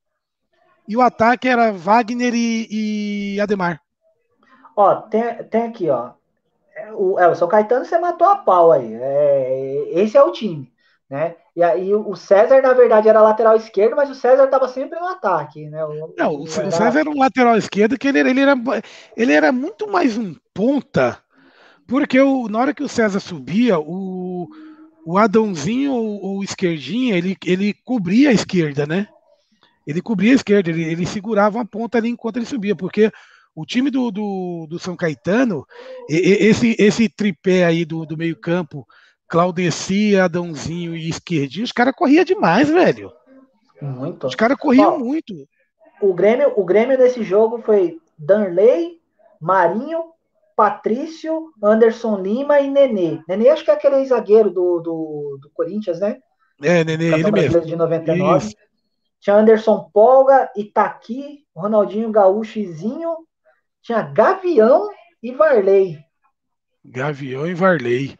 S1: E o ataque era Wagner e, e Ademar.
S2: Ó, tem, tem aqui, ó. É, o, é, o São Caetano você matou a pau aí. É, esse é o time. Né? E aí o César, na verdade, era lateral esquerdo, mas o César estava sempre no ataque, né?
S1: O, Não, o, era... o César era um lateral esquerdo que ele, ele, era, ele era muito mais um ponta, porque o, na hora que o César subia, o, o Adãozinho ou o esquerdinha, ele, ele cobria a esquerda, né? ele cobria a esquerda, ele, ele segurava uma ponta ali enquanto ele subia, porque o time do, do, do São Caetano, esse, esse tripé aí do, do meio-campo, Claudeci, Adãozinho e Esquerdinho, os caras corriam demais, velho.
S2: Muito.
S1: Os caras corriam muito.
S2: O Grêmio, o Grêmio nesse jogo foi Danley, Marinho, Patrício, Anderson Lima e Nenê. Nenê acho que é aquele zagueiro do, do, do Corinthians, né?
S1: É, Nenê, ele mesmo.
S2: De 99. Isso. Tinha Anderson Polga, Itaqui, Ronaldinho Gaúcho e Zinho. Tinha Gavião e Varley.
S1: Gavião e Varley.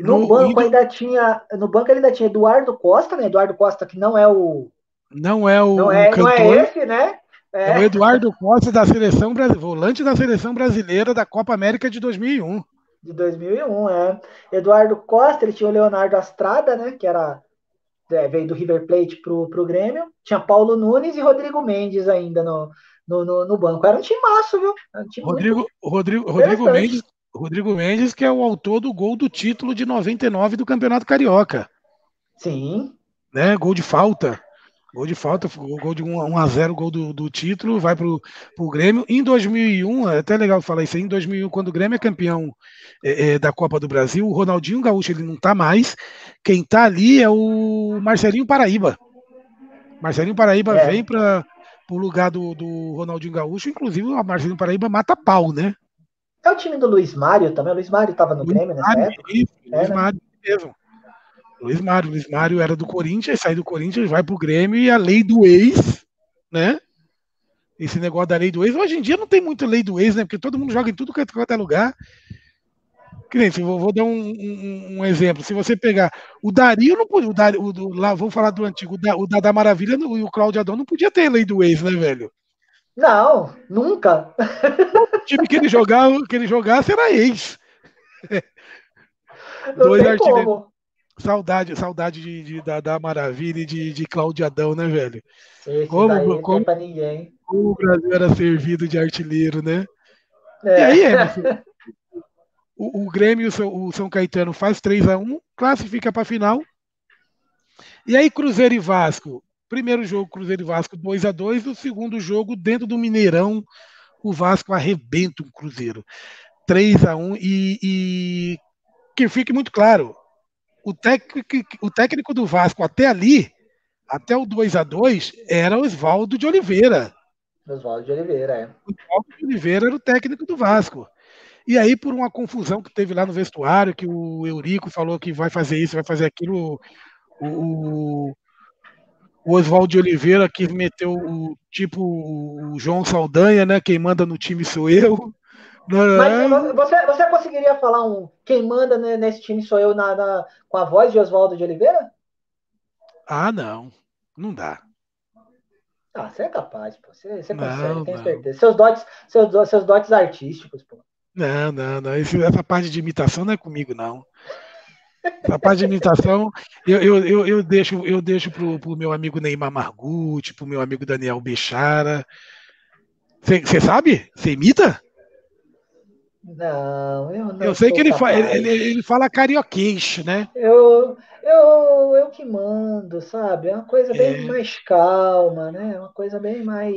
S2: No, no banco indo... ainda tinha. No banco ainda tinha Eduardo Costa, né? Eduardo Costa, que não é o.
S1: Não é o.
S2: Não é, cantor, não é esse, né?
S1: É. é o Eduardo Costa da seleção volante da seleção brasileira da Copa América de 2001.
S2: De 2001, é. Eduardo Costa, ele tinha o Leonardo Astrada, né? Que era é, veio do River Plate pro, pro Grêmio. Tinha Paulo Nunes e Rodrigo Mendes ainda no, no, no, no banco. Era um viu? Um time
S1: Rodrigo, Rodrigo, Rodrigo Mendes, Rodrigo Mendes, que é o autor do gol do título de 99 do Campeonato Carioca.
S2: Sim.
S1: Né? Gol de falta. Gol de falta, gol de 1 a 0 gol do, do título, vai pro, pro Grêmio. Em 2001, é até legal falar isso aí, em 2001, quando o Grêmio é campeão é, é, da Copa do Brasil, o Ronaldinho Gaúcho ele não tá mais, quem tá ali é o Marcelinho Paraíba. Marcelinho Paraíba é. vem para o lugar do, do Ronaldinho Gaúcho, inclusive o Marcelinho Paraíba mata pau, né?
S2: É o time do Luiz Mário também, o Luiz Mário tava no Luiz Grêmio nessa Mário, época? Isso,
S1: é, Luiz né? Mário mesmo. Luiz Mário. Luiz Mário era do Corinthians, sai do Corinthians, vai pro Grêmio e a lei do ex, né? Esse negócio da lei do ex. Hoje em dia não tem muito lei do ex, né? Porque todo mundo joga em tudo quanto é lugar. Cliente, vou, vou dar um, um, um, exemplo. Se você pegar o Dario, não podia. O Dario, o, lá, vamos falar do antigo. O da, o da, Maravilha e o Claudio Adão não podia ter lei do ex, né, velho?
S2: Não, nunca.
S1: O time que ele jogava, que ele jogasse era ex.
S2: Não Dois artilheiros.
S1: Saudade, saudade de, de da, da, Maravilha e de, de Cláudio Adão, né, velho?
S2: Esse como, como, pra ninguém.
S1: como o Brasil era servido de artilheiro, né? É. E aí, Emerson, o, o Grêmio, o São Caetano faz 3 a 1 classifica para a final. E aí, Cruzeiro e Vasco. Primeiro jogo, Cruzeiro e Vasco 2 a 2 O segundo jogo, dentro do Mineirão, o Vasco arrebenta o Cruzeiro. 3 a 1 e, e que fique muito claro, o técnico, o técnico do Vasco até ali, até o 2 a 2 era o Oswaldo de Oliveira.
S2: Oswaldo de Oliveira, é.
S1: Oswaldo de Oliveira era o técnico do Vasco. E aí, por uma confusão que teve lá no vestuário, que o Eurico falou que vai fazer isso, vai fazer aquilo, o, o Oswaldo de Oliveira que meteu o tipo o João Saldanha, né? Quem manda no time sou eu.
S2: Mas você, você conseguiria falar um quem manda nesse time sou eu na, na com a voz de Oswaldo de Oliveira?
S1: Ah, não. Não dá.
S2: Ah, você é capaz, pô. Você, você consegue, tenho certeza. Seus dotes, seus, seus dotes artísticos, pô.
S1: Não, não, não. essa parte de imitação não é comigo, não. Essa parte de imitação, eu, eu, eu, eu deixo, eu deixo pro, pro meu amigo Neymar Margutti, pro meu amigo Daniel Bechara. Você sabe? Você imita?
S2: Não, eu não.
S1: Eu sei que ele, fa ele, ele, fala carioquês, né?
S2: Eu, eu, eu que mando, sabe? É uma coisa bem é. mais calma, né? É uma coisa bem mais.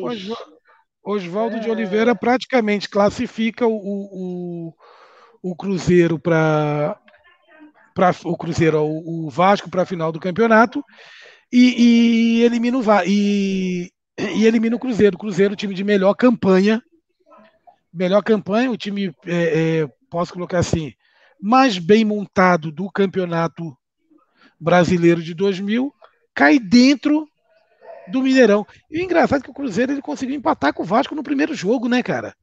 S1: Oswaldo é. de Oliveira praticamente classifica o, o, o Cruzeiro para o Cruzeiro, o, o Vasco para a final do campeonato e, e elimina o e, e elimina o Cruzeiro. O Cruzeiro, time de melhor campanha melhor campanha, o time, é, é, posso colocar assim, mais bem montado do campeonato brasileiro de 2000, cai dentro do Mineirão. E o engraçado é que o Cruzeiro ele conseguiu empatar com o Vasco no primeiro jogo, né, cara?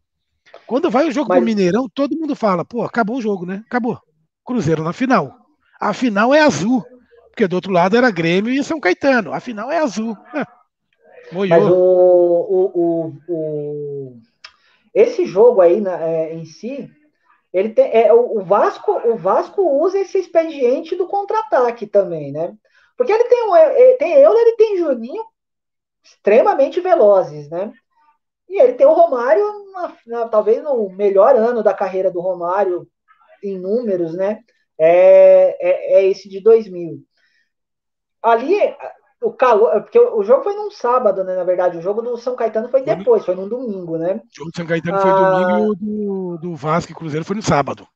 S1: Quando vai o jogo Mas... do Mineirão, todo mundo fala, pô, acabou o jogo, né? Acabou. Cruzeiro na final. A final é azul, porque do outro lado era Grêmio e São Caetano. A final é azul.
S2: Mas o, o, o, o, esse jogo aí na, é, em si, ele tem, é, o, Vasco, o Vasco usa esse expediente do contra-ataque também, né? Porque ele tem, ele tem Euler, ele tem Juninho extremamente velozes, né? E ele tem o Romário, na, na, talvez no melhor ano da carreira do Romário em números, né? É, é, é esse de 2000. Ali, o calor, é porque o jogo foi num sábado, né? Na verdade, o jogo do São Caetano foi depois, foi num domingo, né?
S1: O jogo do São Caetano ah, foi domingo e o do, do Vasco e Cruzeiro foi no sábado.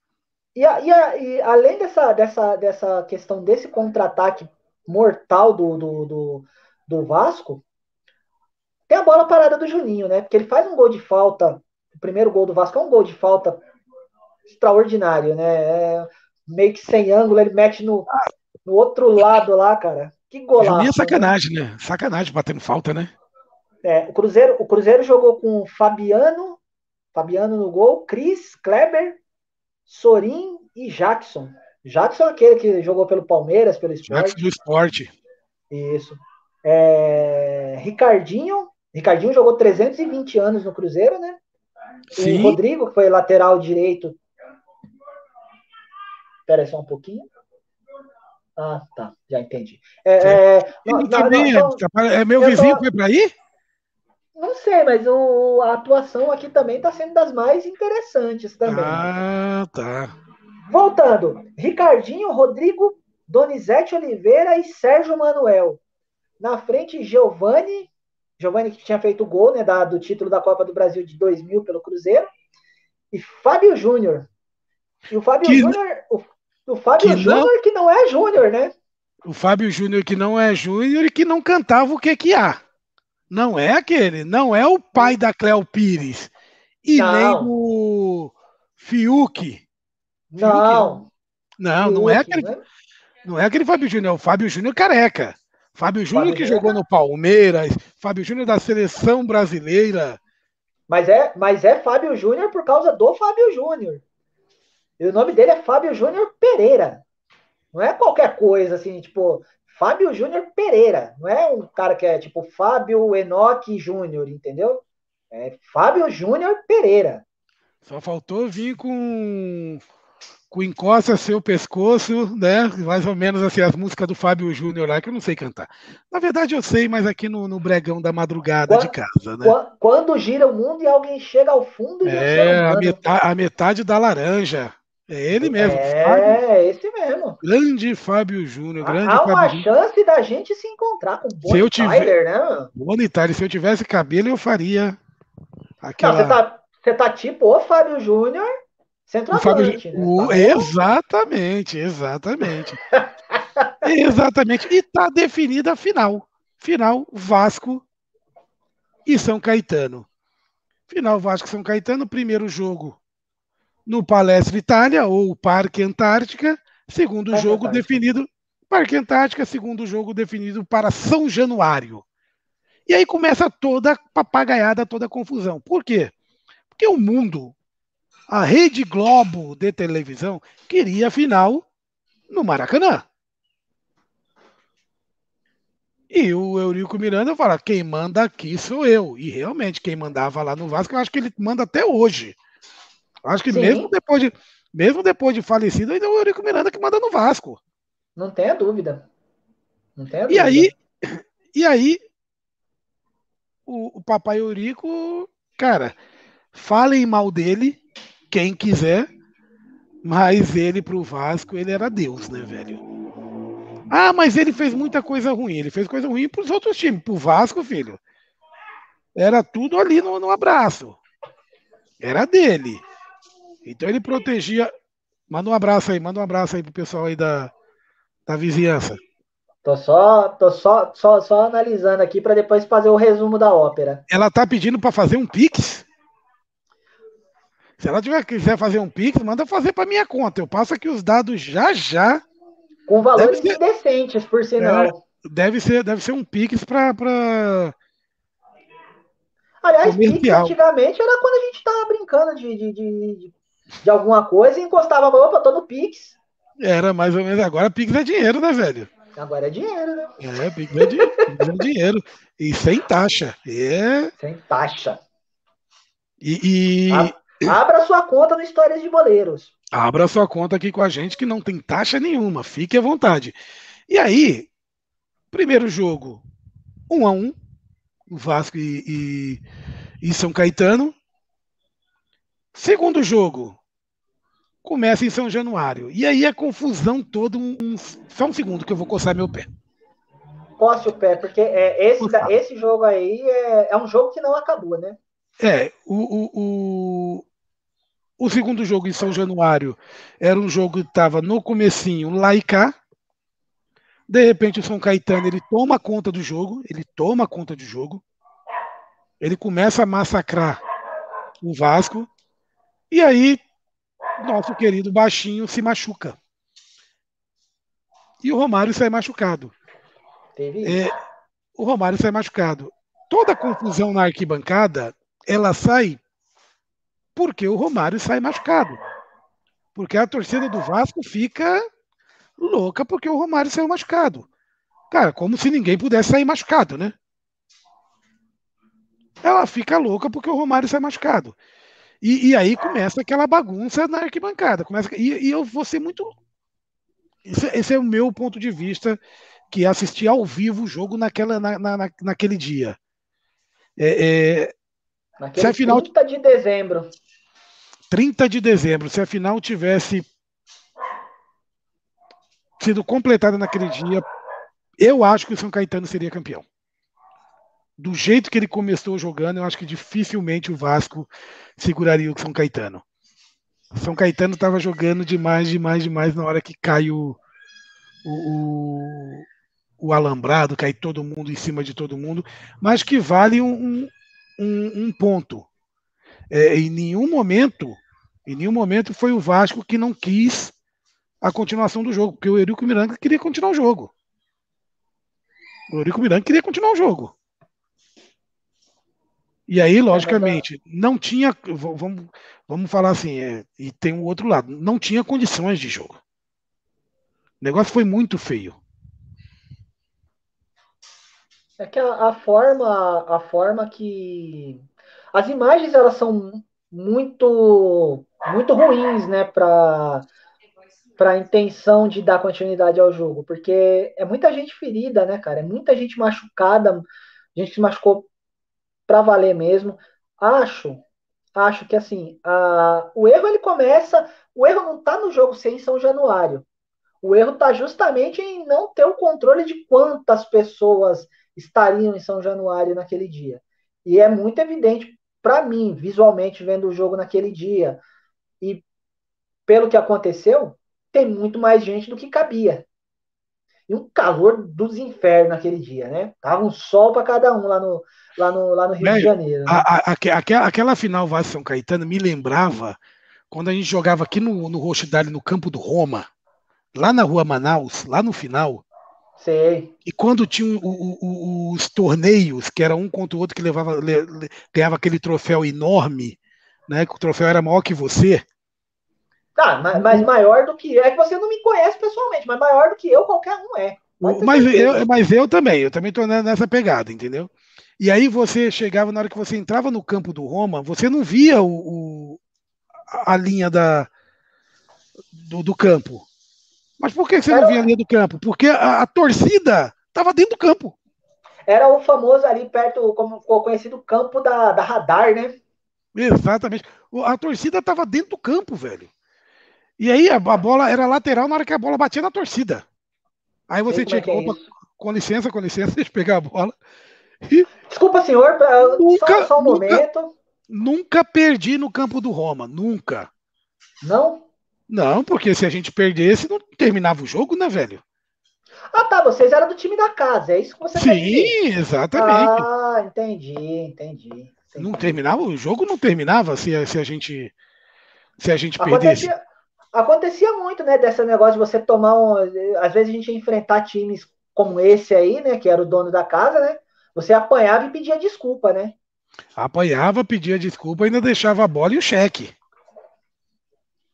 S2: E, a, e, a, e, além dessa, dessa, dessa questão desse contra-ataque mortal do, do, do, do, Vasco, tem a bola parada do Juninho, né? Porque ele faz um gol de falta. O primeiro gol do Vasco é um gol de falta extraordinário, né? É meio que sem ângulo, ele mete no, no outro lado lá, cara. Que golaço.
S1: Juninho é sacanagem, né? Sacanagem batendo falta, né?
S2: É, o Cruzeiro, o Cruzeiro jogou com Fabiano, Fabiano no gol, Cris, Kleber, Sorin e Jackson. Jackson é aquele que jogou pelo Palmeiras, pelo
S1: esporte. Jackson do esporte.
S2: Isso. É, Ricardinho. Ricardinho jogou 320 anos no Cruzeiro, né? Sim. O Rodrigo, que foi lateral direito. Espera só um pouquinho. Ah, tá, já entendi. É, é,
S1: não, não, não, é meu vizinho, tô... foi para aí?
S2: Não sei, mas o, a atuação aqui também está sendo das mais interessantes também.
S1: Ah, tá.
S2: Voltando, Ricardinho, Rodrigo, Donizete Oliveira e Sérgio Manuel. Na frente, Giovanni, Giovanni que tinha feito o gol né, da, do título da Copa do Brasil de 2000 pelo Cruzeiro, e Fábio Júnior. E o Fábio Júnior, o, o Fábio Júnior que não é Júnior, né?
S1: O Fábio Júnior que não é Júnior e que não cantava o que que há. Não é aquele, não é o pai da Cléo Pires. E não. nem o Fiuk.
S2: Não.
S1: Não, Fiuk, não é aquele. Né? Não é aquele Fábio Júnior, é o Fábio Júnior careca. Fábio Júnior que jogou no Palmeiras, Fábio Júnior da seleção brasileira.
S2: Mas é, mas é Fábio Júnior por causa do Fábio Júnior. E o nome dele é Fábio Júnior Pereira. Não é qualquer coisa assim, tipo, Fábio Júnior Pereira. Não é um cara que é tipo Fábio Enoque Júnior, entendeu? É Fábio Júnior Pereira.
S1: Só faltou vir com com encosta seu pescoço, né? Mais ou menos assim, as músicas do Fábio Júnior lá, que eu não sei cantar. Na verdade, eu sei, mas aqui no, no bregão da madrugada quando, de casa, né?
S2: Quando, quando, gira o mundo e alguém chega ao fundo
S1: É, a metade, a metade da laranja. É ele mesmo.
S2: É, Fábio, esse mesmo.
S1: Grande Fábio Júnior. Grande
S2: Há uma
S1: Fábio
S2: chance da gente se encontrar com o Bonnie Tyler, né?
S1: Bonnie Tyler, se eu tivesse cabelo, eu faria aquela.
S2: Não, você tá, você tá tipo o Fábio Júnior,
S1: O Fábio,
S2: centroavante, né?
S1: o-
S2: Tá
S1: exatamente, exatamente. exatamente. E tá definida a final. Final Vasco e São Caetano. Final Vasco e São Caetano, primeiro jogo no Palestra Itália ou Parque Antártica, segundo
S2: Parque
S1: jogo
S2: Antártica.
S1: definido Parque Antártica, segundo jogo definido para São Januário. E aí começa toda a papagaiada, toda a confusão. Por quê? Porque o mundo, a Rede Globo de televisão, queria a final no Maracanã. E o Eurico Miranda fala: quem manda aqui sou eu. E realmente, quem mandava lá no Vasco, eu acho que ele manda até hoje. Acho que
S2: Sim.
S1: mesmo depois de, mesmo depois de falecido, ainda é o Eurico Miranda que manda no Vasco.
S2: Não tenha dúvida. Não
S1: E
S2: dúvida.
S1: aí, e aí, o, o papai Eurico, cara, falem mal dele, quem quiser, mas ele pro Vasco, ele era Deus, né, velho? Ah, mas ele fez muita coisa ruim. Ele fez coisa ruim pros outros times. Pro Vasco, filho, era tudo ali no, no abraço. Era dele. Então ele protegia. Manda um abraço aí, manda um abraço aí pro pessoal aí da, da vizinhança.
S2: Tô só, tô só, só, só analisando aqui para depois fazer o resumo da ópera.
S1: Ela tá pedindo para fazer um Pix. Se ela tiver, quiser fazer um Pix, manda fazer para minha conta. Eu passo aqui os dados já já.
S2: Com valores
S1: ser-
S2: indecentes, por sinal.
S1: Deve ser, deve ser um Pix para pra...
S2: Aliás, Pix
S1: comercial.
S2: antigamente era quando a gente tava brincando de, de, de, de, de alguma coisa e encostava a mão, opa, tô no Pix.
S1: Era mais ou menos. Agora Pix é dinheiro, né, velho?
S2: Agora é dinheiro, né?
S1: É, Pix é, dinheiro, Pix é dinheiro. E sem taxa. É.
S2: Sem taxa.
S1: E, e.
S2: Abra sua conta no Histórias de Boleiros.
S1: abra sua conta aqui com a gente que não tem taxa nenhuma. Fique à vontade. E aí, primeiro jogo, um a um, Vasco e, e, e São Caetano. Segundo jogo, começa em São Januário. E aí a confusão toda. Um, um- só um segundo que eu vou coçar meu pé.
S2: Coce o pé, porque é, esse, esse jogo aí é, é um jogo que não acabou, né?
S1: É, o, o, o, o segundo jogo em São Januário era um jogo que estava no comecinho lá e cá. De repente o São Caetano ele toma conta do jogo, ele toma conta do jogo. Ele começa a massacrar o Vasco. E aí nosso querido baixinho se machuca. E o Romário sai machucado. É, o Romário sai machucado. Toda a confusão na arquibancada, ela sai porque o Romário sai machucado. Porque a torcida do Vasco fica louca porque o Romário saiu machucado. Cara, como se ninguém pudesse sair machucado, né? Ela fica louca porque o Romário sai machucado. E, e aí começa aquela bagunça na arquibancada. Começa, e, e eu vou ser muito. Esse, esse é o meu ponto de vista que é assistir ao vivo o jogo naquela, na, na, na- naquele dia. É, é,
S2: Naquele
S1: se a final-
S2: 30 de dezembro.
S1: 30 de dezembro, se a final tivesse sido completada naquele dia, eu acho que o São Caetano seria campeão. Do jeito que ele começou jogando, eu acho que dificilmente o Vasco seguraria o São Caetano. São Caetano estava jogando demais, demais, demais na hora que cai o, o, o, alambrado, cai todo mundo em cima de todo mundo, mas que vale um, um, um- um ponto. É, em nenhum momento, em nenhum momento foi o Vasco que não quis a continuação do jogo, porque o Eurico Miranda queria continuar o jogo. O Eurico Miranda queria continuar o jogo. E aí, logicamente, não tinha. Vamos, vamos falar assim, é, e tem o outro lado, não tinha condições de jogo. O negócio foi muito feio.
S2: É que a, a forma, a forma que as imagens elas são muito, muito ruins, né, para para a intenção de dar continuidade ao jogo, porque é muita gente ferida, né, cara? É muita gente machucada, gente que se machucou para valer mesmo. Acho, acho que assim, a, o erro ele começa. O erro não está no jogo ser em São Januário. O erro está justamente em não ter o controle de quantas pessoas estariam em São Januário naquele dia. E é muito evidente para mim, visualmente, vendo o jogo naquele dia. E pelo que aconteceu, tem muito mais gente do que cabia. E um calor dos infernos naquele dia, né? Tava um sol para cada um lá no, lá no, lá no Rio de Janeiro. Né?
S1: A, a, a, aquela final Vasco São Caetano me lembrava quando a gente jogava aqui no, no Rochidale, no campo do Roma, lá na rua Manaus, lá no final.
S2: Sei.
S1: E quando tinha o, o, os torneios, que era um contra o outro que levava, le, ganhava aquele troféu enorme, né? Que o troféu era maior que você.
S2: Tá, mas, mas, maior do que. É que você não me conhece pessoalmente, mas maior do que eu, qualquer um é.
S1: Mas eu, mas eu também, eu também tô nessa pegada, entendeu? E aí você chegava, na hora que você entrava no campo do Roma, você não via o, o a linha da, do, do, campo. Mas por que você Era... não via a linha do campo? Porque a, a torcida estava dentro do campo.
S2: Era o famoso ali perto, como ficou conhecido, campo da, da radar, né?
S1: Exatamente. A torcida estava dentro do campo, velho. E aí a, a, bola era lateral na hora que a bola batia na torcida. Aí você tinha que, é opa, com licença, com licença, deixa eu pegar a bola.
S2: Desculpa, senhor, nunca, só, só um nunca, momento.
S1: Nunca perdi no campo do Roma, nunca.
S2: Não?
S1: Não, porque se a gente perdesse, não terminava o jogo, né, velho?
S2: Ah, tá, vocês eram do time da casa, é isso que você
S1: Sim, exatamente.
S2: Ah, entendi, entendi, entendi.
S1: Não terminava, o jogo não terminava se, se a gente se a gente perdesse.
S2: Acontecia, acontecia muito, né, desse negócio de você tomar um. Às vezes a gente ia enfrentar times como esse aí, né, que era o dono da casa, né? Você apanhava e pedia desculpa, né?
S1: Apanhava, pedia desculpa, ainda deixava a bola e o cheque.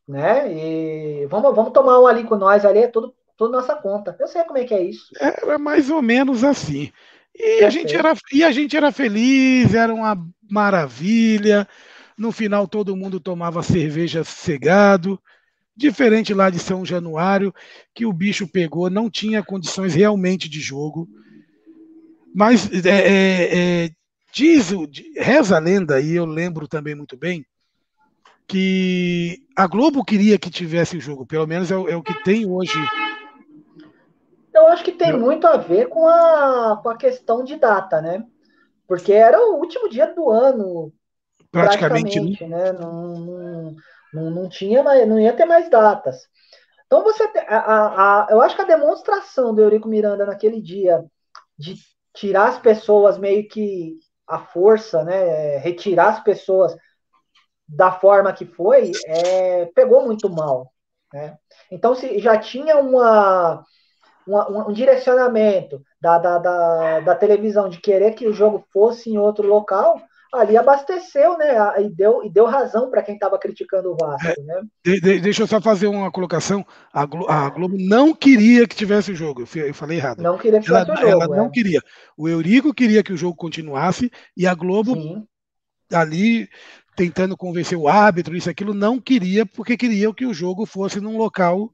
S2: Né? E vamos, vamos tomar um ali com nós ali, é tudo, tudo nossa conta. Eu sei como é que é isso.
S1: Era mais ou menos assim. E a, gente era, e a gente era feliz, era uma maravilha. No final todo mundo tomava cerveja cegado. Diferente lá de São Januário, que o bicho pegou, não tinha condições realmente de jogo. Mas é, é, é, diz, reza a lenda, e eu lembro também muito bem, que a Globo queria que tivesse o jogo, pelo menos é, é o que tem hoje.
S2: Eu acho que tem muito a ver com a, com a questão de data, né? Porque era o último dia do ano, praticamente, praticamente né? Não, não, não, não tinha mais, não ia ter mais datas. Então você a, a, a, eu acho que a demonstração do Eurico Miranda naquele dia de tirar as pessoas meio que a força, né, retirar as pessoas da forma que foi, é, pegou muito mal. Né? Então, se já tinha uma, uma um direcionamento da, da, da, da, televisão de querer que o jogo fosse em outro local, ali abasteceu, né? E deu, e deu razão para quem estava criticando o Vasco, é, né?
S1: De, de, deixa eu só fazer uma colocação. A Globo, a Globo, não queria que tivesse o jogo. Eu falei errado.
S2: Não queria que
S1: tivesse
S2: ela, o jogo.
S1: Ela é. não queria. O Eurico queria que o jogo continuasse e a Globo Sim. ali tentando convencer o árbitro, isso aquilo, não queria, porque queria que o jogo fosse num local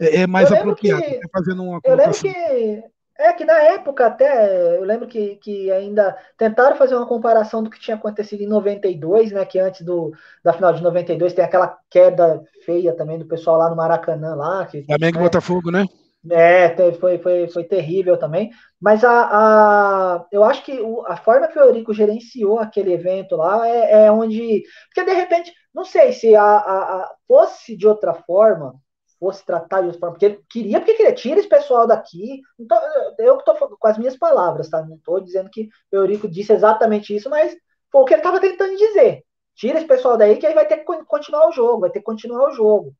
S1: é, é mais apropriado. Que,
S2: fazendo uma eu lembro que é que na época até, eu lembro que, que ainda tentaram fazer uma comparação do que tinha acontecido em 92, né, que antes do, da final de 92 tem aquela queda feia também do pessoal lá no Maracanã lá. Que,
S1: Flamengo
S2: né,
S1: e Botafogo, né?
S2: É, foi, foi, foi terrível também. Mas a, a, eu acho que a forma que o Eurico gerenciou aquele evento lá é, é onde. Porque de repente, não sei se a, a, a fosse de outra forma, fosse tratar de outra forma, porque ele queria, porque queria, tira esse pessoal daqui. Então, eu que estou com as minhas palavras, tá? Não estou dizendo que o Eurico disse exatamente isso, mas foi o que ele estava tentando dizer. Tira esse pessoal daí que aí vai ter que continuar o jogo, vai ter que continuar o jogo.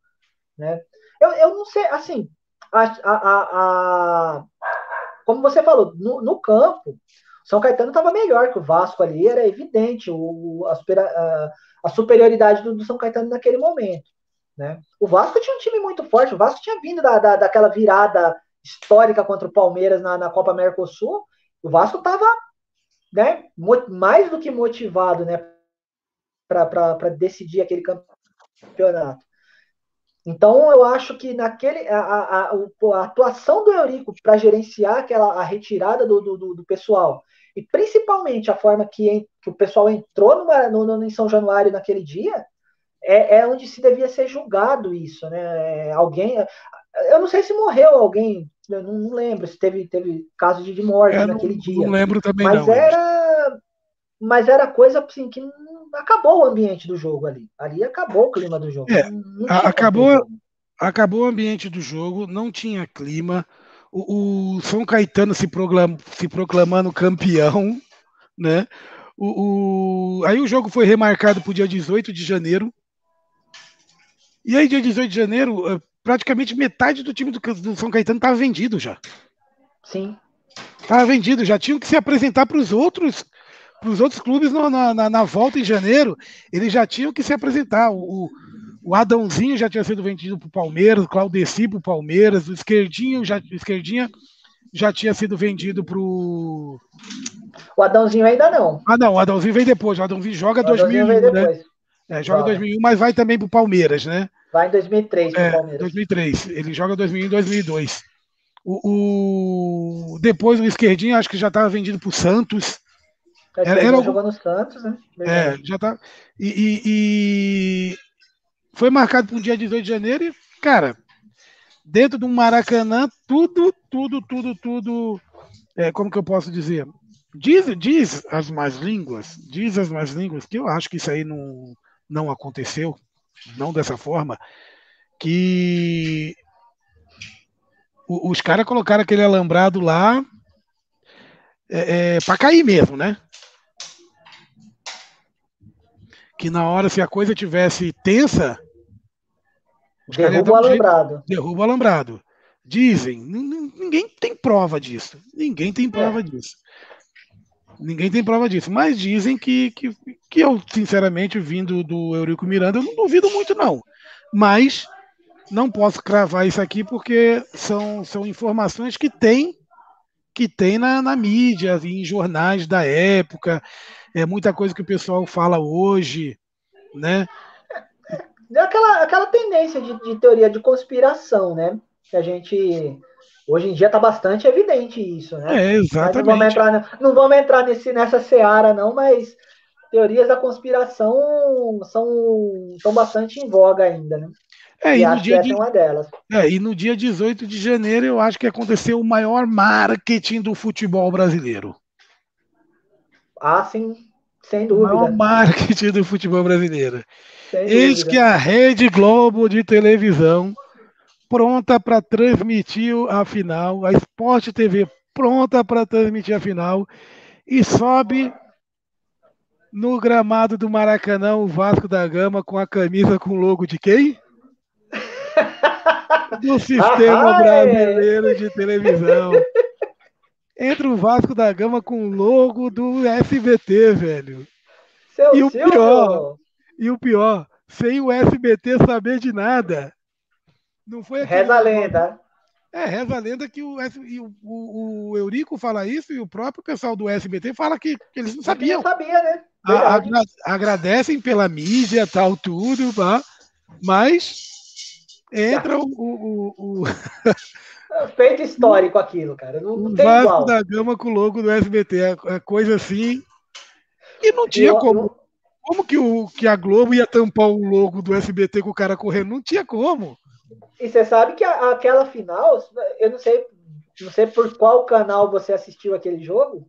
S2: Né? Eu, eu não sei, assim, a, a, a, como você falou, no, no campo, São Caetano estava melhor que o Vasco ali, era evidente o, a, a, a superioridade do, do São Caetano naquele momento. Né? O Vasco tinha um time muito forte, o Vasco tinha vindo da, da, daquela virada histórica contra o Palmeiras na, na Copa Mercosul. O Vasco estava né, mais do que motivado né, para decidir aquele campeonato. Então eu acho que naquele a, a, a, atuação do Eurico para gerenciar aquela a retirada do, do, do, pessoal e principalmente a forma que, que o pessoal entrou no, no, no, em São Januário naquele dia, é, é, onde se devia ser julgado isso, né? É, alguém, eu não sei se morreu alguém, não, não lembro se teve, teve caso de, morte naquele
S1: não,
S2: dia.
S1: Não lembro também
S2: mas
S1: não.
S2: Era, mas era coisa assim que acabou o ambiente do jogo ali. Ali acabou o clima do jogo.
S1: É, acabou, acabou o ambiente do jogo, não tinha clima. O, o São Caetano se, proclam, se proclamando campeão, né? O, o, aí o jogo foi remarcado para o dia 18 de janeiro. E aí, dia 18 de janeiro, eh, praticamente metade do time do, do São Caetano estava vendido já.
S2: Sim.
S1: Estava vendido, já tinham que se apresentar para os outros para os outros clubes no, na, na, na, volta em janeiro, eles já tinham que se apresentar. O, o Adãozinho já tinha sido vendido para o Palmeiras, o Claudeci para o Palmeiras, o Esquerdinho já, o Esquerdinha já tinha sido vendido para o.
S2: O Adãozinho ainda não.
S1: Ah, não, o Adãozinho vem depois. O Adãozinho joga o 2001, né? É, joga joga 2001, mas vai também para o Palmeiras, né?
S2: Vai em 2003 para o é, Palmeiras.
S1: 2003. Ele joga 2001 e 2002. O, o, depois o esquerdinho acho que já estava vendido para o Santos.
S2: Era, era jogou no Santos, né?
S1: É, já tá. E, e, e, foi marcado para um dia 18 de janeiro e, cara, dentro do Maracanã, tudo, tudo, tudo, tudo. É, como que eu posso dizer? Diz, diz as más línguas, diz as más línguas, que eu acho que isso aí não, não aconteceu, não dessa forma, que os caras colocaram aquele alambrado lá é, é, para cair mesmo, né? Que na hora, se a coisa tivesse tensa,
S2: derruba o alambrado.
S1: Jeito, derruba o alambrado. Dizem, ninguém tem prova disso. Ninguém tem prova é. disso. Ninguém tem prova disso. Mas dizem que, que, que eu, sinceramente, vindo do Eurico Miranda, eu não duvido muito, não. Mas não posso cravar isso aqui porque são, são informações que tem que tem na, na mídia, em jornais da época, é muita coisa que o pessoal fala hoje, né?
S2: É aquela, aquela tendência de, de teoria de conspiração, né? Que a gente hoje em dia está bastante evidente isso, né?
S1: É, exatamente.
S2: não vamos entrar, não vamos entrar nesse, nessa seara, não, mas teorias da conspiração são, são bastante em voga ainda, né?
S1: É, e, e no dia
S2: de, é uma delas.
S1: É, e no dia 18 de janeiro eu acho que aconteceu o maior marketing do futebol brasileiro.
S2: Ah, sim, sem dúvida. O maior
S1: marketing do futebol brasileiro. Eis que a Rede Globo de televisão pronta para transmitir a final, a Sport TV pronta para transmitir a final e sobe no gramado do Maracanã o Vasco da Gama com a camisa com logo de quem? do Sistema Brasileiro de Televisão. Entra o Vasco da Gama com o logo do SBT, velho.
S2: Seu e o Silvio. pior,
S1: e o pior, sem o SBT saber de nada. Não foi
S2: Reza a lenda.
S1: É, reza a lenda que o, o, o, o, Eurico fala isso e o próprio pessoal do SBT fala que, que eles não sabiam.
S2: Não sabia, né?
S1: A, agra, agradecem pela mídia, tal, tudo, tá? mas entra o. o, o,
S2: é Feito histórico aquilo, cara. Não, não
S1: tem Vasco igual. da Gama com o logo do SBT. É, é coisa assim. E não tinha eu, como. Como que, o, que a Globo ia tampar o logo do SBT com o cara correndo? Não tinha como.
S2: E você sabe que a, aquela final, eu não sei, não sei por qual canal você assistiu aquele jogo.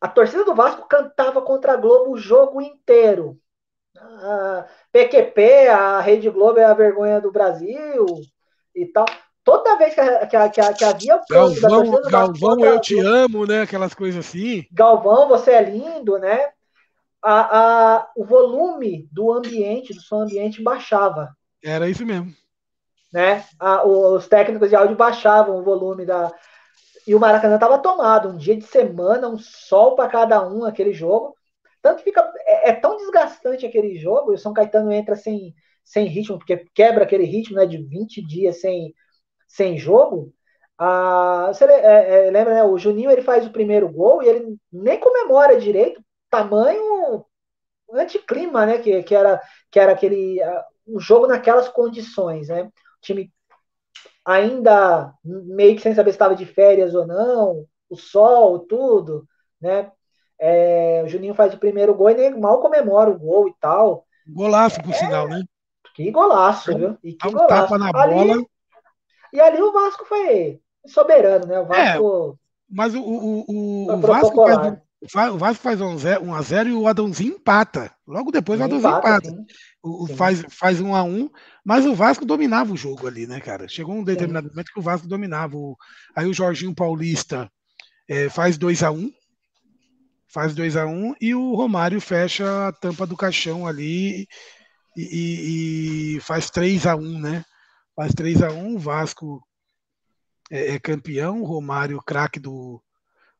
S2: A torcida do Vasco cantava contra a Globo o jogo inteiro. A PQP, a Rede Globo é a vergonha do Brasil e tal. Toda vez que, que, que, que havia o
S1: canto Galvão, Galvão, eu te amo, né? Aquelas coisas assim.
S2: Galvão, você é lindo, né? A, a, o volume do ambiente, do som ambiente, baixava.
S1: Era isso mesmo.
S2: Né? A, os técnicos de áudio baixavam o volume da. E o Maracanã estava tomado, um dia de semana, um sol para cada um, aquele jogo. Tanto fica, é, é, tão desgastante aquele jogo, e o São Caetano entra sem, sem ritmo, porque quebra aquele ritmo né, de 20 dias sem, sem jogo. Ah, você é, é, lembra, né? O Juninho ele faz o primeiro gol e ele nem comemora direito, tamanho anticlima, né? Que, que, era, que era aquele uh, um jogo naquelas condições, né? Time ainda meio que sem saber se estava de férias ou não, o sol, tudo né? É, o Juninho faz o primeiro gol e mal comemora o gol e tal.
S1: Golaço, por é, sinal, né?
S2: Que golaço, viu? E que
S1: um golaço. tapa na ali, bola.
S2: E ali o Vasco foi soberano, né? O Vasco.
S1: É, mas o, o, o, o Vasco o Vasco faz 1 a 0 e o Adãozinho empata. Logo depois o Adãozinho empata. empata. O, faz, faz 1 a 1 mas o Vasco dominava o jogo ali, né, cara? Chegou um determinado sim. momento que o Vasco dominava. O, aí o Jorginho Paulista é, faz 2 a 1 faz 2 a 1 e o Romário fecha a tampa do caixão ali e, e, e faz 3 a 1 né? Faz 3 a 1 o Vasco é, é campeão, o Romário, craque do,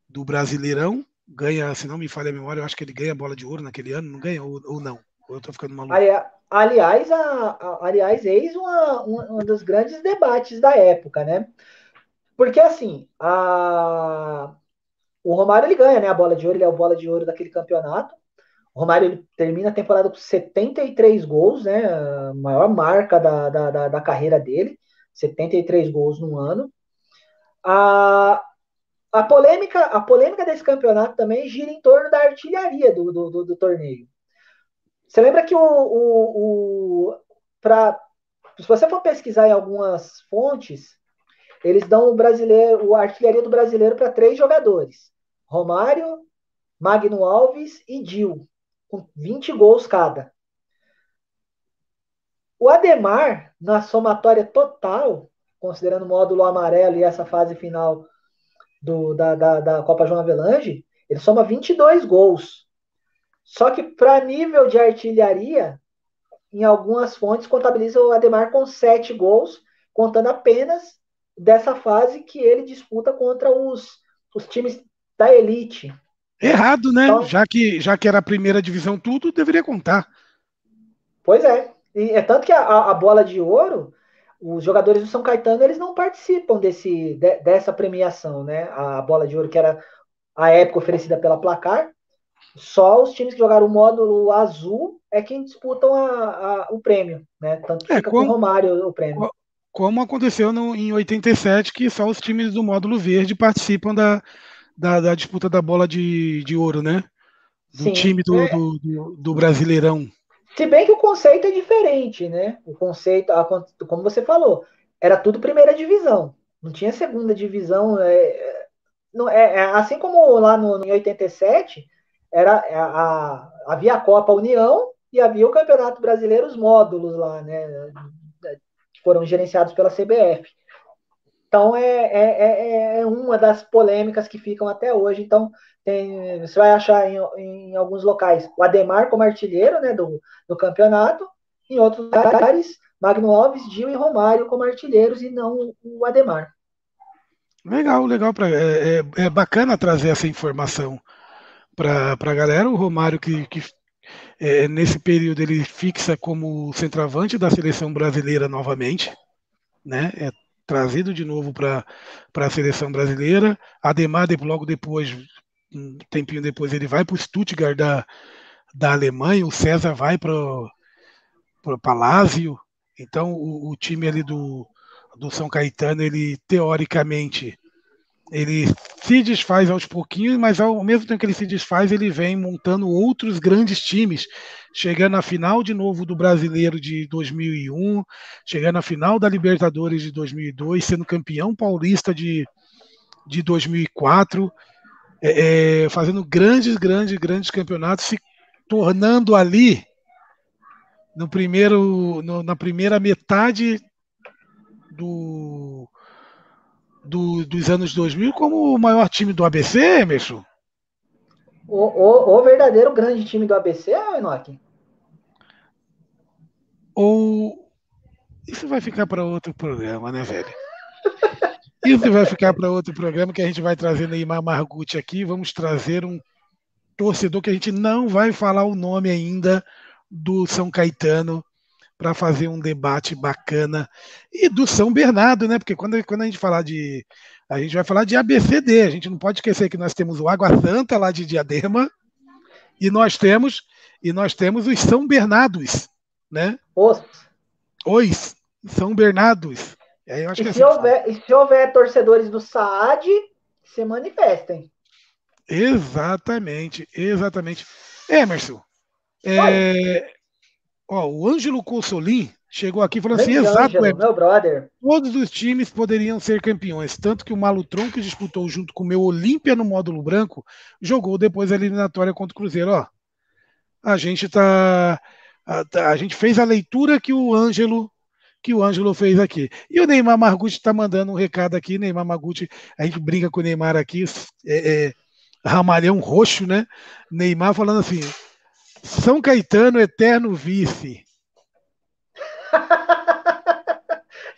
S1: do Brasileirão, ganha, se não me falha a memória, eu acho que ele ganha a bola de ouro naquele ano, não ganha ou, ou não? Ou eu tô ficando maluco?
S2: Aliás, a, a, aliás eis uma, um, um dos grandes debates da época, né? Porque assim, a, o Romário ele ganha né, a bola de ouro, ele é o bola de ouro daquele campeonato. O Romário ele termina a temporada com 73 gols, né? A maior marca da, da, da, da carreira dele. 73 gols no ano. A, a, polêmica, a polêmica desse campeonato também gira em torno da artilharia do, do, do, do torneio. Você lembra que o, o, o se você for pesquisar em algumas fontes, eles dão o brasileiro, a artilharia do brasileiro para três jogadores: Romário, Magno Alves e Dil, com 20 gols cada. O Ademar, na somatória total, considerando o módulo amarelo e essa fase final do, da, da, da Copa João Avelange, ele soma 22 gols. Só que para nível de artilharia, em algumas fontes contabiliza o Ademar com 7 gols, contando apenas dessa fase que ele disputa contra os, os times da elite.
S1: Errado, né? Então, já, que, já que era a primeira divisão, tudo deveria contar.
S2: Pois é. E é tanto que a, a bola de ouro os jogadores do São Caetano eles não participam desse, de, dessa premiação, né? A bola de ouro que era a época oferecida pela Placar, só os times que jogaram o módulo azul é quem disputam a, a, o prêmio, né? Tanto que é, fica como, com o Romário o prêmio.
S1: Como aconteceu no, em 87, que só os times do módulo verde participam da, da, da disputa da bola de, de ouro, né? Do Sim, time do, é. do, do, do Brasileirão.
S2: Se bem que o conceito é diferente, né? O conceito, como você falou, era tudo primeira divisão. Não tinha segunda divisão. É, não, é, é assim como lá no, em 87, era, é, a, havia a Copa União e havia o Campeonato Brasileiro, os módulos lá, né? Que foram gerenciados pela CBF. Então é, é, é, é uma das polêmicas que ficam até hoje. Então, tem, você vai achar em, em, alguns locais o Ademar como artilheiro né, do, do campeonato, em outros lugares, Magno Alves, Gil e Romário como artilheiros e não o Ademar.
S1: Legal, legal. Pra, é, é, é bacana trazer essa informação para a galera. O Romário, que, que é, nesse período ele fixa como centroavante da seleção brasileira novamente, né? É trazido de novo para a seleção brasileira. Ademar, logo depois, um tempinho depois, ele vai para o Stuttgart da, da Alemanha. O César vai para o Palácio. Então, o, o, time ali do, do São Caetano, ele teoricamente ele se desfaz aos pouquinhos, mas ao mesmo tempo que ele se desfaz, ele vem montando outros grandes times, chegando à final de novo do Brasileiro de 2001, chegando à final da Libertadores de 2002, sendo campeão paulista de, de 2004, é, é, fazendo grandes, grandes, grandes campeonatos, se tornando ali no primeiro, no, na primeira metade do do, dos anos 2000 como o maior time do ABC, Emerson?
S2: O, o, o verdadeiro grande time do ABC, Enoque?
S1: Ou. Isso vai ficar para outro programa, né, velho? Isso vai ficar para outro programa que a gente vai trazer Neymar Margucci aqui. Vamos trazer um torcedor que a gente não vai falar o nome ainda do São Caetano, para fazer um debate bacana. E do São Bernardo, né? Porque quando, quando a gente falar de. A gente vai falar de ABCD, a gente não pode esquecer que nós temos o Água Santa lá de Diadema, e nós temos e nós temos os São Bernardos, né?
S2: Os.
S1: Os São Bernardos.
S2: Acho e, é se assim houver, e se houver torcedores do Saad, se manifestem.
S1: Exatamente, exatamente. Emerson, é, ó, o Ângelo Consolim chegou aqui falando assim, exato, Angelo,
S2: meu brother.
S1: Todos os times poderiam ser campeões, tanto que o Malutron, que disputou junto com o meu Olímpia no módulo branco, jogou depois a eliminatória contra o Cruzeiro. Ó, a gente tá a, tá, a gente fez a leitura que o Ângelo que o Ângelo fez aqui. E o Neymar Margucci está mandando um recado aqui. Neymar Margucci, a gente brinca com o Neymar aqui, é, é, ramalhão roxo, né? Neymar falando assim: São Caetano, eterno vice.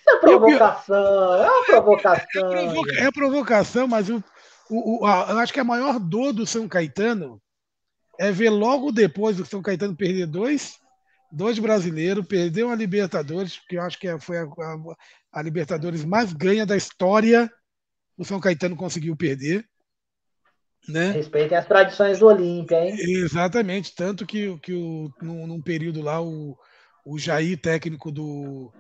S2: É provocação, é uma provocação.
S1: É, provoca, é provocação, mas o, o, o, a, eu acho que a maior dor do São Caetano é ver logo depois do São Caetano perder dois, dois brasileiros, perder uma Libertadores, que eu acho que é, foi a, a, a Libertadores mais ganha da história. O São Caetano conseguiu perder. Né?
S2: Respeitem as tradições do Olímpia, hein?
S1: Exatamente, tanto que, que o, num, num período lá o, o Jair, técnico do,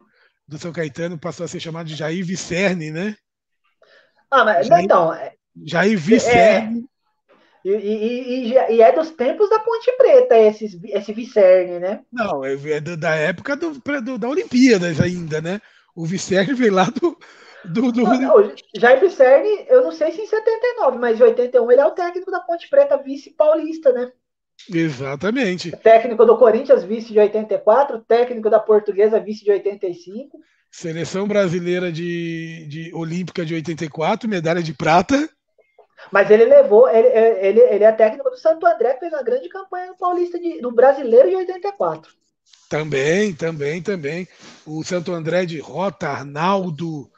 S1: do São Caetano, passou a ser chamado de Jair Vicerne, né?
S2: Ah, mas Jair, então. É,
S1: Jair Vicerne.
S2: É, e, e, e, e, é dos tempos da Ponte Preta, esse, esse Vicerne, né?
S1: Não, é, é da época do, do, da Olimpíadas ainda, né? O Vicerne veio lá do, do, do...
S2: Não, eu não sei se em 79, mas em 81 ele é o técnico da Ponte Preta, vice paulista, né?
S1: Exatamente.
S2: Técnico do Corinthians, vice de 84, técnico da Portuguesa, vice de 85.
S1: Seleção brasileira de, de olímpica de 84, medalha de prata.
S2: Mas ele levou, ele, ele, ele é técnico do Santo André, que fez uma grande campanha paulista de, do brasileiro de 84.
S1: Também, também, também. O Santo André de Rota, Arnaldo,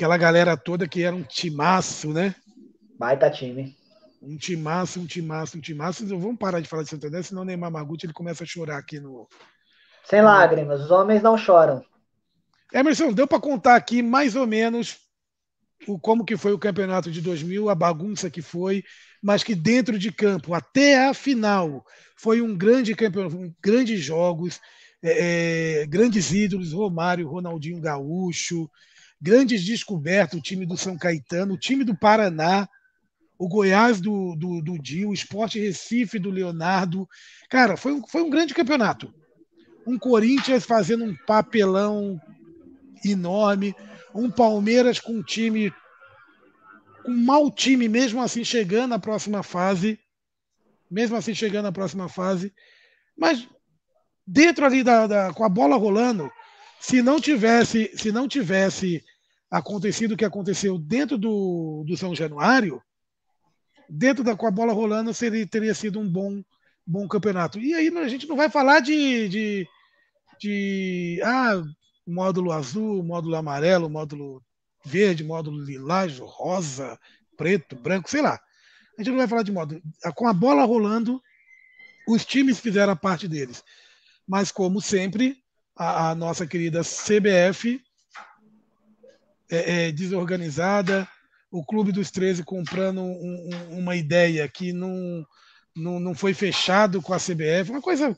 S1: aquela galera toda que era um timaço, né?
S2: Baita time.
S1: Um timaço, um timaço, um timaço. Vamos parar de falar de Santander, senão o Neymar Maguti ele começa a chorar aqui no.
S2: Sem lágrimas, os homens não choram.
S1: Emerson, deu para contar aqui mais ou menos o como que foi o campeonato de 2000, a bagunça que foi, mas que dentro de campo, até a final, foi um grande campeonato, grandes jogos, é, é, grandes ídolos, Romário, Ronaldinho Gaúcho, grandes descobertas, o time do São Caetano, o time do Paraná, o Goiás do, do, do Dio, o Esporte Recife do Leonardo. Cara, foi um, foi um grande campeonato. Um Corinthians fazendo um papelão enorme, um Palmeiras com um time, um mau time, mesmo assim chegando à próxima fase, mesmo assim chegando à próxima fase, mas dentro ali da, da com a bola rolando, se não tivesse, se não tivesse acontecido o que aconteceu dentro do, do São Januário, dentro da com a bola rolando, seria, teria sido um bom, bom campeonato. E aí a gente não vai falar de, de, de ah, módulo azul, módulo amarelo, módulo verde, módulo lilás, rosa, preto, branco, sei lá. A gente não vai falar de módulo. Com a bola rolando, os times fizeram a parte deles. Mas, como sempre, a, a nossa querida CBF é, é, desorganizada, o Clube dos 13 comprando um, um, uma ideia que não, não, não foi fechado com a CBF, uma coisa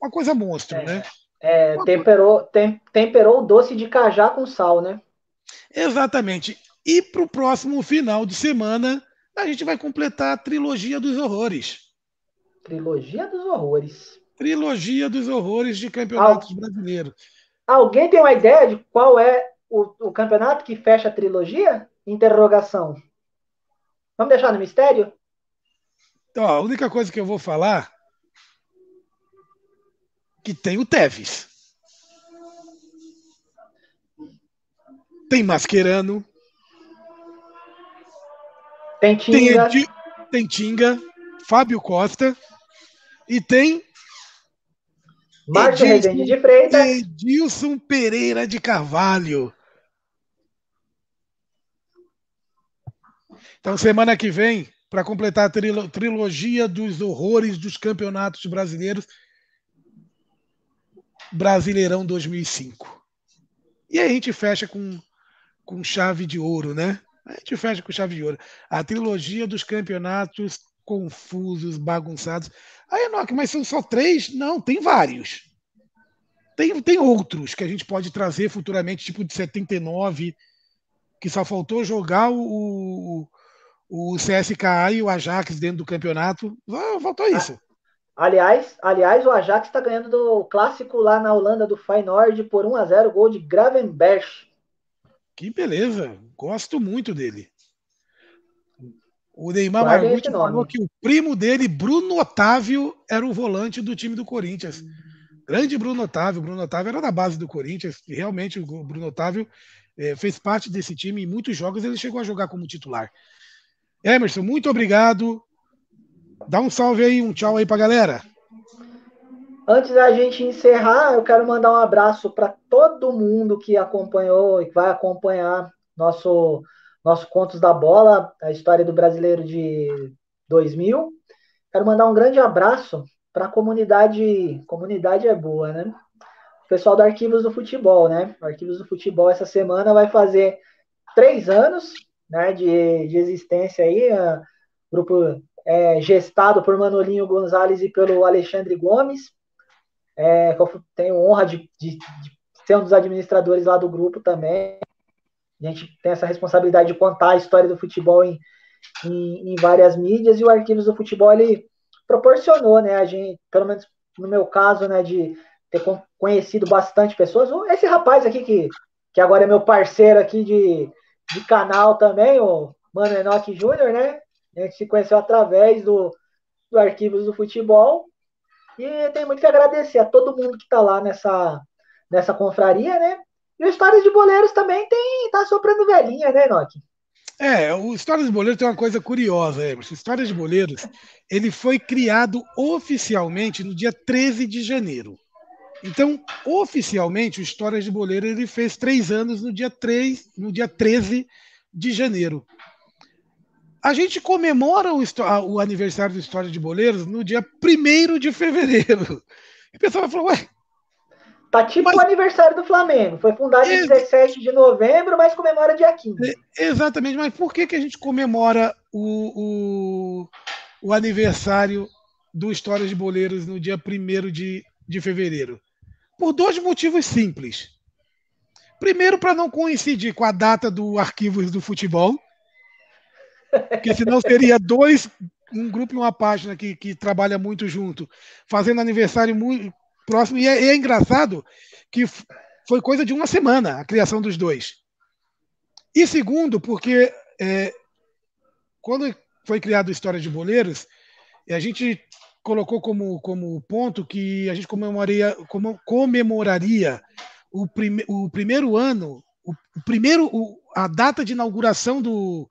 S1: uma coisa monstro,
S2: é,
S1: né?
S2: É, temperou, tem, temperou o doce de cajá com sal, né?
S1: Exatamente. E para o próximo final de semana, a gente vai completar a trilogia dos horrores.
S2: Trilogia dos horrores.
S1: Trilogia dos horrores de campeonatos Al... brasileiros.
S2: Alguém tem uma ideia de qual é o, o campeonato que fecha a trilogia? Interrogação. Vamos deixar no mistério?
S1: Então, a única coisa que eu vou falar que tem o Teves. Tem Mascherano.
S2: Tem Tinga.
S1: Tem, tem Tinga. Fábio Costa. E tem
S2: Márcio Rezende de Freitas.
S1: Edilson Pereira de Carvalho. Então, semana que vem, para completar a trilo trilogia dos horrores dos campeonatos brasileiros, Brasileirão 2005. E aí a gente fecha com, com chave de ouro, né? A gente fecha com chave de ouro. A trilogia dos campeonatos confusos, bagunçados. Aí, Enoque, mas são só três? Não, tem vários. Tem, tem outros que a gente pode trazer futuramente, tipo de 79, que só faltou jogar o, o CSKA e o Ajax dentro do campeonato. Faltou isso.
S2: Aliás, aliás, o Ajax está ganhando do clássico lá na Holanda do Feyenoord por 1 a 0 gol de Gravenberch.
S1: Que beleza, gosto muito dele. O Neymar Margucci falou que o primo dele, Bruno Otávio, era o volante do time do Corinthians. Grande Bruno Otávio. Bruno Otávio era da base do Corinthians. E realmente o Bruno Otávio é, fez parte desse time. Em muitos jogos ele chegou a jogar como titular. Emerson, muito obrigado. Dá um salve aí, um tchau aí pra galera.
S2: Antes da gente encerrar, eu quero mandar um abraço para todo mundo que acompanhou e que vai acompanhar nosso nosso Contos da Bola, a história do brasileiro de 2000. Quero mandar um grande abraço para a comunidade. Comunidade é boa, né? O pessoal do Arquivos do Futebol, né? O Arquivos do Futebol essa semana vai fazer três anos né, de, de existência aí. grupo é, gestado por Manolinho Gonzalez e pelo Alexandre Gomes. É, que eu tenho honra de, de, de ser um dos administradores lá do grupo também. A gente tem essa responsabilidade de contar a história do futebol em, em, em, várias mídias e o Arquivos do Futebol ele proporcionou, né, a gente, pelo menos no meu caso, né, de ter conhecido bastante pessoas. Esse rapaz aqui que, que agora é meu parceiro aqui de, de canal também, o Mano Enoch Júnior, né? A gente se conheceu através do, do Arquivos do Futebol. E tem muito que agradecer a todo mundo que está lá nessa, nessa confraria, né? E o Histórias de Boleiros também tem, tá soprando velhinha, né, Nock?
S1: É, o Histórias de Boleiros tem uma coisa curiosa, Emerson. Histórias de Boleiros, ele foi criado oficialmente no dia 13 de janeiro. Então, oficialmente, o Histórias de Boleiro ele fez três anos no dia 3, no dia 13 de janeiro. A gente comemora o, o aniversário do História de Boleiros no dia 1 de fevereiro. E o pessoal falou, ué,
S2: Tá tipo mas... o aniversário do Flamengo. Foi fundado em 17 de novembro, mas comemora dia 15.
S1: É, exatamente, mas por que, que a gente comemora o, o, o aniversário do Histórias de Boleiros no dia 1 de, de fevereiro? Por dois motivos simples. Primeiro, para não coincidir com a data do Arquivos do Futebol, porque senão seria dois, um grupo e uma página que, que trabalha muito junto, fazendo aniversário muito, próximo. E é, é engraçado que foi coisa de uma semana a criação dos dois. E segundo, porque é, quando foi criado História de Boleiros, a gente colocou como, como ponto que a gente comemoraria, comemoraria o, prime, o primeiro ano, o, o primeiro, o, a data de inauguração do,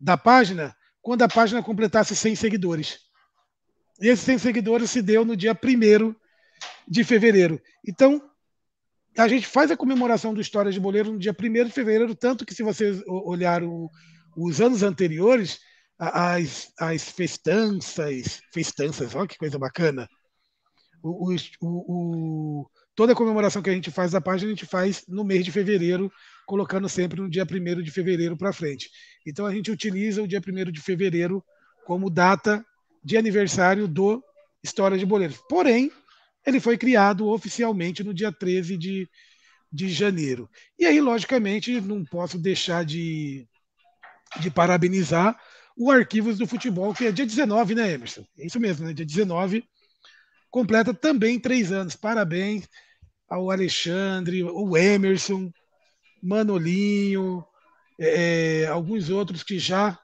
S1: da página, quando a página completasse 100 seguidores. E esses 100 seguidores se deu no dia 1 de fevereiro. Então, a gente faz a comemoração do História de Boleiro no dia 1 de fevereiro, tanto que se vocês olhar o, os anos anteriores, as, as festanças, festanças, olha que coisa bacana. O, o, o, toda a comemoração que a gente faz da página, a gente faz no mês de fevereiro, colocando sempre no dia 1 de fevereiro para frente. Então a gente utiliza o dia 1 de fevereiro como data de aniversário do História de Boleiros. Porém, ele foi criado oficialmente no dia 13 de, de janeiro. E aí, logicamente, não posso deixar de, de parabenizar o Arquivos do Futebol, que é dia 19, né, Emerson? É isso mesmo, né? Dia 19, completa também três anos. Parabéns ao Alexandre, o Emerson, Manolinho, é, alguns outros que já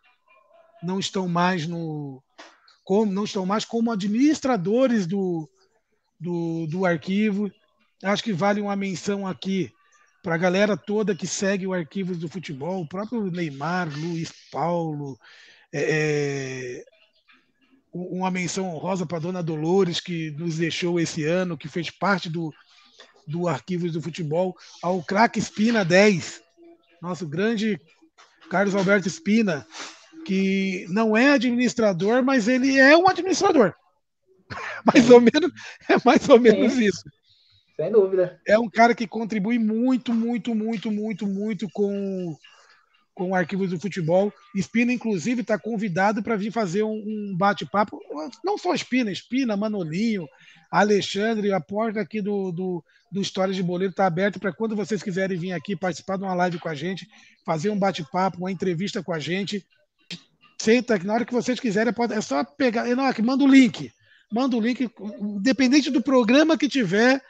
S1: não estão mais no como não estão mais como administradores do, do, do arquivo. Acho que vale uma menção aqui para a galera toda que segue o Arquivos do Futebol, o próprio Neymar, Luiz Paulo, é, é uma menção honrosa para a dona Dolores, que nos deixou esse ano, que fez parte do, do Arquivos do Futebol, ao craque Espina 10, nosso grande Carlos Alberto Espina, que não é administrador, mas ele é um administrador. mais ou menos, é mais ou menos Sim. isso.
S2: Sem dúvida.
S1: É um cara que contribui muito, muito, muito, muito, muito com, com arquivos do futebol. Espina, inclusive, está convidado para vir fazer um, um bate-papo. Não só Espina, Espina, Manolinho, Alexandre, a porta aqui do, do, do História de Boleiro está aberta para quando vocês quiserem vir aqui participar de uma live com a gente, fazer um bate-papo, uma entrevista com a gente. Senta, na hora que vocês quiserem, pode, é só pegar. Enoque, manda o link. Manda o link. Independente do programa que tiver,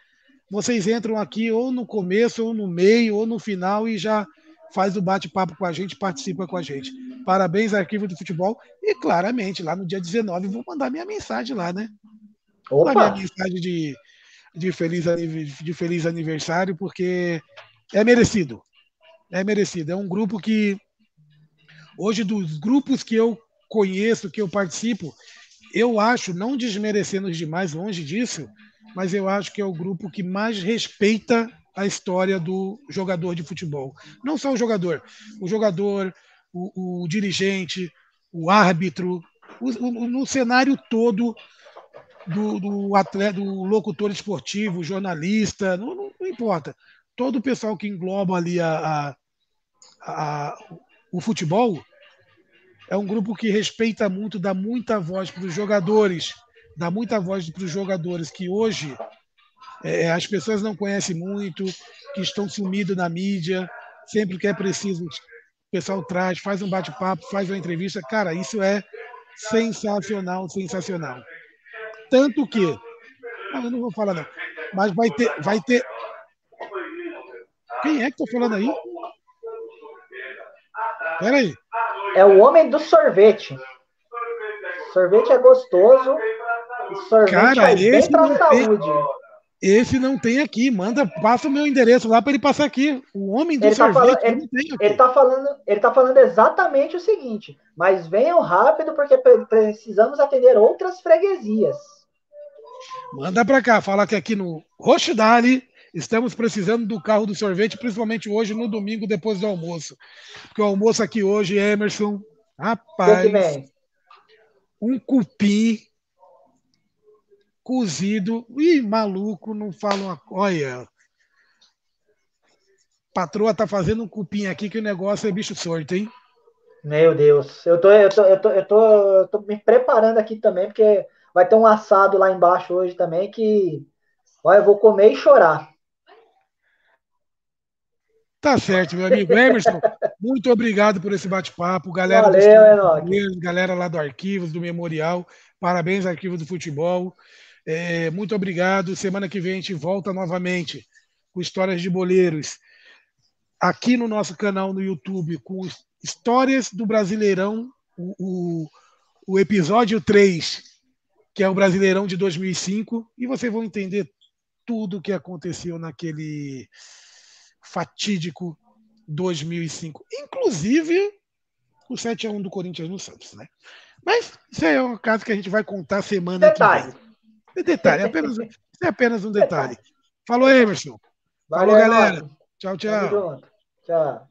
S1: vocês entram aqui ou no começo, ou no meio, ou no final e já faz o bate-papo com a gente, participa com a gente. Parabéns, Arquivo do Futebol. E claramente, lá no dia 19, vou mandar minha mensagem lá, né? Opa. Minha mensagem de, de, feliz, de feliz aniversário, porque é merecido. É merecido. É um grupo que, hoje, dos grupos que eu conheço, que eu participo, eu acho, não desmerecendo os demais, longe disso, mas eu acho que é o grupo que mais respeita a história do jogador de futebol. Não só o jogador, o jogador, o, o dirigente, o árbitro, o, o, no cenário todo do, do, atleta, do locutor esportivo, jornalista, não, não, não, importa. Todo o pessoal que engloba ali a, a, a, o futebol é um grupo que respeita muito, dá muita voz para os jogadores, dá muita voz para os jogadores que hoje é, as pessoas não conhecem muito, que estão sumidos na mídia, sempre que é preciso, o pessoal traz, faz um bate-papo, faz uma entrevista. Cara, isso é sensacional, sensacional. Tanto que, ah, eu não vou falar não, mas vai ter, vai ter. Quem é que tá falando aí? Peraí.
S2: É o homem do sorvete. Sorvete é gostoso. Sorvete
S1: Cara, é esse bem pra saúde. Tem... Esse não tem aqui. Manda, passa o meu endereço lá para ele passar aqui. O homem do ele sorvete tá falando,
S2: ele, ele, tá falando, ele tá falando exatamente o seguinte. Mas venham rápido porque precisamos atender outras freguesias.
S1: Manda para cá, fala que aqui no Rochidale estamos precisando do carro do sorvete, principalmente hoje no domingo depois do almoço. Porque o almoço aqui hoje, Emerson, rapaz, um cupim cozido. Ih, maluco, não fala uma. Olha. Patroa tá fazendo um cupim aqui que o negócio é bicho sorto, hein?
S2: Meu Deus. Eu tô, eu tô, eu tô, eu tô, eu tô me preparando aqui também, porque vai ter um assado lá embaixo hoje também que. Olha, eu vou comer e chorar.
S1: Tá certo, meu amigo Emerson. muito obrigado por esse bate-papo. Galera,
S2: Valeu,
S1: do galera lá do Arquivos, do Memorial. Parabéns, Arquivo do Futebol. É, muito obrigado. Semana que vem a gente volta novamente com histórias de boleiros aqui no nosso canal no YouTube com histórias do Brasileirão, o, o, o episódio 3, que é o Brasileirão de 2005, e vocês vão entender tudo o que aconteceu naquele fatídico 2005, inclusive o 7 a 1 do Corinthians no Santos, né? Mas isso é um caso que a gente vai contar semana Detalhe. que vem. Detalhe, apenas, é apenas um detalhe. Falou, Emerson. Valeu, Falou, galera. Tchau, tchau. Tchau.